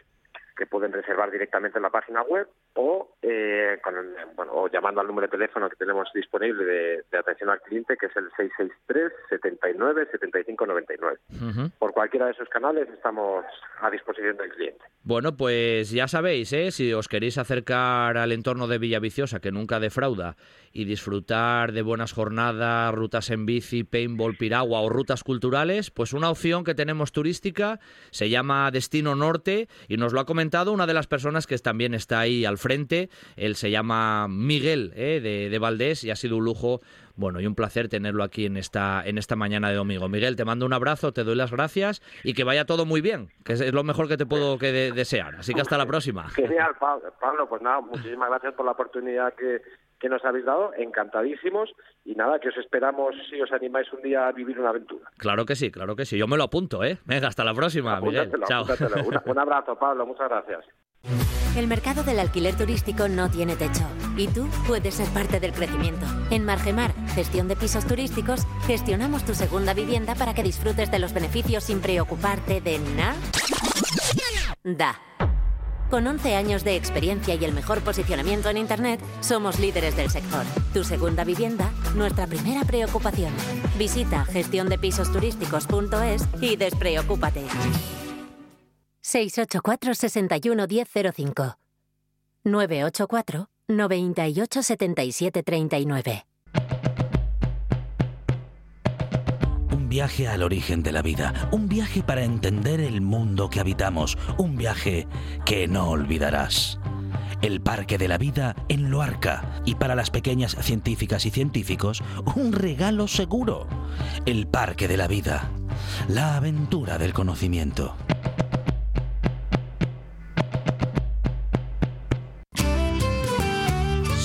que pueden reservar directamente en la página web o, eh, con bueno, o llamando al número de teléfono que tenemos disponible de, atención al cliente, que es el 663 79 75 99. Por cualquiera de esos canales estamos a disposición del cliente. Bueno, pues ya sabéis, ¿eh? si os queréis acercar al entorno de Villaviciosa, que nunca defrauda, y disfrutar de buenas jornadas, rutas en bici, paintball, piragua o rutas culturales, pues una opción que tenemos turística se llama Destino Norte y nos lo ha comentado una de las personas que también está ahí al frente. Él se llama Miguel ¿eh? de, de Valdés y ha sido un lujo bueno, y un placer tenerlo aquí en esta, en esta mañana de domingo. Miguel, te mando un abrazo, te doy las gracias y que vaya todo muy bien, que es lo mejor que te puedo que desear. Así que hasta la próxima. Genial, Pablo. Pues nada, muchísimas gracias por la oportunidad que, que nos habéis dado, encantadísimos y nada, que os esperamos si os animáis un día a vivir una aventura. Claro que sí, claro que sí, yo me lo apunto, ¿eh? Venga, hasta la próxima, Miguel. Chao. un abrazo, Pablo, muchas gracias. El mercado del alquiler turístico no tiene techo y tú puedes ser parte del crecimiento. En Margemar, gestión de pisos turísticos, gestionamos tu segunda vivienda para que disfrutes de los beneficios sin preocuparte de nada. Da. Con 11 años de experiencia y el mejor posicionamiento en Internet, somos líderes del sector. Tu segunda vivienda, nuestra primera preocupación. Visita gestiondepisosturísticos.es y despreocúpate. 684 61 1005 984 98 77 39 viaje al origen de la vida, un viaje para entender el mundo que habitamos, un viaje que no olvidarás. El Parque de la Vida en Loarca y para las pequeñas científicas y científicos, un regalo seguro. El Parque de la Vida, la aventura del conocimiento.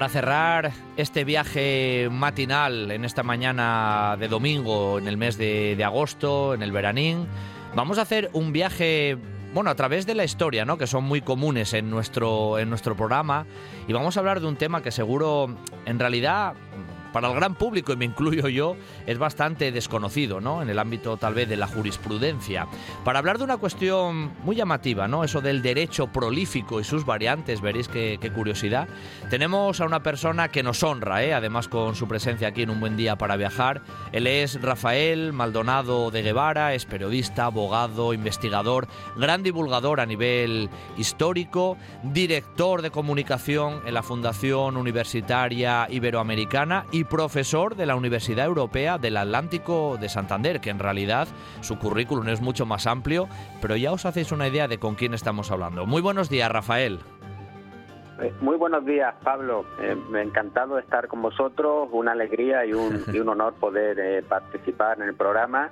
Para cerrar este viaje matinal en esta mañana de domingo, en el mes de, agosto, en el veranín, vamos a hacer un viaje, bueno, a través de la historia, ¿no? Que son muy comunes en nuestro, en nuestro programa. Y vamos a hablar de un tema que seguro, en realidad, para el gran público, y me incluyo yo, es bastante desconocido, ¿no? En el ámbito tal vez de la jurisprudencia. Para hablar de una cuestión muy llamativa, ¿no? Eso del derecho prolífico y sus variantes, veréis qué, curiosidad. Tenemos a una persona que nos honra, ¿eh? además con su presencia aquí en Un Buen Día para Viajar. Él es Rafael Maldonado de Guevara, es periodista, abogado, investigador, gran divulgador a nivel histórico, director de comunicación en la Fundación Universitaria Iberoamericana y profesor de la Universidad Europea del Atlántico de Santander, que en realidad su currículum es mucho más amplio, pero ya os hacéis una idea de con quién estamos hablando. Muy buenos días, Rafael. Muy buenos días, Pablo. Eh, encantado estar con vosotros, una alegría y un, y un honor poder eh, participar en el programa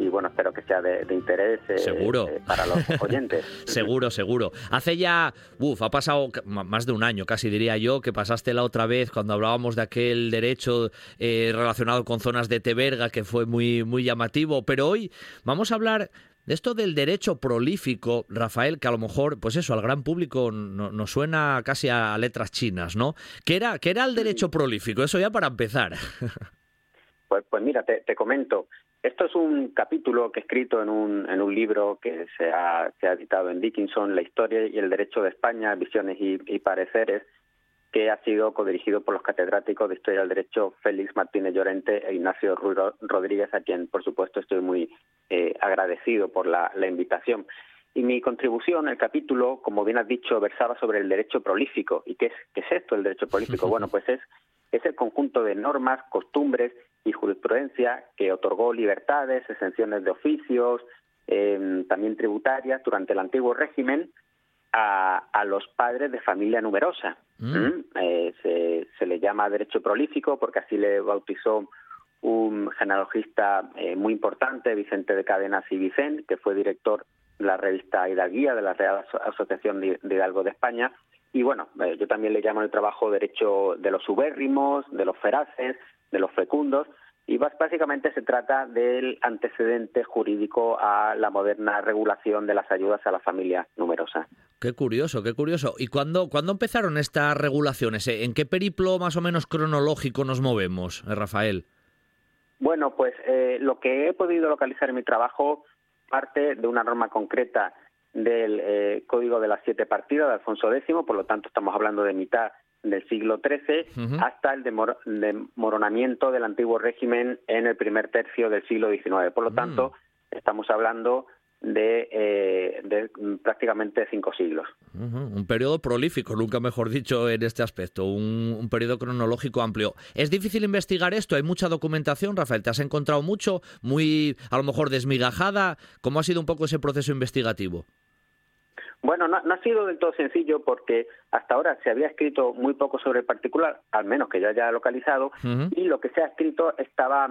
y bueno, espero que sea de, de interés eh, seguro. Eh, para los oyentes. seguro, seguro. Hace ya, uff, ha pasado más de un año, casi diría yo, que pasaste la otra vez cuando hablábamos de aquel derecho eh, relacionado con zonas de Teberga que fue muy, muy llamativo, pero hoy vamos a hablar de esto del derecho prolífico, Rafael, que a lo mejor, pues eso, al gran público nos no suena casi a letras chinas, ¿no? ¿Qué era, qué era el derecho prolífico? Eso ya para empezar. Pues, pues mira, te, te comento. Esto es un capítulo que he escrito en un, en un libro que se ha, se ha editado en Dickinson, La historia y el derecho de España, visiones y, y pareceres, que ha sido codirigido por los catedráticos de Historia del Derecho Félix Martínez Llorente e Ignacio Ruiz Rodríguez, a quien, por supuesto, estoy muy eh, agradecido por la, la invitación. Y mi contribución, el capítulo, como bien has dicho, versaba sobre el derecho prolífico. ¿Y qué es, qué es esto, el derecho prolífico? Bueno, pues es, es el conjunto de normas, costumbres y jurisprudencia que otorgó libertades, exenciones de oficios, eh, también tributarias durante el antiguo régimen a, a los padres de familia numerosa. Mm. ¿Mm? Eh, se, se, le llama derecho prolífico porque así le bautizó un genealogista eh, muy importante, Vicente de Cadenas y Vicente, que fue director de la revista Hidalguía de la Real Asociación de Hidalgo de España. Y bueno, eh, yo también le llamo el trabajo derecho de los ubérrimos, de los feraces, de los fecundos, y básicamente se trata del antecedente jurídico a la moderna regulación de las ayudas a la familia numerosa. Qué curioso, qué curioso. ¿Y cuándo, cuándo empezaron estas regulaciones? ¿En qué periplo más o menos cronológico nos movemos, eh, Rafael? Bueno, pues eh, lo que he podido localizar en mi trabajo parte de una norma concreta del eh, Código de las Siete Partidas de Alfonso X, por lo tanto estamos hablando de mitad del siglo XIII uh -huh. hasta el desmoronamiento del antiguo régimen en el primer tercio del siglo XIX. Por lo tanto, uh -huh. estamos hablando de, eh, de, prácticamente cinco siglos. Uh -huh. Un periodo prolífico, nunca mejor dicho en este aspecto, un, un, periodo cronológico amplio. ¿Es difícil investigar esto? ¿Hay mucha documentación, Rafael? ¿Te has encontrado mucho? ¿Muy, a lo mejor, desmigajada? ¿Cómo ha sido un poco ese proceso investigativo? Bueno, no, ha sido del todo sencillo porque hasta ahora se había escrito muy poco sobre el particular, al menos que ya haya localizado, y lo que se ha escrito estaba,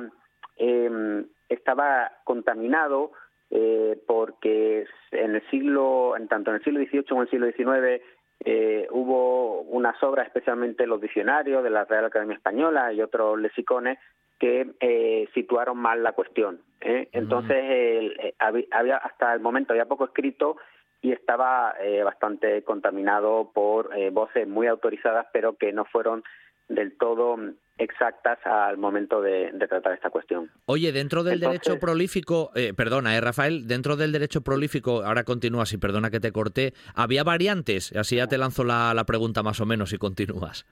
eh, estaba contaminado eh, porque en el siglo, en tanto en el siglo XVIII como en el siglo XIX, eh, hubo unas obras, especialmente los diccionarios de la Real Academia Española y otros lexicones, que eh, situaron mal la cuestión. ¿eh? Entonces, eh, había, hasta el momento había poco escrito y estaba eh, bastante contaminado por eh, voces muy autorizadas, pero que no fueron del todo exactas al momento de, tratar esta cuestión. Oye, dentro del derecho prolífico, eh, perdona, eh, Rafael, dentro del derecho prolífico, ahora continúas y perdona que te corté, ¿había variantes? Así ya te lanzo la, la pregunta más o menos y continúas.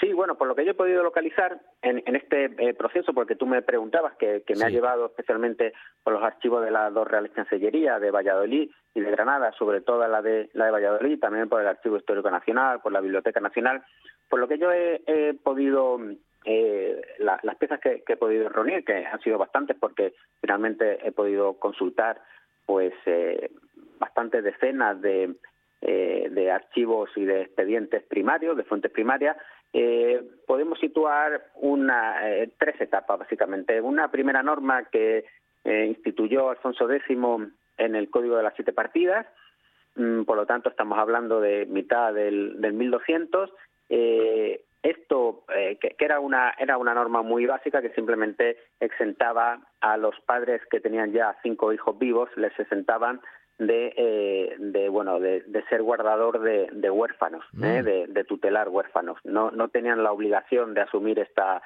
Sí, bueno, por lo que yo he podido localizar en, este eh, proceso, porque tú me preguntabas, que, me ha llevado especialmente por los archivos de las dos reales cancillerías de Valladolid y de Granada, sobre todo la de, la de Valladolid, también por el Archivo Histórico Nacional, por la Biblioteca Nacional, por lo que yo he, podido, eh, las piezas que, he podido reunir, que han sido bastantes, porque finalmente he podido consultar pues eh, bastantes decenas de, eh, de archivos y de expedientes primarios, de fuentes primarias, eh, podemos situar una, eh, tres etapas, básicamente. Una primera norma que eh, instituyó Alfonso X en el Código de las Siete Partidas, mm, por lo tanto estamos hablando de mitad del, del 1200. Eh, esto, que, que, era, una, era una norma muy básica que simplemente exentaba a los padres que tenían ya cinco hijos vivos, les exentaban de, eh, de bueno de, ser guardador de, de huérfanos ¿eh? mm. de, tutelar huérfanos no no tenían la obligación de asumir esta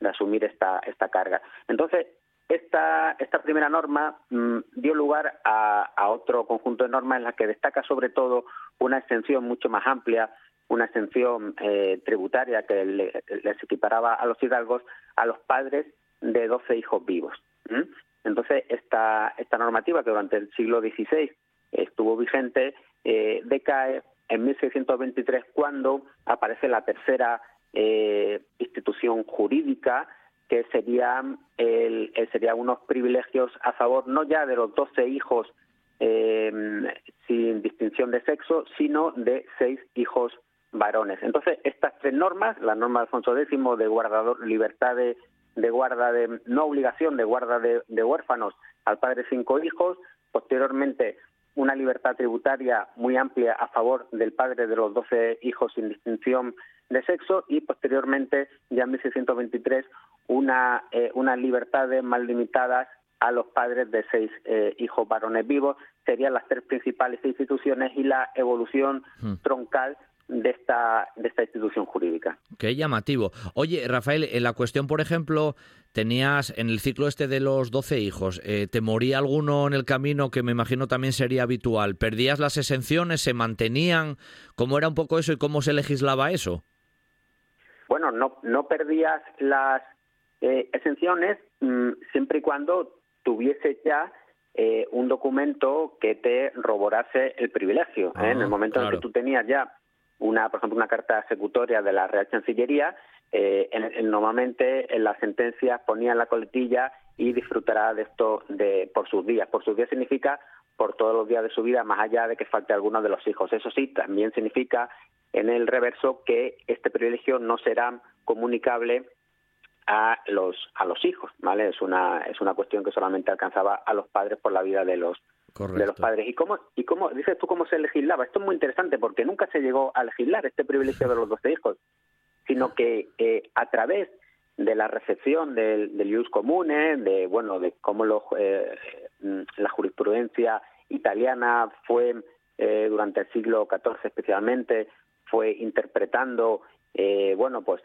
de asumir esta esta carga entonces esta esta primera norma mm, dio lugar a, a, otro conjunto de normas en la que destaca sobre todo una extensión mucho más amplia una exención eh, tributaria que les equiparaba a los hidalgos a los padres de 12 hijos vivos entonces, esta, esta normativa que durante el siglo XVI estuvo vigente eh, decae en 1623 cuando aparece la tercera eh, institución jurídica que sería el, sería unos privilegios a favor no ya de los 12 hijos eh, sin distinción de sexo, sino de seis hijos varones. Entonces, estas tres normas, la norma de Alfonso X de guardador, libertad de, de guarda de, no obligación de guarda de, huérfanos al padre de cinco hijos, posteriormente una libertad tributaria muy amplia a favor del padre de los doce hijos sin distinción de sexo y posteriormente, ya en 1623, una, eh, unas libertades más limitadas a los padres de seis eh, hijos varones vivos. Serían las tres principales instituciones y la evolución hmm. troncal de esta, de esta institución jurídica. Qué llamativo. Oye, Rafael, en la cuestión, por ejemplo, tenías en el ciclo este de los 12 hijos, eh, ¿te moría alguno en el camino que me imagino también sería habitual? ¿Perdías las exenciones? ¿Se mantenían? ¿Cómo era un poco eso y cómo se legislaba eso? Bueno, no, no perdías las eh, exenciones mm, siempre y cuando tuviese ya eh, un documento que te roborase el privilegio. en el ah, momento en que tú tenías ya una, por ejemplo, una carta ejecutoria de la Real Chancillería, eh, en, normalmente en las sentencias ponían la coletilla y disfrutará de esto de, por sus días. Por sus días significa por todos los días de su vida, más allá de que falte alguno de los hijos. Eso sí, también significa en el reverso que este privilegio no será comunicable a los a los hijos, ¿vale? Es una es una cuestión que solamente alcanzaba a los padres por la vida de los de los padres. ¿Y cómo, ¿Y cómo, dices tú, cómo se legislaba? Esto es muy interesante porque nunca se llegó a legislar este privilegio de los doce hijos, sino que eh, a través de la recepción del, del ius comune, de, bueno, de cómo lo, eh, la jurisprudencia italiana fue eh, durante el siglo XIV especialmente, fue interpretando, bueno, pues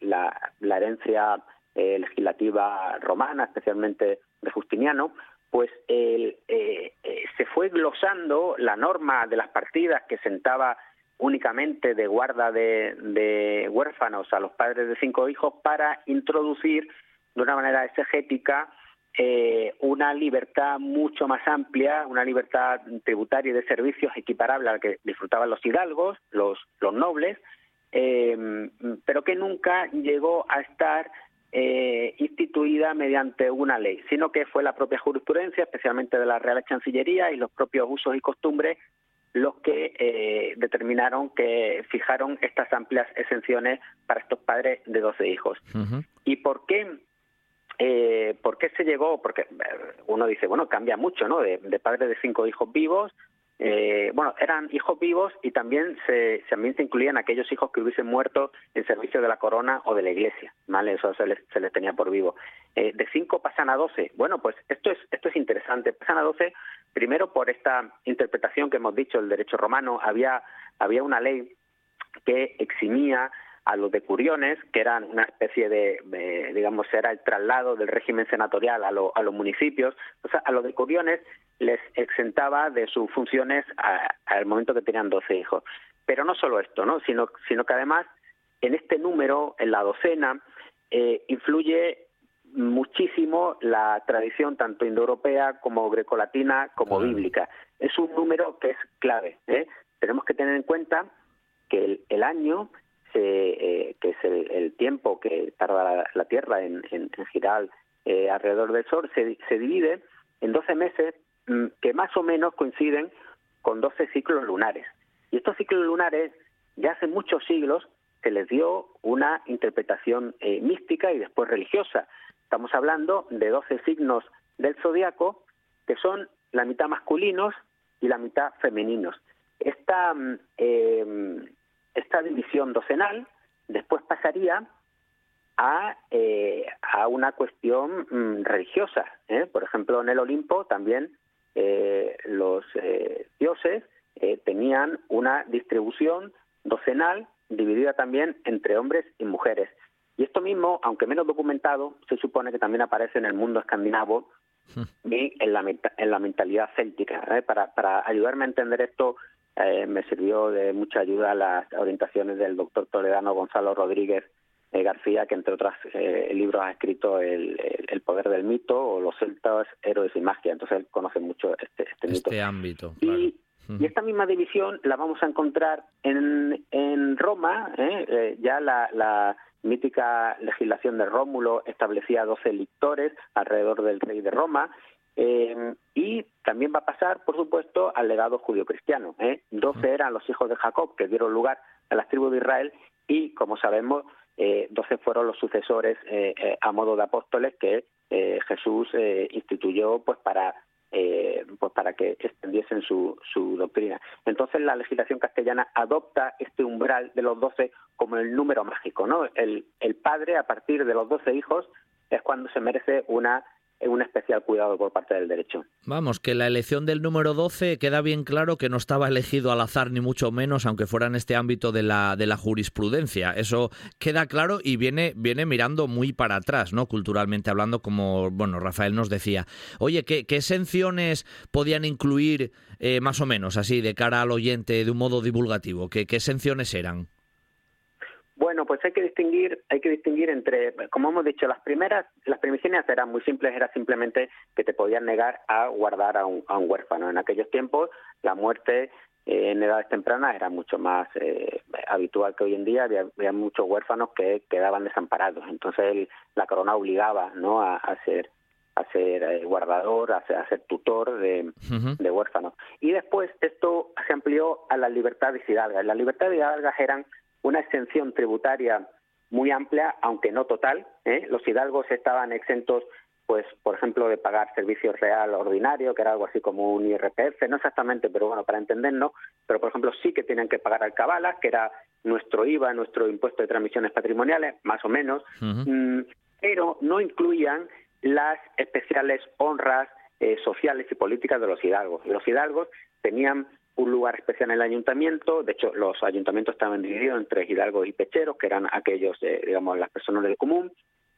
la herencia legislativa romana, especialmente de Justiniano, pues eh, eh, se fue glosando la norma de las partidas que sentaba únicamente de guarda de, huérfanos a los padres de cinco hijos para introducir de una manera exegética eh, una libertad mucho más amplia, una libertad tributaria y de servicios equiparable a la que disfrutaban los hidalgos, los, los nobles, pero que nunca llegó a estar eh, instituida mediante una ley, sino que fue la propia jurisprudencia, especialmente de la Real Chancillería y los propios usos y costumbres los que eh, determinaron que fijaron estas amplias exenciones para estos padres de 12 hijos. ¿Y por qué? Eh, ¿Por qué se llegó? Porque uno dice, bueno, cambia mucho, ¿no? De, de padres de cinco hijos vivos eh, bueno, eran hijos vivos y también se, también se incluían aquellos hijos que hubiesen muerto en servicio de la corona o de la iglesia, ¿vale? Eso se les, se les tenía por vivo. Eh, de 5 pasan a 12. Bueno, pues esto es, esto es interesante. Pasan a 12 primero por esta interpretación que hemos dicho del derecho romano. Había, había una ley que eximía a los decuriones, que eran una especie de, digamos, era el traslado del régimen senatorial a, a los municipios. O sea, a los decuriones les exentaba de sus funciones al momento que tenían 12 hijos. Pero no solo esto, ¿no? Sino, sino que además en este número, en la docena, eh, influye muchísimo la tradición tanto indoeuropea como grecolatina como bíblica. Es un número que es clave. ¿eh? Tenemos que tener en cuenta que el, año, eh, que es el, tiempo que tarda la, Tierra en, girar eh, alrededor del Sol, se, se divide en 12 meses Mm, que más o menos coinciden con 12 ciclos lunares. Y estos ciclos lunares ya hace muchos siglos se les dio una interpretación eh, mística y después religiosa. Estamos hablando de 12 signos del zodiaco que son la mitad masculinos y la mitad femeninos. Esta, mm, eh, esta división docenal después pasaría a, eh, a una cuestión mm, religiosa. Por ejemplo, en el Olimpo también eh, los eh, dioses eh, tenían una distribución docenal dividida también entre hombres y mujeres. Y esto mismo, aunque menos documentado, se supone que también aparece en el mundo escandinavo y en la, en la mentalidad céltica. Para, para ayudarme a entender esto, me sirvió de mucha ayuda las orientaciones del doctor toledano Gonzalo Rodríguez eh, García, que entre otros eh, libros ha escrito el, poder del mito o los celtas, héroes y magia. Entonces él conoce mucho este, este, mito. Este ámbito. Y, esta misma división la vamos a encontrar en, en Roma, ¿eh? ya la, mítica legislación de Rómulo establecía 12 lictores alrededor del rey de Roma. Y también va a pasar, por supuesto, al legado judío-cristiano. ¿eh? 12 eran los hijos de Jacob que dieron lugar a las tribus de Israel y, como sabemos, eh, 12 fueron los sucesores eh, eh, a modo de apóstoles que eh, Jesús instituyó pues para pues para que extendiesen su, su doctrina. Entonces la legislación castellana adopta este umbral de los 12 como el número mágico, ¿no? El, el padre a partir de los 12 hijos es cuando se merece una un especial cuidado por parte del derecho. Vamos, que la elección del número 12 queda bien claro que no estaba elegido al azar ni mucho menos, aunque fuera en este ámbito de la, de la jurisprudencia. Eso queda claro y viene, viene mirando muy para atrás, ¿no? Culturalmente hablando, como bueno, Rafael nos decía. Oye, ¿qué, qué podían incluir eh, más o menos así de cara al oyente de un modo divulgativo? ¿Qué, qué eran? Bueno, pues hay que distinguir, hay que distinguir entre, como hemos dicho, las primeras, las primiciones eran muy simples, era simplemente que te podían negar a guardar a un, huérfano. En aquellos tiempos, la muerte eh, en edades tempranas era mucho más eh, habitual que hoy en día, había, muchos huérfanos que quedaban desamparados. Entonces la corona obligaba, ¿no? A, ser a ser eh, guardador, a ser, a ser tutor de, de, huérfanos. Y después esto se amplió a las libertades hidalgas. Las libertades hidalgas eran una exención tributaria muy amplia, aunque no total. ¿eh? Los hidalgos estaban exentos, pues, por ejemplo, de pagar servicios real ordinario, que era algo así como un IRPF, no exactamente, pero bueno, para entendernos, pero por ejemplo sí que tenían que pagar alcabalas, que era nuestro IVA, nuestro impuesto de transmisiones patrimoniales, más o menos, mm, pero no incluían las especiales honras eh, sociales y políticas de los hidalgos. Los hidalgos tenían un lugar especial en el ayuntamiento. De hecho, los ayuntamientos estaban divididos entre hidalgos y pecheros, que eran aquellos, digamos, las personas del común.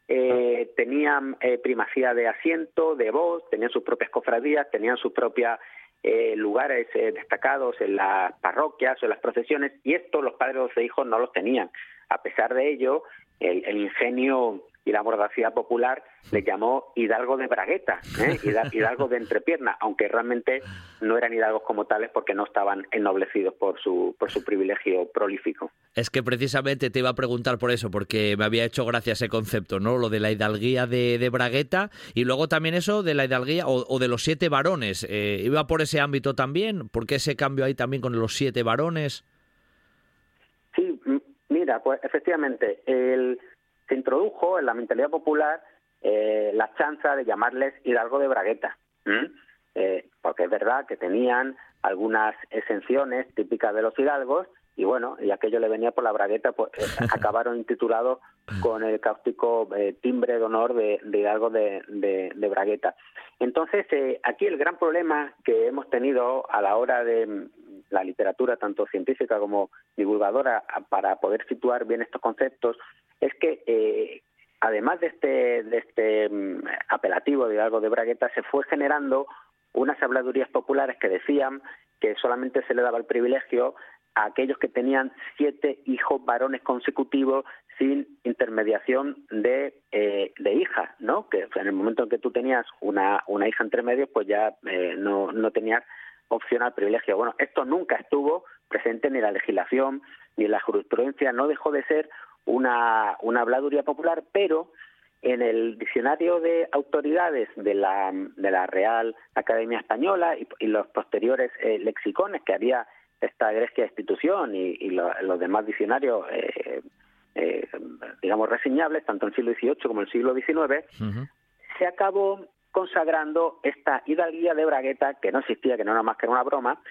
Eh, tenían eh, primacía de asiento, de voz, tenían sus propias cofradías, tenían sus propios eh, lugares destacados en las parroquias o en las procesiones, y esto los padres de los hijos no los tenían. A pesar de ello, el, ingenio y la mordacidad popular le llamó Hidalgo de Bragueta, ¿eh? Hidalgo de entrepierna, aunque realmente no eran hidalgos como tales porque no estaban ennoblecidos por su, por su privilegio prolífico. Es que precisamente te iba a preguntar por eso, porque me había hecho gracia ese concepto, ¿no? Lo de la hidalguía de, Bragueta y luego también eso de la hidalguía o, de los siete varones. Eh, ¿Iba por ese ámbito también? ¿Por qué ese cambio ahí también con los siete varones? Sí, mira, pues efectivamente, el se introdujo en la mentalidad popular eh, la chanza de llamarles Hidalgo de Bragueta, eh, porque es verdad que tenían algunas exenciones típicas de los hidalgos y bueno, y aquello le venía por la bragueta, pues eh, acabaron intitulados con el cáustico timbre de honor de, Hidalgo de, de, Bragueta. Entonces, aquí el gran problema que hemos tenido a la hora de la literatura, tanto científica como divulgadora, para poder situar bien estos conceptos, es que eh, además de este, de este mm, apelativo de algo de Bragueta, se fue generando unas habladurías populares que decían que solamente se le daba el privilegio a aquellos que tenían siete hijos varones consecutivos sin intermediación de, eh, de hija, ¿no? Que en el momento en que tú tenías una, una hija entre medios, pues ya eh, no, no tenías opción al privilegio. Bueno, esto nunca estuvo presente ni en la legislación ni en la jurisprudencia, no dejó de ser una, una habladuría popular, pero en el diccionario de autoridades de la, de la Real Academia Española y, los posteriores eh, lexicones que había esta egresquia institución y, los demás diccionarios, eh, eh, digamos, reseñables, tanto en el siglo XVIII como en el siglo XIX, se acabó consagrando esta hidalguía de Bragueta, que no existía, que no era más que una broma,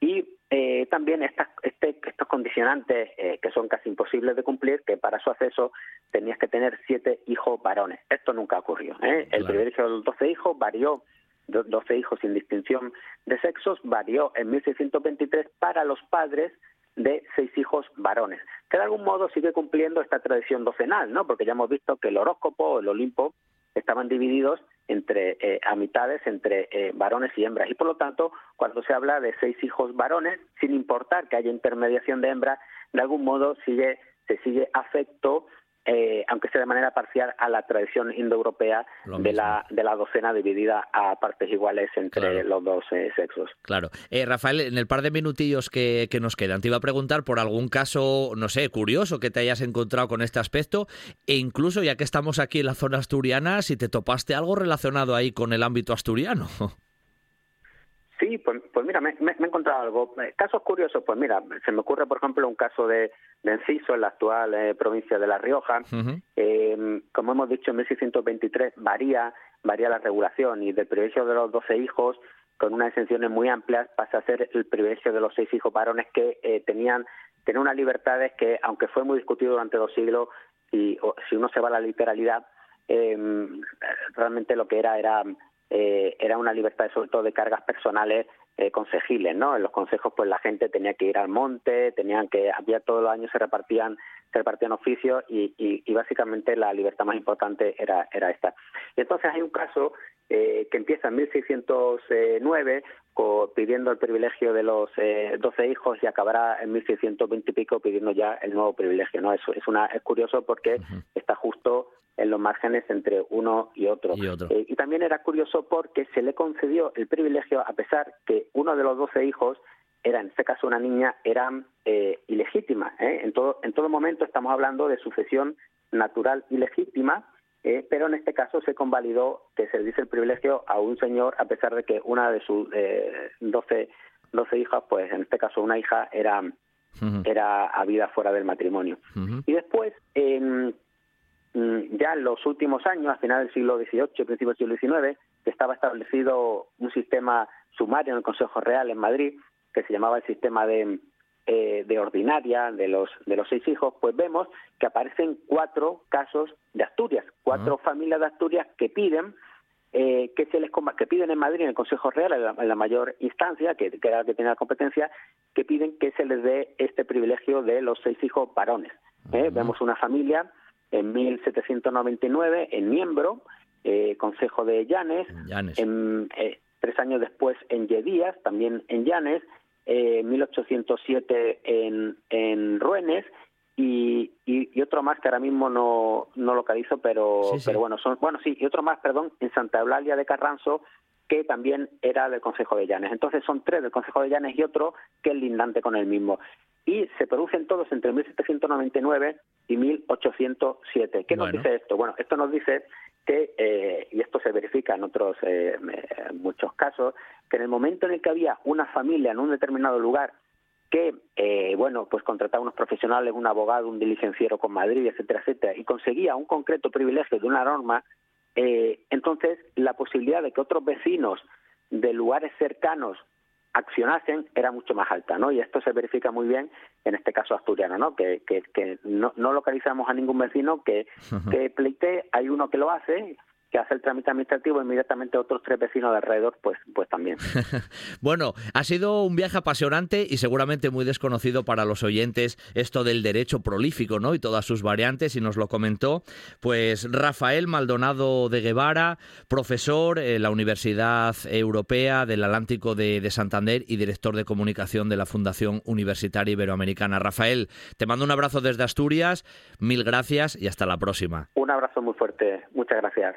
y eh, también estas, este, estos condicionantes eh, que son casi imposibles de cumplir, que para su acceso tenías que tener siete hijos varones. Esto nunca ocurrió. ¿eh? El privilegio de los doce hijos varió, doce hijos sin distinción de sexos, varió en 1623 para los padres de seis hijos varones, que de algún modo sigue cumpliendo esta tradición docenal, ¿no? Porque ya hemos visto que el horóscopo, el Olimpo, estaban divididos entre eh, a mitades entre eh, varones y hembras. Y por lo tanto cuando se habla de seis hijos varones sin importar que haya intermediación de hembra de algún modo sigue se sigue afecto eh, aunque sea de manera parcial, a la tradición indoeuropea de la, de la docena dividida a partes iguales entre los dos eh, sexos. Claro. Eh, Rafael, en el par de minutillos que, que, nos quedan, te iba a preguntar por algún caso, no sé, curioso que te hayas encontrado con este aspecto e incluso, ya que estamos aquí en la zona asturiana, si te topaste algo relacionado ahí con el ámbito asturiano. Sí, pues, pues mira, me, he encontrado algo. Eh, casos curiosos, pues mira, se me ocurre, por ejemplo, un caso de, de Enciso, en la actual eh, provincia de La Rioja. eh, como hemos dicho, en 1623 varía, varía la regulación y del privilegio de los 12 hijos, con unas exenciones muy amplias, pasa a ser el privilegio de los seis hijos varones que eh, tenían, tenían unas libertades que, aunque fue muy discutido durante dos siglos, y si uno se va a la literalidad, eh, realmente lo que era era eh, era una libertad sobre todo de cargas personales eh, consejiles, ¿no? En los consejos pues la gente tenía que ir al monte, tenían que, había todos los años se repartían, se repartían oficios y, y, básicamente la libertad más importante era, era esta. Y entonces hay un caso eh, que empieza en 1609 pidiendo el privilegio de los eh, 12 hijos y acabará en 1620 y pico pidiendo ya el nuevo privilegio, ¿no? Eso es una es curioso porque está justo en los márgenes entre uno y otro. Eh, y, también era curioso porque se le concedió el privilegio, a pesar que uno de los doce hijos era, en este caso una niña, era eh, ilegítima. ¿eh? En, todo, en todo momento estamos hablando de sucesión natural ilegítima, eh, pero en este caso se convalidó que se le dice el privilegio a un señor, a pesar de que una de sus doce, doce hijas, pues en este caso una hija, era, era a vida fuera del matrimonio. Y después, Mm, ya en los últimos años, a final del siglo XVIII, principio del siglo XIX, estaba establecido un sistema sumario en el Consejo Real en Madrid, que se llamaba el sistema de, eh, de ordinaria de los, de los seis hijos, pues vemos que aparecen cuatro casos de Asturias, cuatro familias de Asturias que piden eh, que se les que piden en Madrid en el Consejo Real en la, mayor instancia que, que era la que tiene la competencia que piden que se les dé este privilegio de los seis hijos varones ¿eh? vemos una familia en 1799 en Miembro, eh, Consejo de Llanes, En, eh, tres años después en Yedías, también en Llanes, eh, 1807 en, en Ruenes y, y, otro más que ahora mismo no, no localizo, pero, pero bueno, son, bueno, sí, y otro más, perdón, en Santa Eulalia de Carranzo, que también era del Consejo de Llanes. Entonces son tres del Consejo de Llanes y otro que es lindante con el mismo. Y se producen todos entre 1799 y 1807. ¿Qué nos dice esto? Bueno, esto nos dice que, eh, y esto se verifica en otros eh, muchos casos, que en el momento en el que había una familia en un determinado lugar que, eh, bueno, pues contrataba unos profesionales, un abogado, un diligenciero con Madrid, etcétera, etcétera, y conseguía un concreto privilegio de una norma, eh, entonces la posibilidad de que otros vecinos de lugares cercanos accionasen era mucho más alta, ¿no? Y esto se verifica muy bien en este caso asturiano, ¿no? Que, que, que no, no, localizamos a ningún vecino que, que pleite, hay uno que lo hace, que hace el trámite administrativo inmediatamente otros tres vecinos de alrededor, pues, pues también. bueno, ha sido un viaje apasionante y seguramente muy desconocido para los oyentes esto del derecho prolífico, ¿no? Y todas sus variantes, y nos lo comentó, pues Rafael Maldonado de Guevara, profesor en la Universidad Europea del Atlántico de, de Santander y director de comunicación de la Fundación Universitaria Iberoamericana. Rafael, te mando un abrazo desde Asturias, mil gracias y hasta la próxima. Un abrazo muy fuerte, muchas gracias.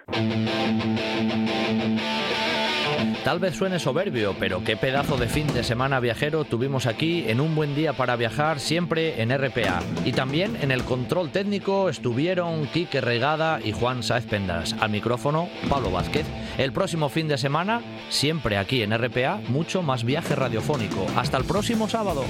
Tal vez suene soberbio, pero qué pedazo de fin de semana viajero tuvimos aquí en un buen día para viajar, siempre en RPA. Y también en el control técnico estuvieron Quique Regada y Juan Saez Pendas. Al micrófono, Pablo Vázquez. El próximo fin de semana, siempre aquí en RPA, mucho más viaje radiofónico. Hasta el próximo sábado.